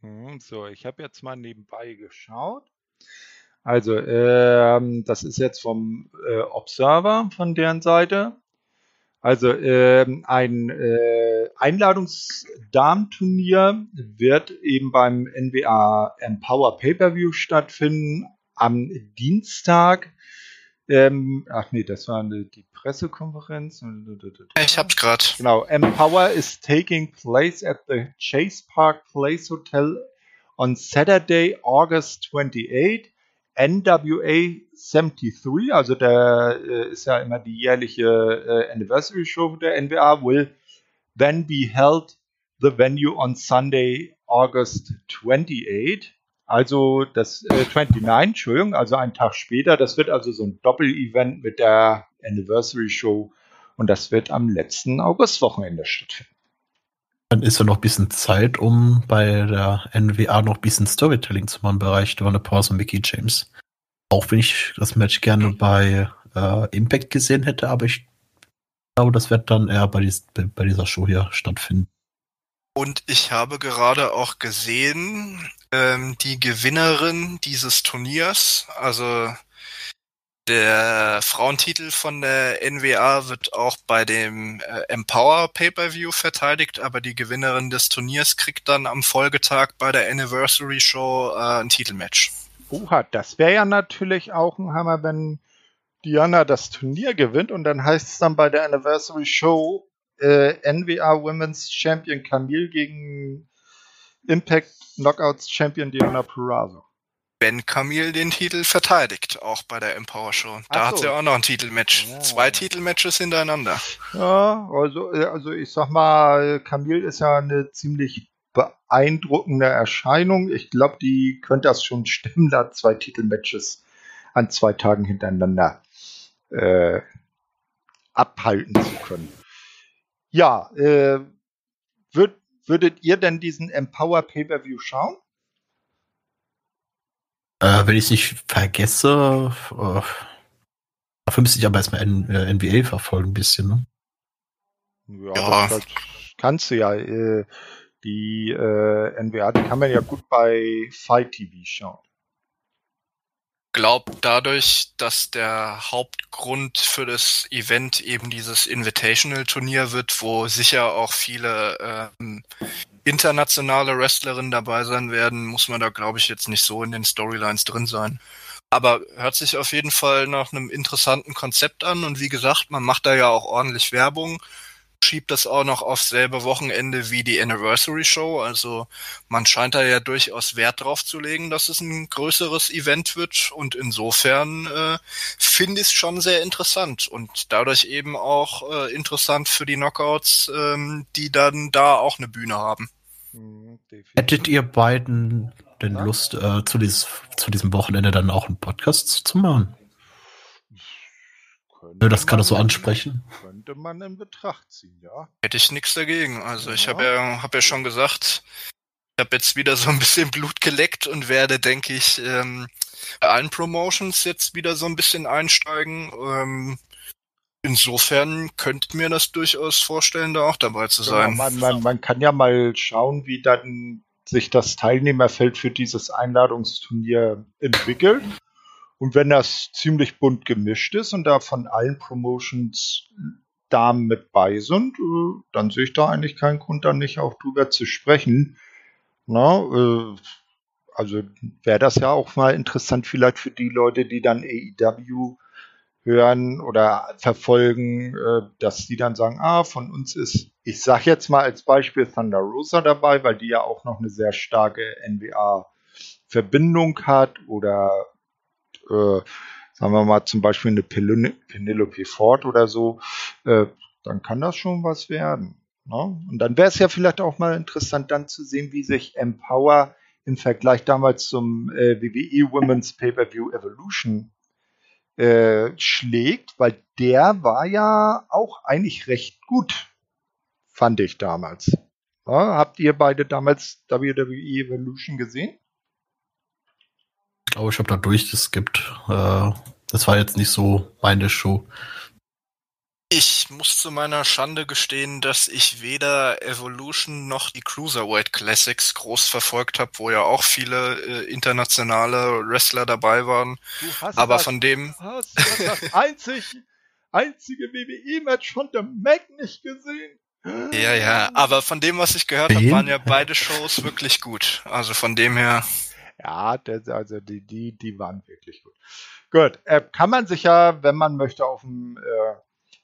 Hm, so, ich habe jetzt mal nebenbei geschaut. Also, ähm, das ist jetzt vom äh, Observer von deren Seite. Also ähm, ein äh, Einladungsdarmturnier wird eben beim NWA Empower Pay-per-View stattfinden am Dienstag. Ähm, ach nee, das war die Pressekonferenz. Ich hab's gerade. Genau. Empower is taking place at the Chase Park Place Hotel on Saturday, August 28. NWA 73, also der äh, ist ja immer die jährliche äh, Anniversary Show der NWA, will then be held the venue on Sunday, August 28. Also das äh, 29, Entschuldigung, also einen Tag später. Das wird also so ein Doppel-Event mit der Anniversary Show und das wird am letzten Augustwochenende stattfinden. Dann ist ja noch ein bisschen Zeit, um bei der NWA noch ein bisschen Storytelling zu machen im Bereich Donna Pause und Mickey James. Auch wenn ich das Match gerne bei äh, Impact gesehen hätte, aber ich glaube, das wird dann eher bei, dies, bei dieser Show hier stattfinden. Und ich habe gerade auch gesehen, ähm, die Gewinnerin dieses Turniers, also der Frauentitel von der NWA wird auch bei dem äh, Empower Pay-per-View verteidigt, aber die Gewinnerin des Turniers kriegt dann am Folgetag bei der Anniversary Show äh, ein Titelmatch. Oha, das wäre ja natürlich auch ein Hammer, wenn Diana das Turnier gewinnt und dann heißt es dann bei der Anniversary Show äh, NWA Women's Champion Camille gegen Impact Knockouts Champion Diana Purrazzo wenn Camille den Titel verteidigt, auch bei der Empower Show. Da so. hat sie auch noch ein Titelmatch. Ja. Zwei Titelmatches hintereinander. Ja, also, äh, also ich sag mal, Camille ist ja eine ziemlich beeindruckende Erscheinung. Ich glaube, die könnte das schon stimmen, da zwei Titelmatches an zwei Tagen hintereinander äh, abhalten zu können. Ja, äh, würd, würdet ihr denn diesen Empower Pay-Per-View schauen? Äh, wenn ich es nicht vergesse, äh, dafür müsste ich aber erstmal N äh, NBA verfolgen, ein bisschen, ne? Ja, ja. Das, das kannst du ja. Äh, die äh, NBA, die kann man ja gut bei Fight TV schauen. Glaub dadurch, dass der Hauptgrund für das Event eben dieses Invitational-Turnier wird, wo sicher auch viele ähm, internationale Wrestlerinnen dabei sein werden, muss man da, glaube ich, jetzt nicht so in den Storylines drin sein. Aber hört sich auf jeden Fall nach einem interessanten Konzept an und wie gesagt, man macht da ja auch ordentlich Werbung, schiebt das auch noch auf selbe Wochenende wie die Anniversary Show. Also man scheint da ja durchaus Wert drauf zu legen, dass es ein größeres Event wird und insofern äh, finde ich es schon sehr interessant und dadurch eben auch äh, interessant für die Knockouts, ähm, die dann da auch eine Bühne haben. Mhm, Hättet ihr beiden denn ja? Lust, äh, zu, dieses, zu diesem Wochenende dann auch einen Podcast zu machen? Könnte das kann er so ansprechen. Könnte man in Betracht ziehen, ja. Hätte ich nichts dagegen. Also ja. ich habe ja, hab ja schon gesagt, ich habe jetzt wieder so ein bisschen Blut geleckt und werde, denke ich, ähm, bei allen Promotions jetzt wieder so ein bisschen einsteigen. Ähm, Insofern könnte mir das durchaus vorstellen, da auch dabei zu sein. Ja, man, man, man kann ja mal schauen, wie dann sich das Teilnehmerfeld für dieses Einladungsturnier entwickelt. Und wenn das ziemlich bunt gemischt ist und da von allen Promotions Damen mit bei sind, äh, dann sehe ich da eigentlich keinen Grund, da nicht auch drüber zu sprechen. Na, äh, also wäre das ja auch mal interessant, vielleicht für die Leute, die dann AEW hören oder verfolgen, äh, dass die dann sagen, ah, von uns ist, ich sage jetzt mal als Beispiel Thunder Rosa dabei, weil die ja auch noch eine sehr starke NBA-Verbindung hat oder äh, sagen wir mal zum Beispiel eine Penelope Ford oder so, äh, dann kann das schon was werden. Ne? Und dann wäre es ja vielleicht auch mal interessant, dann zu sehen, wie sich Empower im Vergleich damals zum äh, WWE Women's Pay-Per-View Evolution äh, schlägt, weil der war ja auch eigentlich recht gut, fand ich damals. Ja, habt ihr beide damals WWE Evolution gesehen? Oh, ich habe da durchgeskippt. Äh, das war jetzt nicht so meine Show. Ich muss zu meiner Schande gestehen, dass ich weder Evolution noch die Cruiserweight Classics groß verfolgt habe, wo ja auch viele äh, internationale Wrestler dabei waren. Aber das, von dem. Du hast, das einzig, einzige WWE-Match von The Mac nicht gesehen. Ja, ja, aber von dem, was ich gehört habe, waren ja beide Shows wirklich gut. Also von dem her. Ja, das, also die, die, die waren wirklich gut. Gut, äh, kann man sich ja, wenn man möchte, auf dem äh,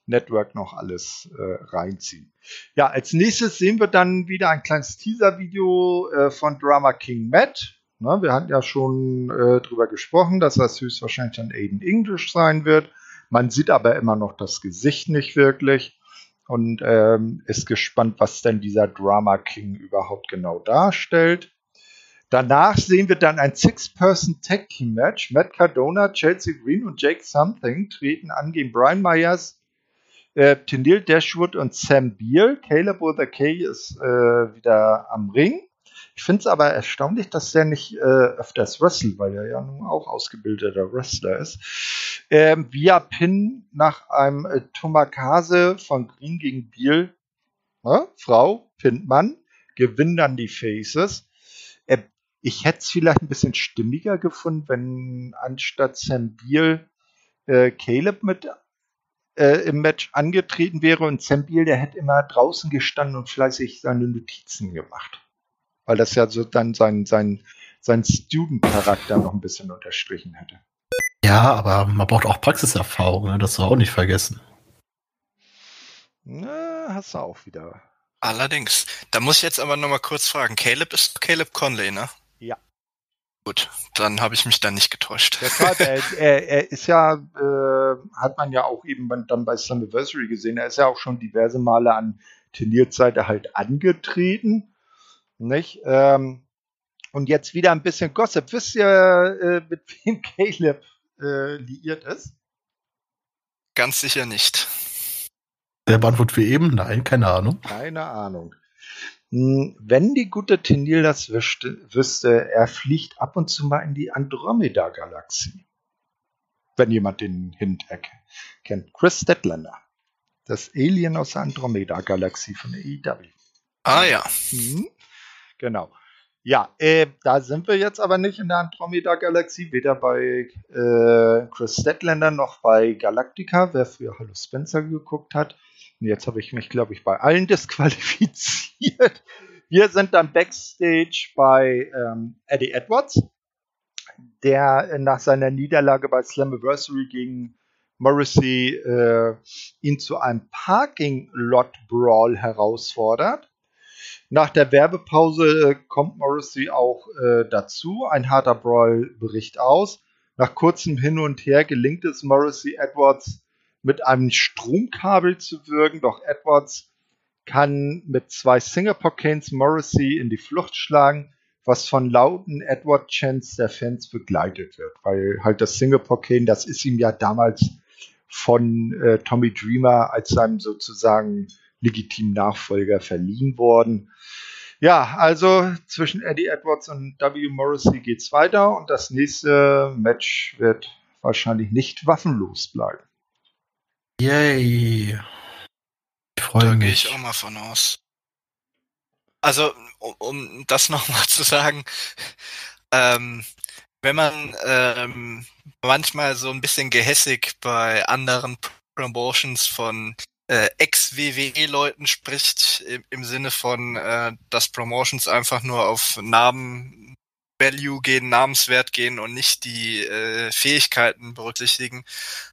Network noch alles äh, reinziehen. Ja, als nächstes sehen wir dann wieder ein kleines Teaser-Video äh, von Drama King Matt. Na, wir hatten ja schon äh, drüber gesprochen, dass das höchstwahrscheinlich dann Aiden English sein wird. Man sieht aber immer noch das Gesicht nicht wirklich und ähm, ist gespannt, was denn dieser Drama King überhaupt genau darstellt. Danach sehen wir dann ein Six-Person Tag Team Match. Matt Cardona, Chelsea Green und Jake Something treten an gegen Brian Myers, äh, Tindil Dashwood und Sam Beal. Caleb with K ist äh, wieder am Ring. Ich finde es aber erstaunlich, dass der nicht äh, öfters wrestelt, weil er ja nun auch ausgebildeter Wrestler ist. Ähm, via Pin nach einem äh, Tomakase von Green gegen Beal. Ja, Frau, pinnt Mann. gewinnen dann die Faces. Äh, ich hätte es vielleicht ein bisschen stimmiger gefunden, wenn anstatt Sam Beal äh, Caleb mit äh, im Match angetreten wäre und Sam Beal, der hätte immer draußen gestanden und fleißig seine Notizen gemacht. Weil das ja so dann sein, sein, sein Student-Charakter noch ein bisschen unterstrichen hätte. Ja, aber man braucht auch Praxiserfahrung, ne? das soll auch nicht vergessen. Na, hast du auch wieder. Allerdings. Da muss ich jetzt aber nochmal kurz fragen. Caleb ist Caleb Conley, ne? Ja. Gut, dann habe ich mich da nicht getäuscht. Deshalb, er, er, er ist ja, äh, hat man ja auch eben dann bei Slammiversary gesehen, er ist ja auch schon diverse Male an Turnierzeiten halt angetreten. Nicht? Ähm, und jetzt wieder ein bisschen Gossip. Wisst ihr, äh, mit wem Caleb äh, liiert ist? Ganz sicher nicht. Der Antwort wie eben? Nein, keine Ahnung. Keine Ahnung. Hm, Wenn die gute Tenil das wüsste, wüsste, er fliegt ab und zu mal in die Andromeda-Galaxie. Wenn jemand den Hint kennt. Chris Statlander. Das Alien aus der Andromeda-Galaxie von der EW. Ah ja. Mhm. Genau. Ja, äh, da sind wir jetzt aber nicht in der Andromeda-Galaxie, weder bei äh, Chris Statlander noch bei Galactica, wer für Hallo Spencer geguckt hat. Jetzt habe ich mich, glaube ich, bei allen disqualifiziert. Wir sind dann backstage bei ähm, Eddie Edwards, der nach seiner Niederlage bei Slammiversary gegen Morrissey äh, ihn zu einem Parking-Lot-Brawl herausfordert. Nach der Werbepause äh, kommt Morrissey auch äh, dazu. Ein harter Brawl bricht aus. Nach kurzem Hin und Her gelingt es Morrissey Edwards mit einem Stromkabel zu wirken, doch Edwards kann mit zwei Singapore Canes Morrissey in die Flucht schlagen, was von lauten Edward Chants der Fans begleitet wird, weil halt das Singapore Cane, das ist ihm ja damals von äh, Tommy Dreamer als seinem sozusagen legitimen Nachfolger verliehen worden. Ja, also zwischen Eddie Edwards und W. Morrissey geht's weiter und das nächste Match wird wahrscheinlich nicht waffenlos bleiben. Yay. Ich freue Da gehe mich. ich auch mal von aus. Also, um, um das nochmal zu sagen, ähm, wenn man ähm, manchmal so ein bisschen gehässig bei anderen Promotions von äh, Ex-WWE-Leuten spricht, im, im Sinne von, äh, dass Promotions einfach nur auf Namen Value gehen, Namenswert gehen und nicht die äh, Fähigkeiten berücksichtigen.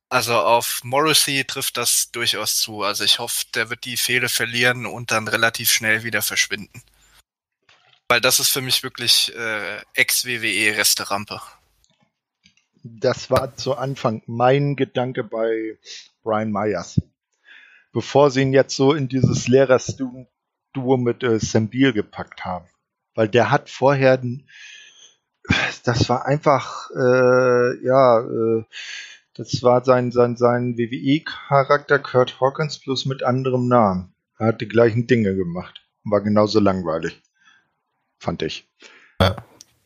Also auf Morrissey trifft das durchaus zu. Also ich hoffe, der wird die Fehde verlieren und dann relativ schnell wieder verschwinden. Weil das ist für mich wirklich äh, Ex-WWE-Resterampe. Das war zu Anfang mein Gedanke bei Brian Myers. Bevor sie ihn jetzt so in dieses Lehrer-Duo mit äh, Sam Beal gepackt haben. Weil der hat vorher, das war einfach, äh, ja, äh, das war sein, sein, sein WWE-Charakter Kurt Hawkins bloß mit anderem Namen. Er hat die gleichen Dinge gemacht. War genauso langweilig. Fand ich.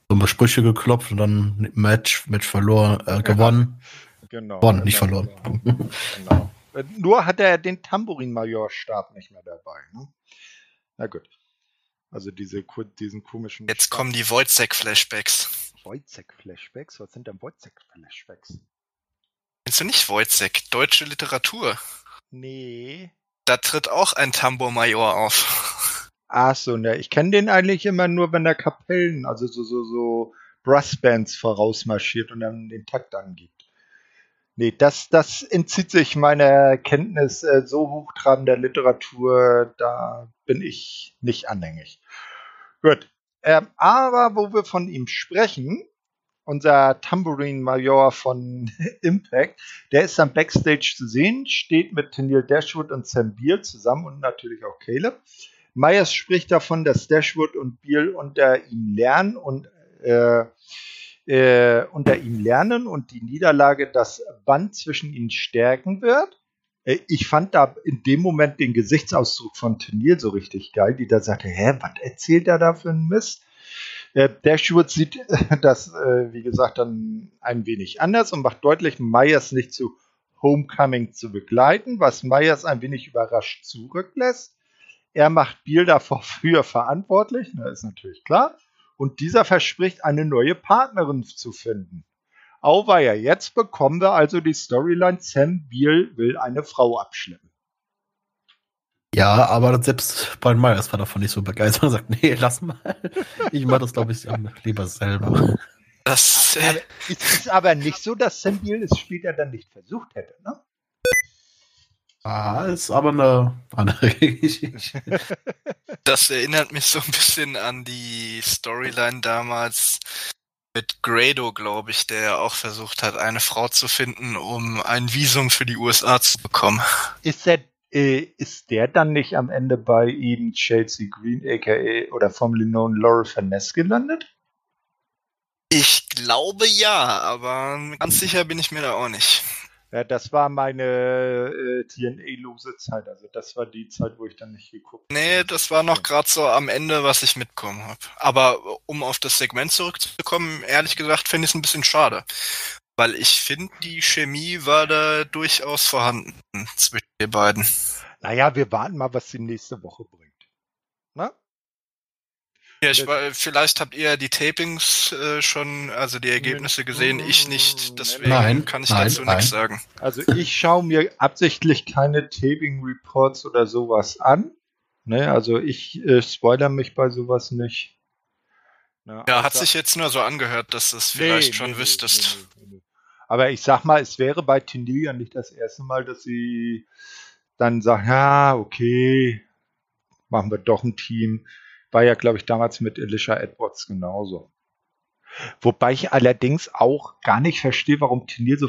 Dumme Sprüche geklopft und dann Match, Match verloren, äh, gewonnen. Genau. Gewonnen, nicht verloren. Genau. Äh, Nur hat er den Tambourin-Major-Stab nicht mehr dabei. Ne? Na gut. Also diese, diesen komischen. Jetzt kommen die Wojcek-Flashbacks. Wojcek-Flashbacks. Was sind denn Wojcek-Flashbacks? Kennst du nicht Wojcek? Deutsche Literatur. Nee. Da tritt auch ein Tambour-Major auf. Ach so, ne. Ich kenne den eigentlich immer nur, wenn er Kapellen, also so, so, so Brassbands vorausmarschiert und dann den Takt angibt. Nee, das, das entzieht sich meiner Kenntnis äh, so hochtrabender Literatur, da bin ich nicht anhängig. Gut. Ähm, aber wo wir von ihm sprechen, unser Tambourine Major von Impact, der ist am Backstage zu sehen, steht mit Neil Dashwood und Sam Beal zusammen und natürlich auch Caleb. Myers spricht davon, dass Dashwood und Beal unter ihm lernen und äh, äh, unter ihm lernen und die Niederlage das Band zwischen ihnen stärken wird. Äh, ich fand da in dem Moment den Gesichtsausdruck von Tennille so richtig geil, die da sagte, hä, was erzählt er da für einen Mist? Äh, Dashwood sieht äh, das, äh, wie gesagt, dann ein wenig anders und macht deutlich, Myers nicht zu Homecoming zu begleiten, was Myers ein wenig überrascht zurücklässt. er macht Biel dafür verantwortlich, das ist natürlich klar. Und dieser verspricht, eine neue Partnerin zu finden. Auweia, jetzt bekommen wir also die Storyline, Sam Beal will eine Frau abschleppen. Ja, aber selbst Brian Myers war davon nicht so begeistert und sagt, nee, lass mal. Ich mach das, glaube ich, lieber selber. Das äh, ist, ist, aber nicht so, dass Sam Beal es später dann nicht versucht hätte, ne? Ah, ist aber eine andere Geschichte. Das erinnert mich so ein bisschen an die Storyline damals mit Grado, glaube ich, der auch versucht hat, eine Frau zu finden, um ein Visum für die USA zu bekommen. Ist der, äh, ist der dann nicht am Ende bei ihm Chelsea Green, aka oder formerly known Laurel Finesse gelandet? Ich glaube ja, aber ganz sicher bin ich mir da auch nicht. Ja, das war meine äh, TNA-lose Zeit. Also das war die Zeit, wo ich dann nicht geguckt habe. Nee, das war noch gerade so am Ende, was ich mitbekommen habe. Aber um auf das Segment zurückzukommen, ehrlich gesagt, finde ich es ein bisschen schade. Weil ich finde, die Chemie war da durchaus vorhanden zwischen den beiden. Naja, wir warten mal, was die nächste Woche bringt. Ja, ich, vielleicht habt ihr die Tapings äh, schon, also die Ergebnisse gesehen, ich nicht, deswegen nein, kann ich nein, dazu nichts sagen. Also ich schaue mir absichtlich keine Taping Reports oder sowas an. Ne, also ich äh, spoiler mich bei sowas nicht. Na, ja, hat sich jetzt nur so angehört, dass du es vielleicht nee, schon nee, wüsstest. Nee, Aber ich sag mal, es wäre bei Tindil ja nicht das erste Mal, dass sie dann sagen, ja, okay, machen wir doch ein Team. War ja, glaube ich, damals mit Alicia Edwards genauso. Wobei ich allerdings auch gar nicht verstehe, warum Tenier so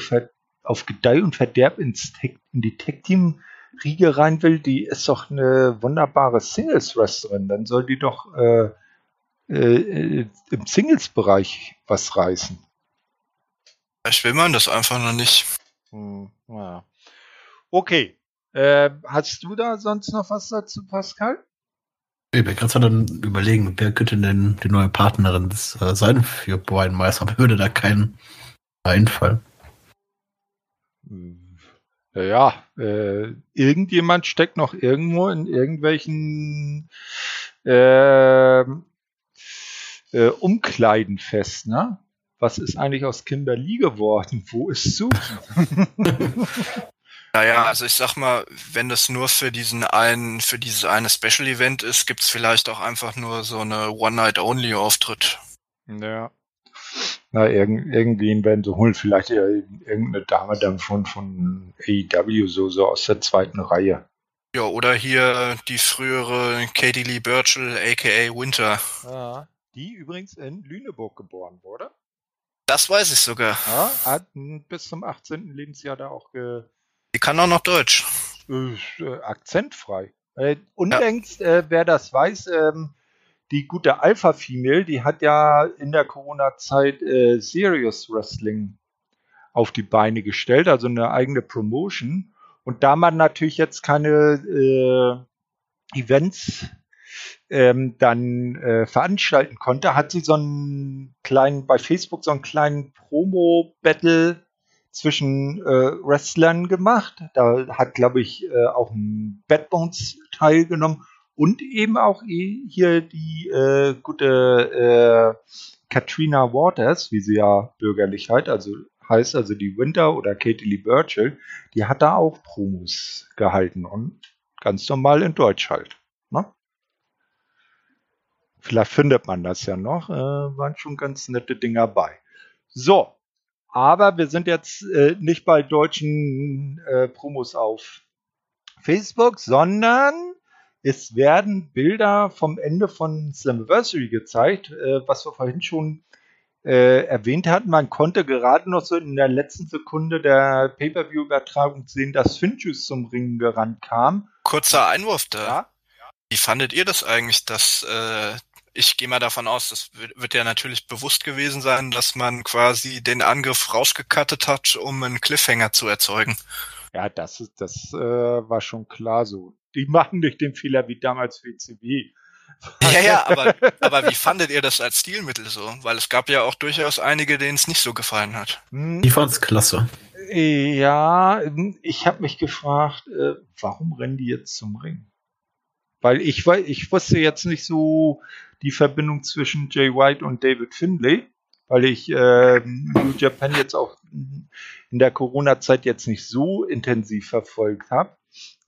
auf Gedeih und Verderb ins Tech, in die Tech-Team-Riege rein will. Die ist doch eine wunderbare Singles-Wrestlerin. Dann soll die doch äh, äh, im Singles-Bereich was reißen. Vielleicht will man das einfach noch nicht. Hm, ja. Okay. Äh, hast du da sonst noch was dazu, Pascal? Ich bin gerade dann überlegen, wer könnte denn die neue Partnerin des, äh, sein für Brian Myers, aber würde da keinen einfallen. Ja, äh, irgendjemand steckt noch irgendwo in irgendwelchen äh, äh, Umkleiden fest, ne? Was ist eigentlich aus Kimberly geworden? Wo ist Susan? Naja, also ich sag mal, wenn das nur für diesen einen, für dieses eine Special Event ist, gibt's vielleicht auch einfach nur so eine One-Night-Only-Auftritt. Ja. Na, irg irgendwie werden sie holen, vielleicht ja irgendeine Dame dann von, von AEW, so, so aus der zweiten Reihe. Ja, oder hier die frühere Katie Lee Burchell, aka Winter. Ja, die übrigens in Lüneburg geboren wurde. Das weiß ich sogar. Ja, hat bis zum 18. Lebensjahr da auch ge die kann auch noch Deutsch. Äh, akzentfrei. Äh, unlängst, ja. äh, wer das weiß, ähm, die gute Alpha Female, die hat ja in der Corona-Zeit äh, Serious Wrestling auf die Beine gestellt, also eine eigene Promotion. Und da man natürlich jetzt keine äh, Events ähm, dann äh, veranstalten konnte, hat sie so einen kleinen, bei Facebook so einen kleinen Promo-Battle zwischen äh, Wrestlern gemacht. Da hat, glaube ich, äh, auch ein Bad Bones teilgenommen und eben auch hier die äh, gute äh, Katrina Waters, wie sie ja bürgerlich halt, also heißt also die Winter oder Katie Lee Burchill, die hat da auch Promos gehalten und ganz normal in Deutsch halt. Ne? Vielleicht findet man das ja noch. Äh, waren schon ganz nette Dinger bei. So, aber wir sind jetzt äh, nicht bei deutschen äh, Promos auf Facebook, sondern es werden Bilder vom Ende von Slammiversary gezeigt, äh, was wir vorhin schon äh, erwähnt hatten. Man konnte gerade noch so in der letzten Sekunde der Pay-Per-View-Übertragung sehen, dass Finchus zum Ringen gerannt kam. Kurzer Einwurf da. Ja? Wie fandet ihr das eigentlich, dass äh, ich gehe mal davon aus, das wird ja natürlich bewusst gewesen sein, dass man quasi den Angriff rausgekattet hat, um einen Cliffhanger zu erzeugen. Ja, das ist, das äh, war schon klar so. Die machen nicht den Fehler wie damals WCW. Ja, ja, aber, aber wie fandet ihr das als Stilmittel so? Weil es gab ja auch durchaus einige, denen es nicht so gefallen hat. Hm. Ich fand's klasse. Ja, ich habe mich gefragt, äh, warum rennen die jetzt zum Ring? Weil ich, ich wusste jetzt nicht so die Verbindung zwischen Jay White und David Findlay, weil ich äh, New Japan jetzt auch in der Corona-Zeit jetzt nicht so intensiv verfolgt habe.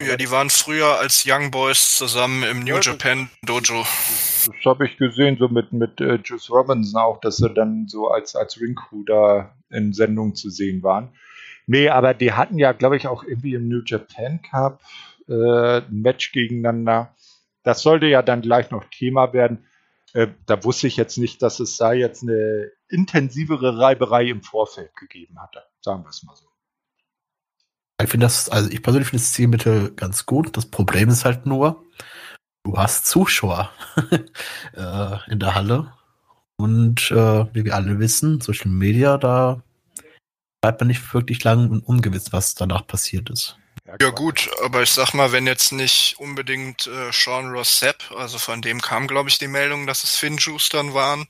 Ja, die waren früher als Young Boys zusammen im New ja, Japan Dojo. Das, das habe ich gesehen, so mit, mit äh, Juice Robinson auch, dass sie dann so als, als Ringcrew da in Sendungen zu sehen waren. Nee, aber die hatten ja, glaube ich, auch irgendwie im New Japan Cup äh, ein Match gegeneinander. Das sollte ja dann gleich noch Thema werden. Äh, da wusste ich jetzt nicht, dass es da jetzt eine intensivere Reiberei im Vorfeld gegeben hatte. Sagen wir es mal so. Ich finde das, also ich persönlich finde das Zielmittel ganz gut. Das Problem ist halt nur, du hast Zuschauer äh, in der Halle. Und äh, wie wir alle wissen, Social Media, da bleibt man nicht wirklich lang ungewiss, was danach passiert ist. Ja gut, aber ich sag mal, wenn jetzt nicht unbedingt äh, Sean Ross Sepp, also von dem kam glaube ich die Meldung, dass es Finn Schustern waren,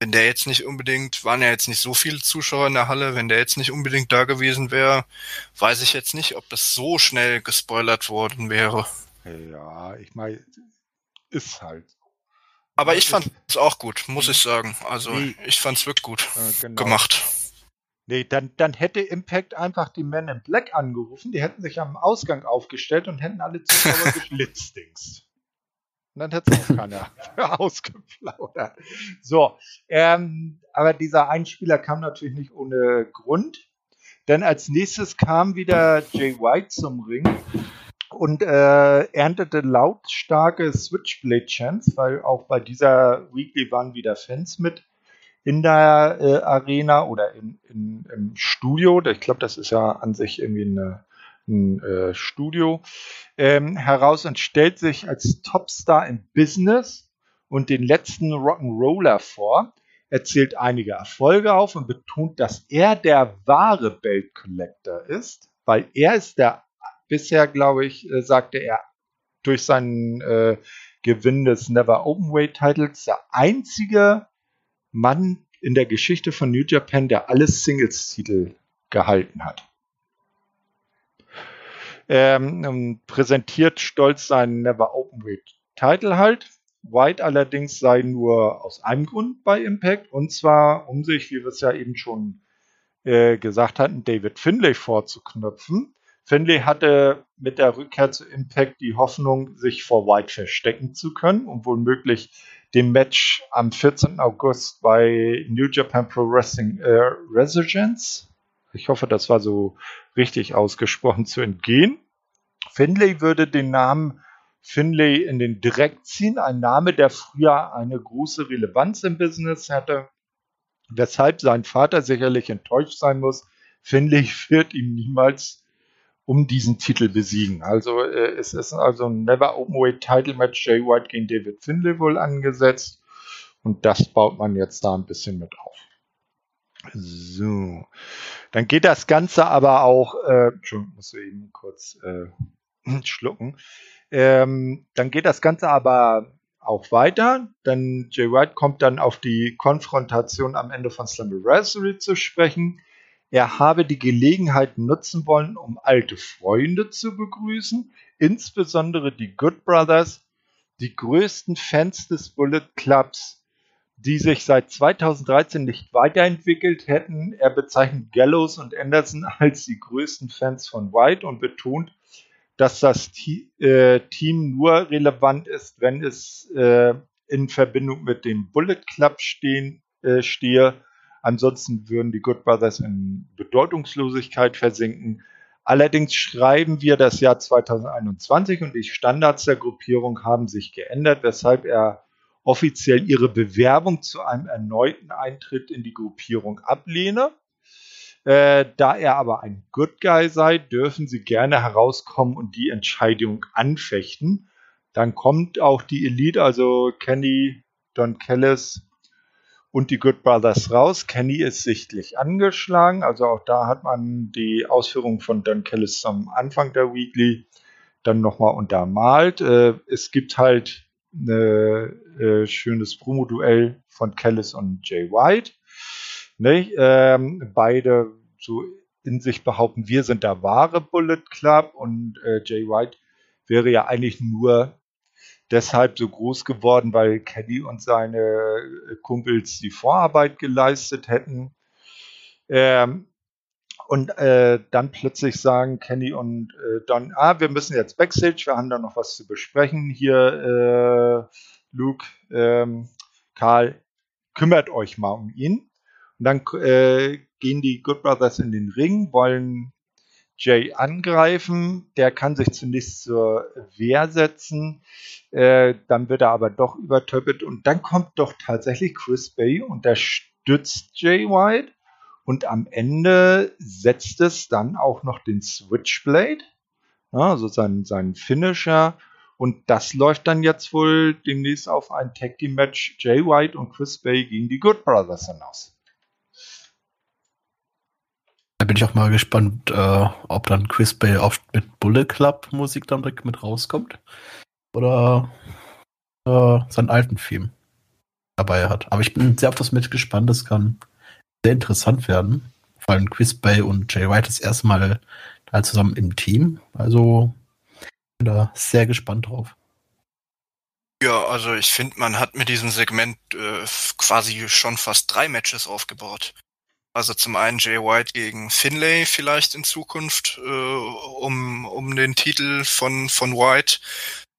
wenn der jetzt nicht unbedingt, waren ja jetzt nicht so viele Zuschauer in der Halle, wenn der jetzt nicht unbedingt da gewesen wäre, weiß ich jetzt nicht, ob das so schnell gespoilert worden wäre. Ja, ich meine, ist halt. Aber ich fand es auch gut, muss ich sagen. Also nee. ich fand es wirklich gut äh, genau. gemacht. Nee, dann, dann hätte Impact einfach die Men in Black angerufen, die hätten sich am Ausgang aufgestellt und hätten alle Zuschauer Dings. Und dann hätte es auch keiner ausgeplaudert. So, ähm, aber dieser Einspieler kam natürlich nicht ohne Grund. Denn als nächstes kam wieder Jay White zum Ring und äh, erntete lautstarke Switchblade-Chants, weil auch bei dieser Weekly waren wieder Fans mit in der äh, Arena oder in, in, im Studio. Ich glaube, das ist ja an sich irgendwie eine ein äh, Studio ähm, heraus und stellt sich als Topstar im Business und den letzten Rock'n'Roller vor, erzählt einige Erfolge auf und betont, dass er der wahre Belt Collector ist, weil er ist der bisher, glaube ich, äh, sagte er durch seinen äh, Gewinn des Never Openweight Titles der einzige Mann in der Geschichte von New Japan, der alle Singles-Titel gehalten hat ähm, präsentiert stolz seinen Never Openweight Title halt. White allerdings sei nur aus einem Grund bei Impact und zwar um sich, wie wir es ja eben schon äh, gesagt hatten, David Finlay vorzuknöpfen. Finlay hatte mit der Rückkehr zu Impact die Hoffnung, sich vor White verstecken zu können und womöglich dem Match am 14. August bei New Japan Pro Wrestling äh, Resurgence ich hoffe, das war so richtig ausgesprochen zu entgehen. Finlay würde den Namen Finlay in den Dreck ziehen, ein Name, der früher eine große Relevanz im Business hatte, weshalb sein Vater sicherlich enttäuscht sein muss. Finlay wird ihm niemals um diesen Titel besiegen. Also äh, es ist also ein Never Openweight Title Match Jay White gegen David Finlay wohl angesetzt und das baut man jetzt da ein bisschen mit auf. So, dann geht das Ganze aber auch, äh, Entschuldigung, muss ich eben kurz äh, schlucken. Ähm, dann geht das Ganze aber auch weiter, denn Jay White kommt dann auf die Konfrontation am Ende von Slammiversary zu sprechen. Er habe die Gelegenheit nutzen wollen, um alte Freunde zu begrüßen, insbesondere die Good Brothers, die größten Fans des Bullet Clubs die sich seit 2013 nicht weiterentwickelt hätten. Er bezeichnet Gallows und Anderson als die größten Fans von White und betont, dass das äh, Team nur relevant ist, wenn es äh, in Verbindung mit dem Bullet Club stehen, äh, stehe. Ansonsten würden die Good Brothers in Bedeutungslosigkeit versinken. Allerdings schreiben wir das Jahr 2021 und die Standards der Gruppierung haben sich geändert, weshalb er offiziell ihre Bewerbung zu einem erneuten Eintritt in die Gruppierung ablehne. Äh, da er aber ein Good Guy sei, dürfen sie gerne herauskommen und die Entscheidung anfechten. Dann kommt auch die Elite, also Kenny, Don Kellis und die Good Brothers raus. Kenny ist sichtlich angeschlagen, also auch da hat man die Ausführungen von Don Kellis am Anfang der Weekly dann nochmal untermalt. Äh, es gibt halt eine äh, schönes Promo-Duell von Kellis und Jay White. Ne? Ähm, beide so in sich behaupten, wir sind der wahre Bullet Club und äh, Jay White wäre ja eigentlich nur deshalb so groß geworden, weil Kenny und seine Kumpels die Vorarbeit geleistet hätten. Ähm, und äh, dann plötzlich sagen Kenny und äh, Don, ah, wir müssen jetzt Backstage, wir haben da noch was zu besprechen. Hier, äh, Luke, ähm, Karl, kümmert euch mal um ihn. Und dann äh, gehen die Good Brothers in den Ring, wollen Jay angreifen. Der kann sich zunächst zur Wehr setzen. Äh, dann wird er aber doch übertöppelt. Und dann kommt doch tatsächlich Chris Bay und der stützt Jay White. Und am Ende setzt es dann auch noch den Switchblade, also seinen, seinen Finisher. Und das läuft dann jetzt wohl demnächst auf ein Tag Team Match Jay White und Chris Bay gegen die Good Brothers hinaus. Da bin ich auch mal gespannt, äh, ob dann Chris Bay oft mit Bullet Club Musik dann direkt mit rauskommt. Oder äh, seinen alten Theme dabei hat. Aber ich bin sehr auf das mitgespannt. Das kann sehr interessant werden. Vor allem Chris Bay und Jay White das erste Mal da zusammen im Team. Also bin da sehr gespannt drauf. Ja, also ich finde, man hat mit diesem Segment äh, quasi schon fast drei Matches aufgebaut. Also zum einen Jay White gegen Finlay vielleicht in Zukunft äh, um, um den Titel von, von White.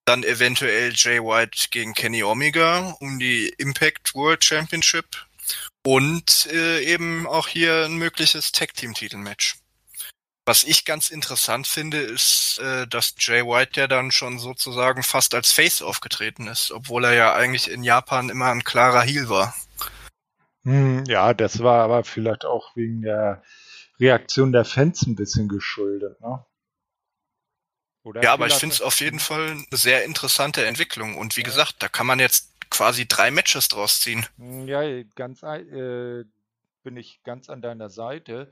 Dann eventuell Jay White gegen Kenny Omega um die Impact World Championship und äh, eben auch hier ein mögliches Tag-Team-Titelmatch. Was ich ganz interessant finde, ist, äh, dass Jay White ja dann schon sozusagen fast als Face aufgetreten ist, obwohl er ja eigentlich in Japan immer ein klarer Heel war. Hm, ja, das war aber vielleicht auch wegen der Reaktion der Fans ein bisschen geschuldet, ne? Oder ja, aber ich finde es auf jeden Fall eine sehr interessante Entwicklung. Und wie ja. gesagt, da kann man jetzt quasi drei Matches draus ziehen. Hm, ja, ganz äh, bin ich ganz an deiner Seite.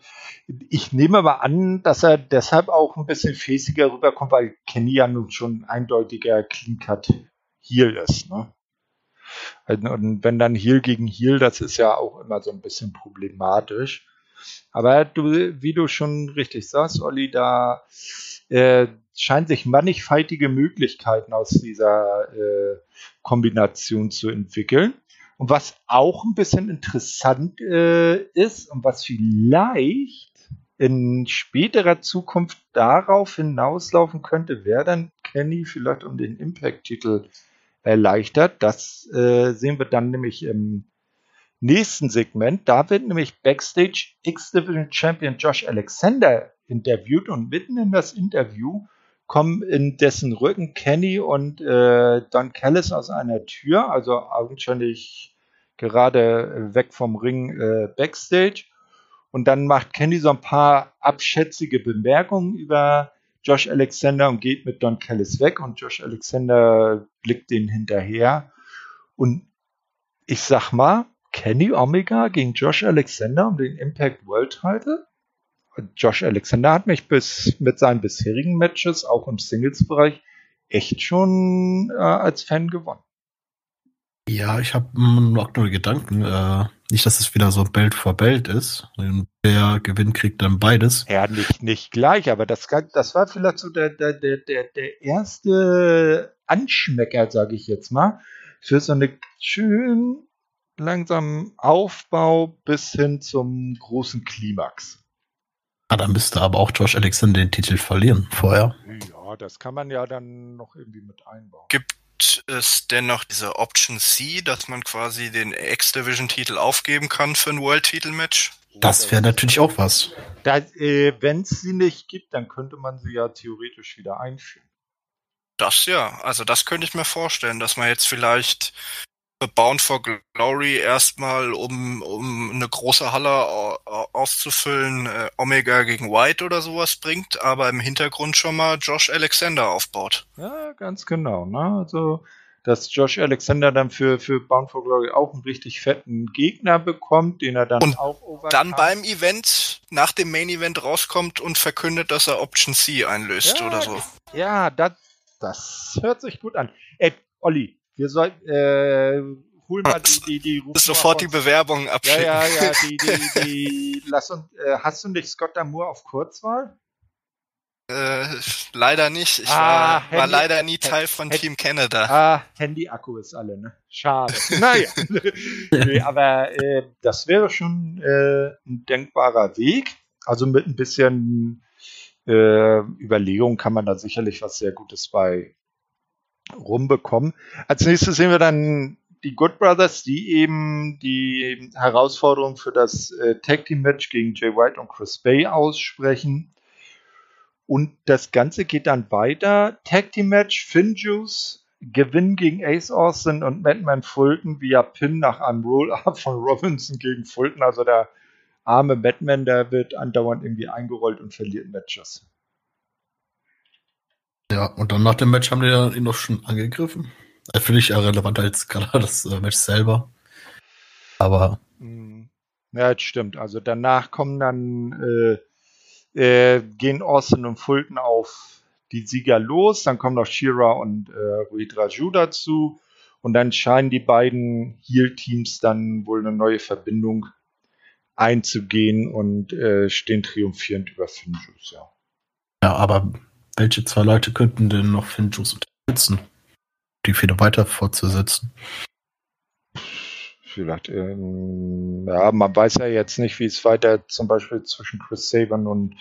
Ich nehme aber an, dass er deshalb auch ein bisschen fäßiger rüberkommt, weil Kenny ja nun schon ein eindeutiger Clean Cut Heel ist. Ne? Also, und wenn dann Heel gegen Heel, das ist ja auch immer so ein bisschen problematisch. Aber du, wie du schon richtig sagst, Olli, da äh, scheinen sich mannigfaltige Möglichkeiten aus dieser äh, Kombination zu entwickeln. Und was auch ein bisschen interessant äh, ist und was vielleicht in späterer Zukunft darauf hinauslaufen könnte, wäre dann Kenny vielleicht um den Impact-Titel erleichtert. Das äh, sehen wir dann nämlich im nächsten Segment. Da wird nämlich Backstage X-Division Champion Josh Alexander interviewt und mitten in das Interview kommen in dessen Rücken Kenny und äh, Don Callis aus einer Tür, also augenscheinlich gerade weg vom Ring äh, Backstage. Und dann macht Kenny so ein paar abschätzige Bemerkungen über Josh Alexander und geht mit Don Callis weg und Josh Alexander blickt den hinterher. Und ich sag mal, Kenny Omega gegen Josh Alexander um den Impact World Title? Josh Alexander hat mich bis mit seinen bisherigen Matches, auch im Singles-Bereich, echt schon äh, als Fan gewonnen. Ja, ich habe noch nur Gedanken. Äh, nicht, dass es wieder so Belt vor Belt ist. Wer gewinnt, kriegt dann beides. Ja, nicht, nicht gleich, aber das, das war vielleicht so der, der, der, der, erste Anschmecker, sage ich jetzt mal, für so eine schön langsamen Aufbau bis hin zum großen Klimax. Ah, dann müsste aber auch Josh Alexander den Titel verlieren vorher. Ja, das kann man ja dann noch irgendwie mit einbauen. Gibt es denn noch diese Option C, dass man quasi den X-Division-Titel aufgeben kann für ein World-Titel-Match? Das wäre natürlich auch was. Äh, Wenn es sie nicht gibt, dann könnte man sie ja theoretisch wieder einführen. Das ja, also das könnte ich mir vorstellen, dass man jetzt vielleicht Bound for Glory erstmal, um, um eine große Halle auszufüllen, äh, Omega gegen White oder sowas bringt, aber im Hintergrund schon mal Josh Alexander aufbaut. Ja, ganz genau. Ne? Also, dass Josh Alexander dann für, für Bound for Glory auch einen richtig fetten Gegner bekommt, den er dann und auch overcome. dann beim Event, nach dem Main Event rauskommt und verkündet, dass er Option C einlöst ja, oder so. Ja, das, das hört sich gut an. Ey, Olli, wir sollten, äh, hol mal die, die, die Ruf Sofort die Bewerbung abschicken. Ja, ja, ja, die, die, die, lass uns, äh, hast du nicht Scott Damour auf Kurzwahl? Äh, leider nicht. Ich Ah, war, war leider nie Teil von Handy- Team Canada. Ah, Handy-Akku ist alle, ne? Schade. naja. nee, aber äh, das wäre schon äh, ein denkbarer Weg. Also mit ein bisschen äh, Überlegung kann man da sicherlich was sehr Gutes bei rumbekommen. Als nächstes sehen wir dann die Good Brothers, die eben die Herausforderung für das äh, Tag Team Match gegen Jay White und Chris Bay aussprechen. Und das Ganze geht dann weiter. Tag Team Match, Finn Juice, Gewinn gegen Ace Austin und Madman Fulton via Pin nach einem Roll-Up von Robinson gegen Fulton. Also der arme Madman, der wird andauernd irgendwie eingerollt und verliert Matches. Ja, und dann nach dem Match haben die ja ihn noch schon angegriffen. Äh, Finde ich ja relevanter als gerade das äh, Match selber. Aber Mm. Ja, das stimmt. Also danach kommen dann, äh, äh, gehen Austin und Fulton auf die Sieger los. Dann kommen noch Shira und äh, Ruid Raju dazu. Und dann scheinen die beiden Heel-Teams dann wohl eine neue Verbindung einzugehen und äh, stehen triumphierend über Finjuice, ja. ja, aber welche zwei Leute könnten denn noch Finn Juice unterstützen? Die Fehler weiter fortzusetzen. Vielleicht, ähm, ja, man weiß ja jetzt nicht, wie es weiter zum Beispiel zwischen Chris Sabin und,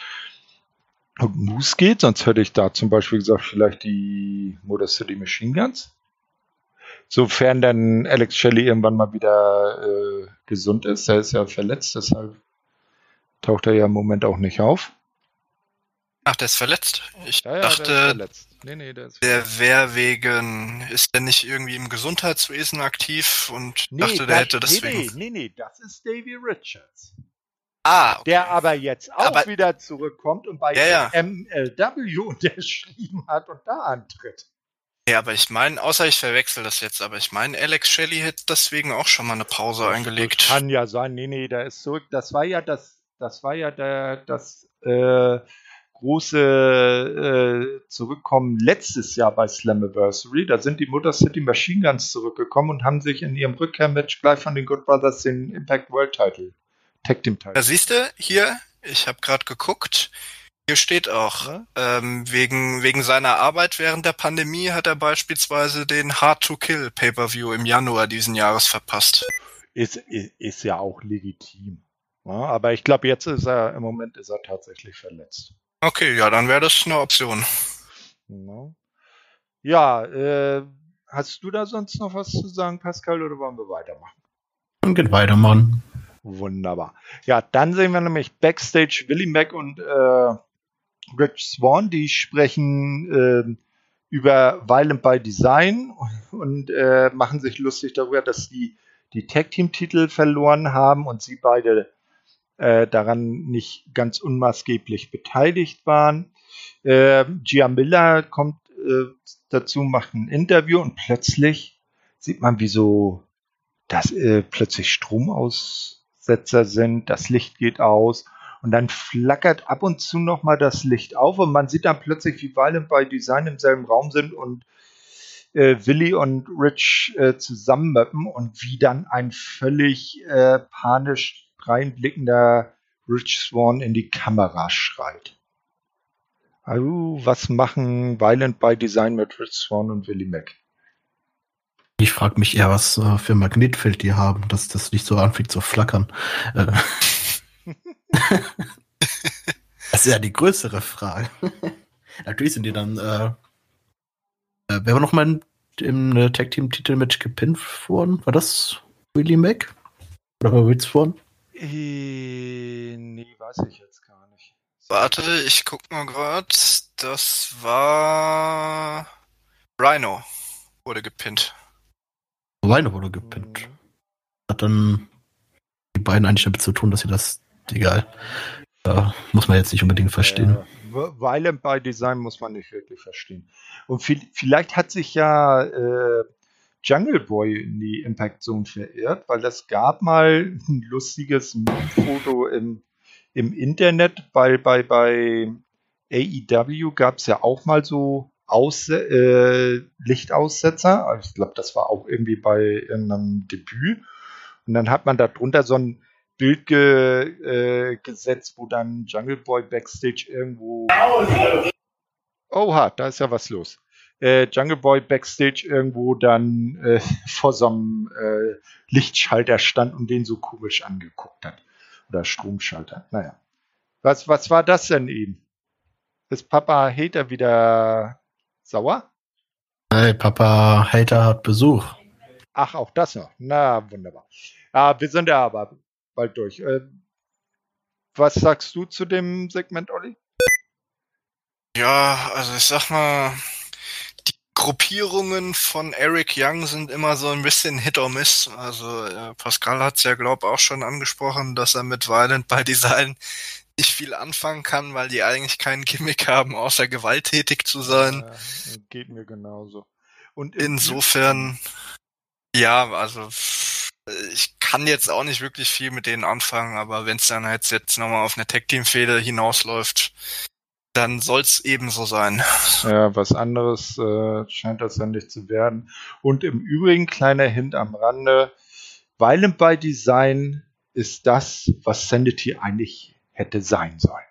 und Moose geht, sonst hätte ich da zum Beispiel gesagt, vielleicht die Motor City Machine Guns. Sofern dann Alex Shelley irgendwann mal wieder äh, gesund ist, er ist ja verletzt, deshalb taucht er ja im Moment auch nicht auf. Ach, der ist verletzt. Ich Ja, ja, der dachte, verletzt. Nee, nee, der der wäre wegen, ist der nicht irgendwie im Gesundheitswesen aktiv und Nee, dachte, der das- hätte nee, deswegen. nee, nee, nee, das ist Davy Richards. Ah, okay. der aber jetzt auch Aber- wieder zurückkommt und bei Ja, ja. MLW unterschrieben hat und da antritt. Ja, aber ich meine, außer ich verwechsel das jetzt, aber ich meine, Alex Shelley hätte deswegen auch schon mal eine Pause eingelegt. Das kann ja sein. Nee, nee, der ist zurück. Das war ja das, das war ja der, das äh, große äh, Zurückkommen letztes Jahr bei Slammiversary. Da sind die Motor City Machine Guns zurückgekommen und haben sich in ihrem Rückkehrmatch gleich von den Good Brothers den Impact World Title, Tag Team Title. Da siehst du, hier, ich habe gerade geguckt, hier steht auch, Ja? ähm, wegen, wegen seiner Arbeit während der Pandemie hat er beispielsweise den Hard to Kill Pay-Per-View im Januar diesen Jahres verpasst. ist, ist, ist ja auch legitim. Ja, aber ich glaube, jetzt ist er, im Moment ist er tatsächlich verletzt. Okay, ja, dann wäre das eine Option. Ja, ja äh, hast du da sonst noch was zu sagen, Pascal, oder wollen wir weitermachen? Dann geht weiter, Mann. Wunderbar. Ja, dann sehen wir nämlich Backstage Willie Mack und äh, Rich Swan, die sprechen ähm, über Violent by Design und äh, machen sich lustig darüber, dass die die Tag Team Titel verloren haben und sie beide äh, daran nicht ganz unmaßgeblich beteiligt waren. Äh, Gia Miller kommt äh, dazu, macht ein Interview und plötzlich sieht man, wie so dass äh, plötzlich Stromaussetzer sind, das Licht geht aus und dann flackert ab und zu noch mal das Licht auf und man sieht dann plötzlich, wie Violent by Design im selben Raum sind und äh, Willy und Rich äh, zusammenmappen und wie dann ein völlig äh, panisch reinblickender Rich Swan in die Kamera schreit. Also, was machen Violent by Design mit Rich Swan und Willy Mack? Ich frage mich eher, was äh, für ein Magnetfeld die haben, dass das nicht so anfängt zu flackern. Äh. das ist ja die größere Frage. Natürlich sind die dann. Äh, äh, wer war noch mal im, im äh, Tag Team Titelmatch gepinnt worden? War das Willie Mack? Oder war Rich Swan? Äh, nee, weiß ich jetzt gar nicht. Warte, ich guck mal grad. Das war Rhino wurde gepinnt. Rhino wurde gepinnt. Hat dann die beiden eigentlich damit zu tun, dass sie das. Egal. Äh, muss man jetzt nicht unbedingt verstehen. Ja, Violent by Design muss man nicht wirklich verstehen. Und viel, vielleicht hat sich ja äh, Jungle Boy in die Impact Zone verirrt, weil es gab mal ein lustiges Foto im, im Internet, weil bei, bei AEW gab es ja auch mal so Aus, äh, Lichtaussetzer. Also Ich glaube, das war auch irgendwie bei einem Debüt. Und dann hat man darunter so ein Bild ge, äh, gesetzt, wo dann Jungle Boy backstage irgendwo Oha, da ist ja was los. Äh, Jungle Boy backstage irgendwo dann äh, vor so einem äh, Lichtschalter stand und den so komisch angeguckt hat. Oder Stromschalter. Naja. Was, was war das denn eben? Ist Papa Hater wieder sauer? Hey, Papa Hater hat Besuch. Ach, auch das noch. Na, wunderbar. Ja, wir sind ja aber bald durch. Äh, was sagst du zu dem Segment, Olli? Ja, also ich sag mal, Gruppierungen von Eric Young sind immer so ein bisschen Hit or Miss. Also äh, Pascal hat's ja, glaub auch schon angesprochen, dass er mit Violent by Design nicht viel anfangen kann, weil die eigentlich keinen Gimmick haben, außer gewalttätig zu sein. Ja, geht mir genauso. Und insofern, ja, also ich kann jetzt auch nicht wirklich viel mit denen anfangen, aber wenn es dann jetzt, jetzt nochmal auf eine Tag-Team-Fehde hinausläuft, dann soll's eben so sein. Ja, was anderes äh, scheint das dann nicht zu werden. Und im Übrigen, kleiner Hint am Rande, Violent by Design ist das, was Sanity eigentlich hätte sein sollen.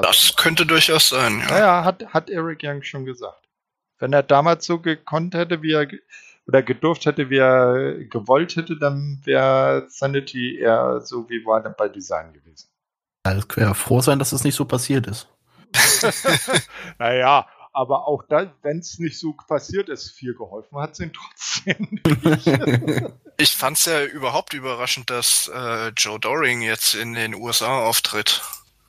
Das könnte durchaus sein, ja. Naja, hat, hat Eric Young schon gesagt. Wenn er damals so gekonnt hätte, wie er oder gedurft hätte, wie er gewollt hätte, dann wäre Sanity eher so wie Violent by Design gewesen. Ja, das wäre froh sein, dass es das nicht so passiert ist. naja, aber auch wenn es nicht so passiert ist, viel geholfen hat es ihm trotzdem. ich fand es ja überhaupt überraschend, dass äh, Joe Doring jetzt in den USA auftritt.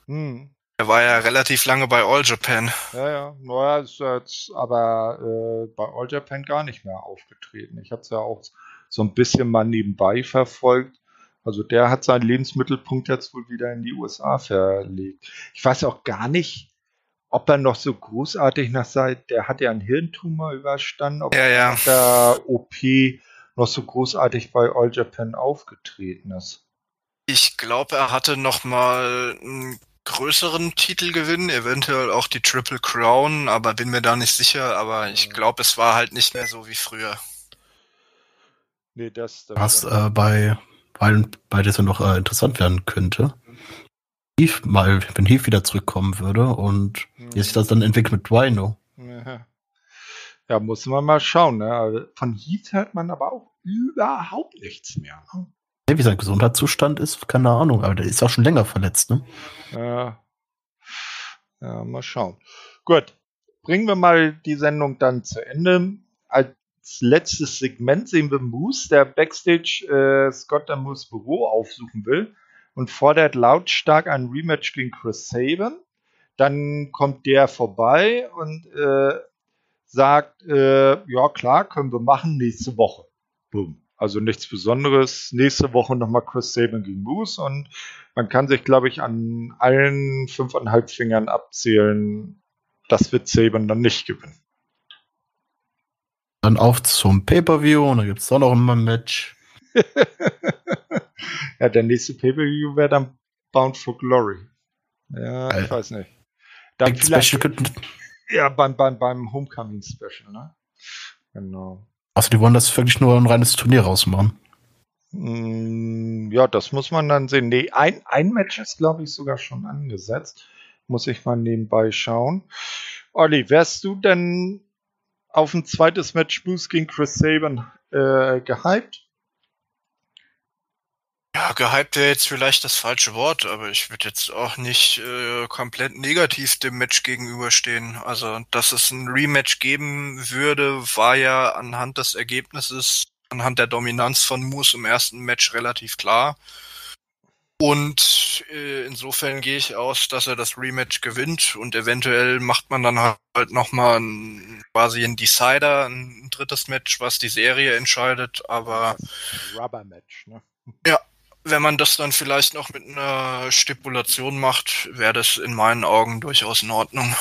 Hm. Er war ja relativ lange bei All Japan. Ja, ja. Naja, ist jetzt aber äh, bei All Japan gar nicht mehr aufgetreten. Ich habe es ja auch so ein bisschen mal nebenbei verfolgt. Also der hat seinen Lebensmittelpunkt jetzt wohl wieder in die USA verlegt. Ich weiß auch gar nicht, ob er noch so großartig nach seit, der hat ja einen Hirntumor überstanden, ob ja, ja. nach der OP noch so großartig bei All Japan aufgetreten ist. Ich glaube, er hatte noch mal einen größeren Titelgewinn, eventuell auch die Triple Crown, aber bin mir da nicht sicher. Aber ich glaube, es war halt nicht mehr so wie früher. Nee, das. das Was äh, bei, bei, bei das noch äh, interessant werden könnte, Heath mal, wenn Heath wieder zurückkommen würde und mhm. wie sich das dann entwickelt mit Rhino. Ja. ja, muss man mal schauen. Ne? Also von Heath hört man aber auch überhaupt nichts mehr. Ne? Ja, wie sein Gesundheitszustand ist, keine Ahnung, aber der ist auch schon länger verletzt, ne? Ja. Ja, mal schauen. Gut, bringen wir mal die Sendung dann zu Ende. Letztes Segment sehen wir Moose, der Backstage äh, Scott Moose Büro aufsuchen will und fordert lautstark ein Rematch gegen Chris Sabin. Dann kommt der vorbei und äh, sagt, äh, ja klar, können wir machen, nächste Woche. Boom. Also nichts Besonderes. Nächste Woche nochmal Chris Sabin gegen Moose und man kann sich, glaube ich, an allen fünfeinhalb Fingern abzählen, das wird Sabin dann nicht gewinnen. Dann auf zum Pay-Per-View und dann gibt es doch noch ein Match. ja, der nächste Pay-Per-View wäre dann Bound for Glory. Ja, Alter. ich weiß nicht. Dann Big Special ja, beim, beim, beim Homecoming Special, ne? Genau. Also die wollen das wirklich nur ein reines Turnier rausmachen. Mm, ja, das muss man dann sehen. Nee, ein, ein Match ist, glaube ich, sogar schon angesetzt. Muss ich mal nebenbei schauen. Olli, wärst du denn auf ein zweites Match Boost gegen Chris Sabin äh, gehypt? Ja, gehypt wäre jetzt vielleicht das falsche Wort, aber ich würde jetzt auch nicht äh, komplett negativ dem Match gegenüberstehen. Also, dass es ein Rematch geben würde, war ja anhand des Ergebnisses, anhand der Dominanz von Moose im ersten Match relativ klar. Und äh, insofern gehe ich aus, dass er das Rematch gewinnt und eventuell macht man dann halt nochmal quasi ein Decider, ein drittes Match, was die Serie entscheidet, aber Rubber Match, ne? Ja, wenn man das dann vielleicht noch mit einer Stipulation macht, wäre das in meinen Augen durchaus in Ordnung.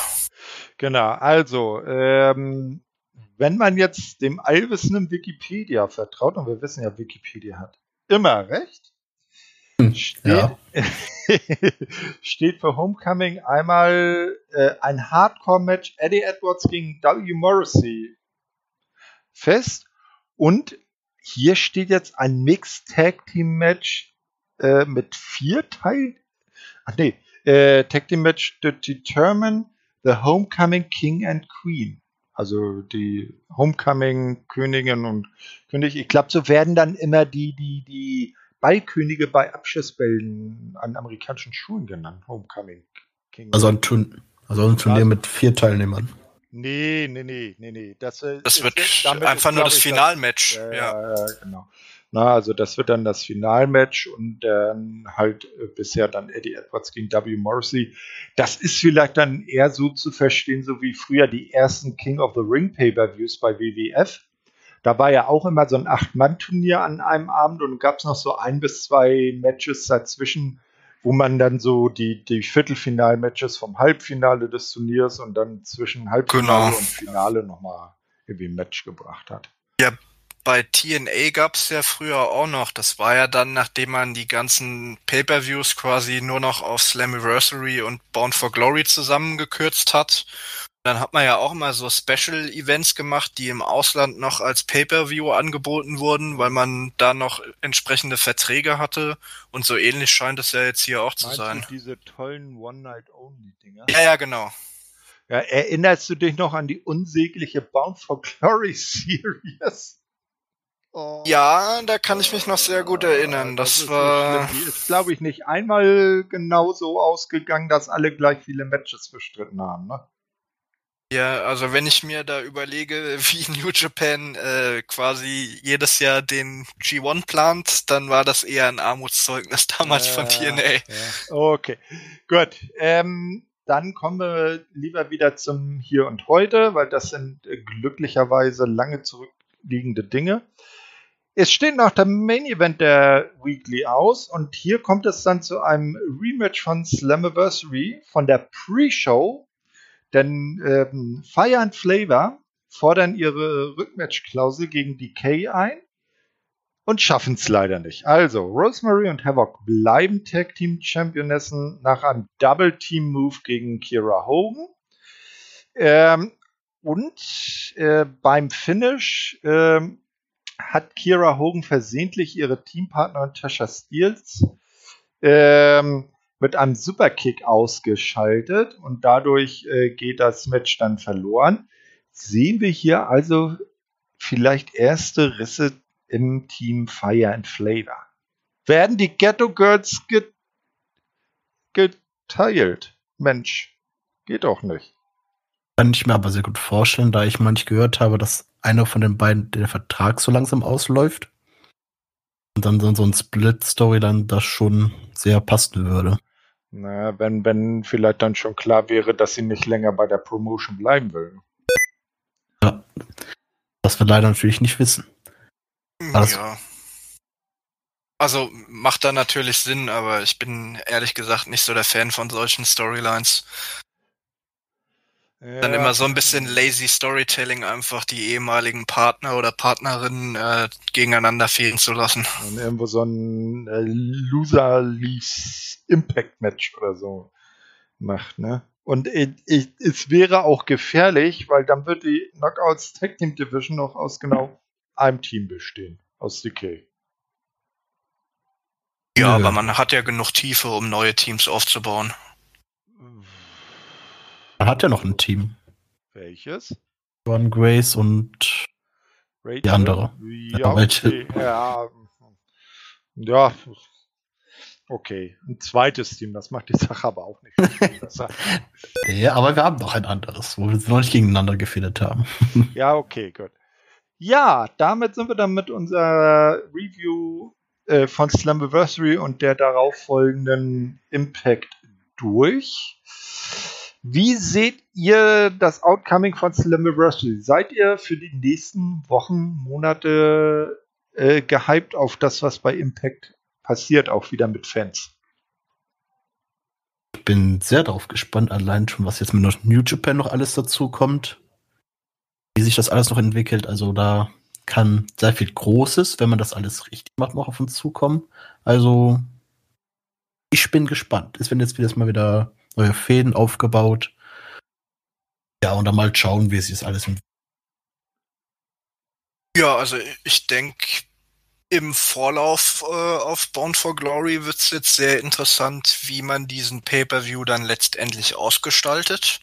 Genau, also, ähm, wenn man jetzt dem allwissenden Wikipedia vertraut, und wir wissen ja, Wikipedia hat immer recht, steht, ja. steht für Homecoming einmal äh, ein Hardcore-Match Eddie Edwards gegen W. Morrissey fest und hier steht jetzt ein Mixed Tag Team Match äh, mit vier Teilen. Ach nee, äh, Tag Team Match to determine The Homecoming King and Queen. Also die Homecoming Königin und König. Ich glaube, so werden dann immer die, die, die Ballkönige bei Abschlussbällen an amerikanischen Schulen genannt. Homecoming King. Also ein, Turn also ein Turnier ja. mit vier Teilnehmern. Nee, nee, nee, nee, nee. Das, äh, das wird einfach ist, nur das Finalmatch. Das, ja. ja, genau. Na, also das wird dann das Finalmatch und dann halt äh, bisher dann Eddie Edwards gegen W. Morrissey. Das ist vielleicht dann eher so zu verstehen, so wie früher die ersten King of the Ring Pay-Per-Views bei WWF. Da war ja auch immer so ein Acht-Mann-Turnier an einem Abend und gab es noch so ein bis zwei Matches dazwischen, wo man dann so die, die Viertelfinal-Matches vom Halbfinale des Turniers und dann zwischen Halbfinale genau. und Finale nochmal irgendwie ein Match gebracht hat. Ja, bei TNA gab's ja früher auch noch. Das war ja dann, nachdem man die ganzen Pay-per-Views quasi nur noch auf Slammiversary und Bound for Glory zusammengekürzt hat. Dann hat man ja auch immer so Special Events gemacht, die im Ausland noch als Pay-per-View angeboten wurden, weil man da noch entsprechende Verträge hatte. Und so ähnlich scheint es ja jetzt hier auch zu Meinst sein. Du diese tollen One-Night-Only-Dinger? Ja, ja, genau. Ja, erinnerst du dich noch an die unsägliche Bound for Glory Series? Oh. Ja, da kann ich mich noch sehr gut erinnern. Das, das war. Die ist, glaube ich, nicht einmal genau so ausgegangen, dass alle gleich viele Matches bestritten haben, ne? Ja, also wenn ich mir da überlege, wie New Japan äh, quasi jedes Jahr den G1 plant, dann war das eher ein Armutszeugnis damals äh, von TNA. Ja. Okay, gut. Ähm, dann kommen wir lieber wieder zum Hier und Heute, weil das sind äh, glücklicherweise lange zurückliegende Dinge. Es steht noch der Main Event der Weekly aus und hier kommt es dann zu einem Rematch von Slammiversary von der Pre-Show, denn ähm, Fire and Flavor fordern ihre Rückmatch-Klausel gegen Decay ein und schaffen es leider nicht. Also, Rosemary und Havoc bleiben Tag Team Championessen nach einem Double Team Move gegen Kira Hogan. Ähm, und äh, beim Finish ähm, hat Kira Hogan versehentlich ihre Teampartnerin Tasha Steels ähm, mit einem Superkick ausgeschaltet und dadurch äh, geht das Match dann verloren. Sehen wir hier also vielleicht erste Risse im Team Fire and Flavor. Werden die Ghetto Girls get geteilt? Mensch, geht doch nicht. Kann ich mir aber sehr gut vorstellen, da ich manch gehört habe, dass einer von den beiden der Vertrag so langsam ausläuft. Und dann so ein Split-Storyline das schon sehr passen würde. Naja, wenn, wenn vielleicht dann schon klar wäre, dass sie nicht länger bei der Promotion bleiben will. Ja. Was wir leider natürlich nicht wissen. Also, ja. Also macht da natürlich Sinn, aber ich bin ehrlich gesagt nicht so der Fan von solchen Storylines. Ja. Dann immer so ein bisschen lazy Storytelling, einfach die ehemaligen Partner oder Partnerinnen äh, gegeneinander fehlen zu lassen. Und irgendwo so ein äh, Loser-Lease-Impact-Match oder so macht, ne? Und ich, ich, es wäre auch gefährlich, weil dann wird die Knockouts Tag Team Division noch aus genau einem Team bestehen, aus DK. Ja, ja, aber man hat ja genug Tiefe, um neue Teams aufzubauen. Man hat ja noch ein Team. Welches? Ron Grace und Rachel? die andere. Ja, okay. ja, ja, okay. Ein zweites Team, das macht die Sache aber auch nicht besser. ja, aber wir haben noch ein anderes, wo wir noch nicht gegeneinander gefehlt haben. ja, okay, gut. Ja, damit sind wir dann mit unserer Review äh, von Slammiversary und der darauf folgenden Impact durch. Wie seht ihr das Outcoming von Slammiversary? Seid ihr für die nächsten Wochen, Monate äh, gehypt auf das, was bei Impact passiert, auch wieder mit Fans? Ich bin sehr darauf gespannt, allein schon, was jetzt mit New Japan noch alles dazu kommt. Wie sich das alles noch entwickelt. Also da kann sehr viel Großes, wenn man das alles richtig macht, noch auf uns zukommen. Also ich bin gespannt. Es werden jetzt wieder mal wieder neue Fäden aufgebaut. Ja, und dann mal schauen, wie sich das alles. Ja, also ich denke, im Vorlauf äh, auf Bound for Glory wird es jetzt sehr interessant, wie man diesen Pay-per-View dann letztendlich ausgestaltet.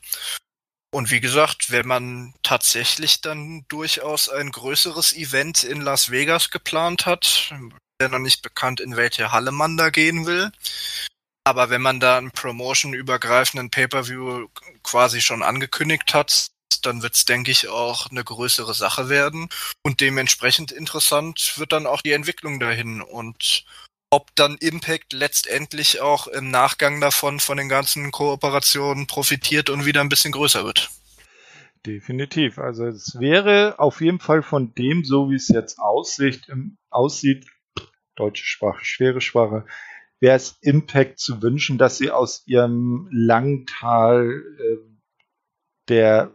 Und wie gesagt, wenn man tatsächlich dann durchaus ein größeres Event in Las Vegas geplant hat, der noch nicht bekannt, in welche Halle man da gehen will. Aber wenn man da einen Promotion-übergreifenden Pay-per-View quasi schon angekündigt hat, dann wird es, denke ich, auch eine größere Sache werden. Und dementsprechend interessant wird dann auch die Entwicklung dahin. Und ob dann Impact letztendlich auch im Nachgang davon von den ganzen Kooperationen profitiert und wieder ein bisschen größer wird. Definitiv. Also es wäre auf jeden Fall von dem, so wie es jetzt aussieht, aussieht deutsche Sprache, schwere Sprache, wäre es Impact zu wünschen, dass sie aus ihrem langen Tal äh, der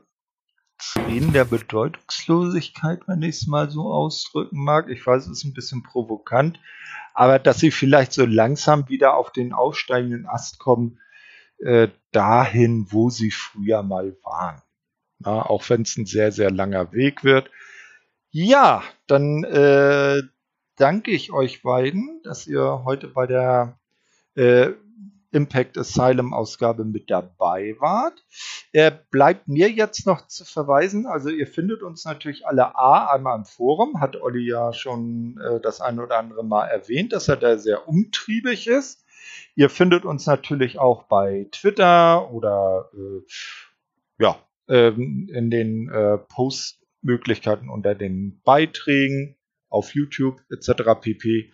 Tränen der Bedeutungslosigkeit, wenn ich es mal so ausdrücken mag. Ich weiß, es ist ein bisschen provokant, aber dass sie vielleicht so langsam wieder auf den aufsteigenden Ast kommen, äh, dahin, wo sie früher mal waren. Na, auch wenn es ein sehr, sehr langer Weg wird. Ja, dann äh, danke ich euch beiden, dass ihr heute bei der äh, Impact Asylum Ausgabe mit dabei wart. Er bleibt mir jetzt noch zu verweisen, also ihr findet uns natürlich alle A einmal im Forum, hat Olli ja schon äh, das ein oder andere Mal erwähnt, dass er da sehr umtriebig ist. Ihr findet uns natürlich auch bei Twitter oder äh, ja, ähm, in den äh, Postmöglichkeiten unter den Beiträgen auf YouTube etc. pp.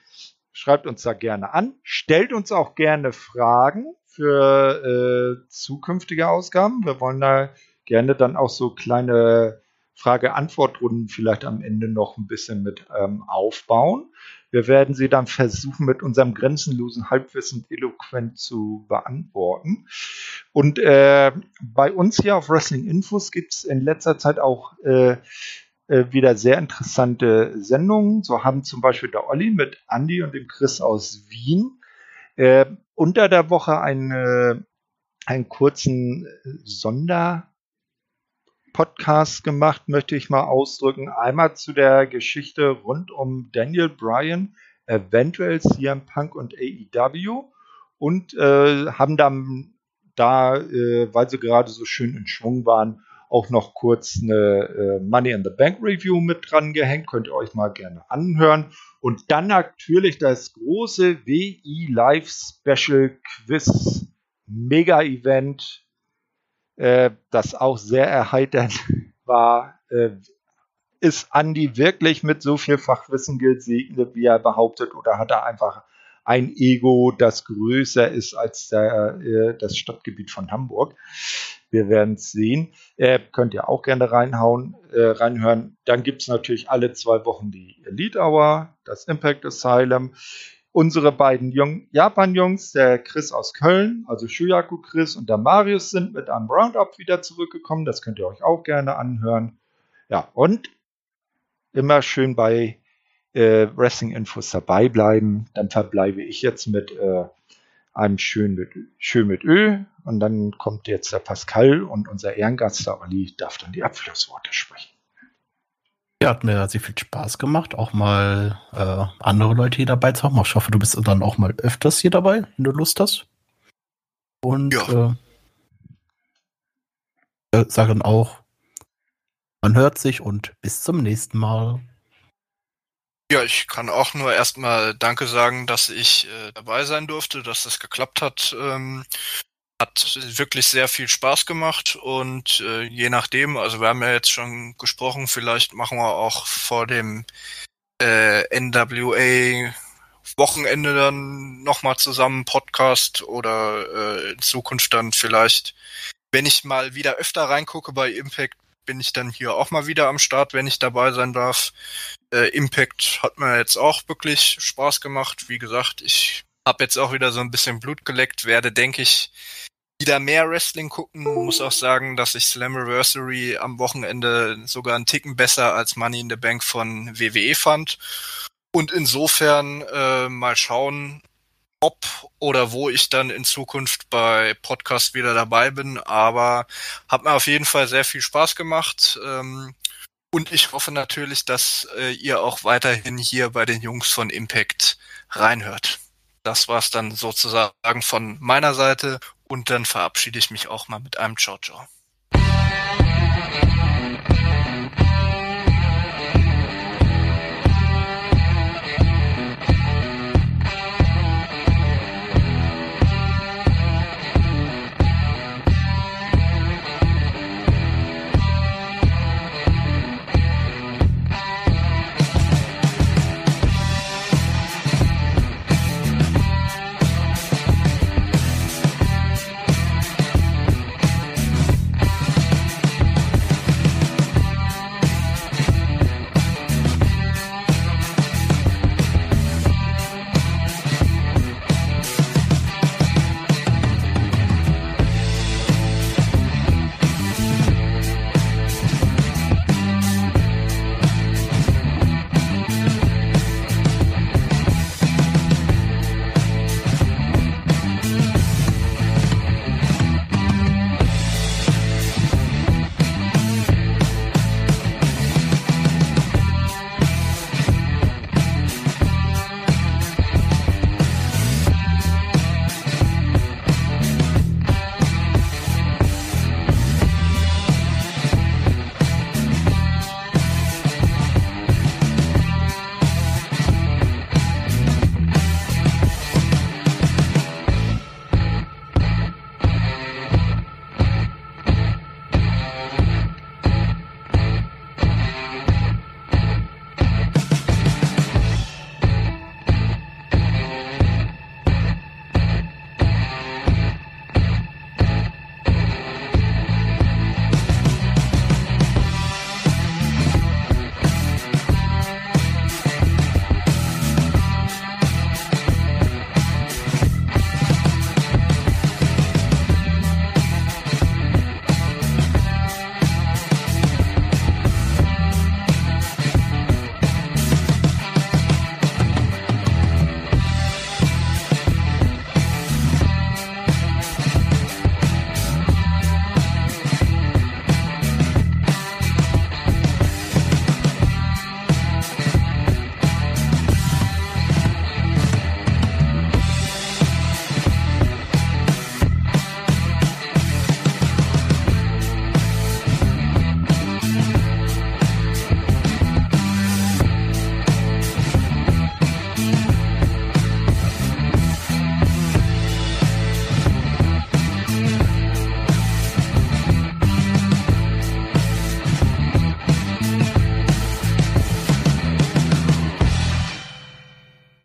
Schreibt uns da gerne an. Stellt uns auch gerne Fragen für äh, zukünftige Ausgaben. Wir wollen da gerne dann auch so kleine Frage-Antwort-Runden vielleicht am Ende noch ein bisschen mit ähm, aufbauen. Wir werden sie dann versuchen, mit unserem grenzenlosen Halbwissen eloquent zu beantworten. Und äh, bei uns hier auf Wrestling Infos gibt es in letzter Zeit auch äh, äh, wieder sehr interessante Sendungen. So haben zum Beispiel der Olli mit Andy und dem Chris aus Wien äh, unter der Woche eine, einen kurzen Sonderpodcast gemacht, möchte ich mal ausdrücken. Einmal zu der Geschichte rund um Daniel Bryan, eventuell CM Punk und AEW und äh, haben dann da, äh, weil sie gerade so schön in Schwung waren, auch noch kurz eine äh, Money in the Bank Review mit dran gehängt. Könnt ihr euch mal gerne anhören. Und dann natürlich das große WI Live Special Quiz Mega Event, äh, das auch sehr erheiternd war. Äh, ist Andy wirklich mit so viel Fachwissen gesegnet, wie er behauptet, oder hat er einfach ein Ego, das größer ist als der, das Stadtgebiet von Hamburg? Wir werden es sehen. Äh, könnt ihr auch gerne reinhauen, äh, reinhören. Dann gibt es natürlich alle zwei Wochen die Elite Hour, das Impact Asylum. Unsere beiden Japan-Jungs, der Chris aus Köln, also Shuyaku Chris und der Marius sind mit einem Roundup wieder zurückgekommen. Das könnt ihr euch auch gerne anhören. Ja, und immer schön bei äh, Wrestling-Infos dabei bleiben. Dann verbleibe ich jetzt mit äh, einem schön mit, schön mit Ö. Und dann kommt jetzt der Pascal und unser Ehrengast, der Olli, darf dann die Abschlussworte sprechen. Ja, hat mir sehr viel Spaß gemacht, auch mal äh, andere Leute hier dabei zu haben. Ich hoffe, du bist dann auch mal öfters hier dabei, wenn du Lust hast. Und ja. äh, äh sage dann auch, man hört sich und bis zum nächsten Mal. Ja, ich kann auch nur erstmal Danke sagen, dass ich äh, dabei sein durfte, dass das geklappt hat. Ähm, hat wirklich sehr viel Spaß gemacht und äh, je nachdem, also wir haben ja jetzt schon gesprochen, vielleicht machen wir auch vor dem äh, NWA Wochenende dann nochmal zusammen Podcast oder äh, in Zukunft dann vielleicht, wenn ich mal wieder öfter reingucke bei Impact, bin ich dann hier auch mal wieder am Start, wenn ich dabei sein darf. Äh, Impact hat mir jetzt auch wirklich Spaß gemacht. Wie gesagt, ich habe jetzt auch wieder so ein bisschen Blut geleckt, werde, denke ich, wieder mehr Wrestling gucken. Muss auch sagen, dass ich Slammiversary am Wochenende sogar einen Ticken besser als Money in the Bank von WWE fand. Und insofern äh, mal schauen, ob oder wo ich dann in Zukunft bei Podcast wieder dabei bin. Aber hat mir auf jeden Fall sehr viel Spaß gemacht. Ähm, und ich hoffe natürlich, dass äh, ihr auch weiterhin hier bei den Jungs von Impact reinhört. Das war's dann sozusagen von meiner Seite und dann verabschiede ich mich auch mal mit einem Ciao Ciao.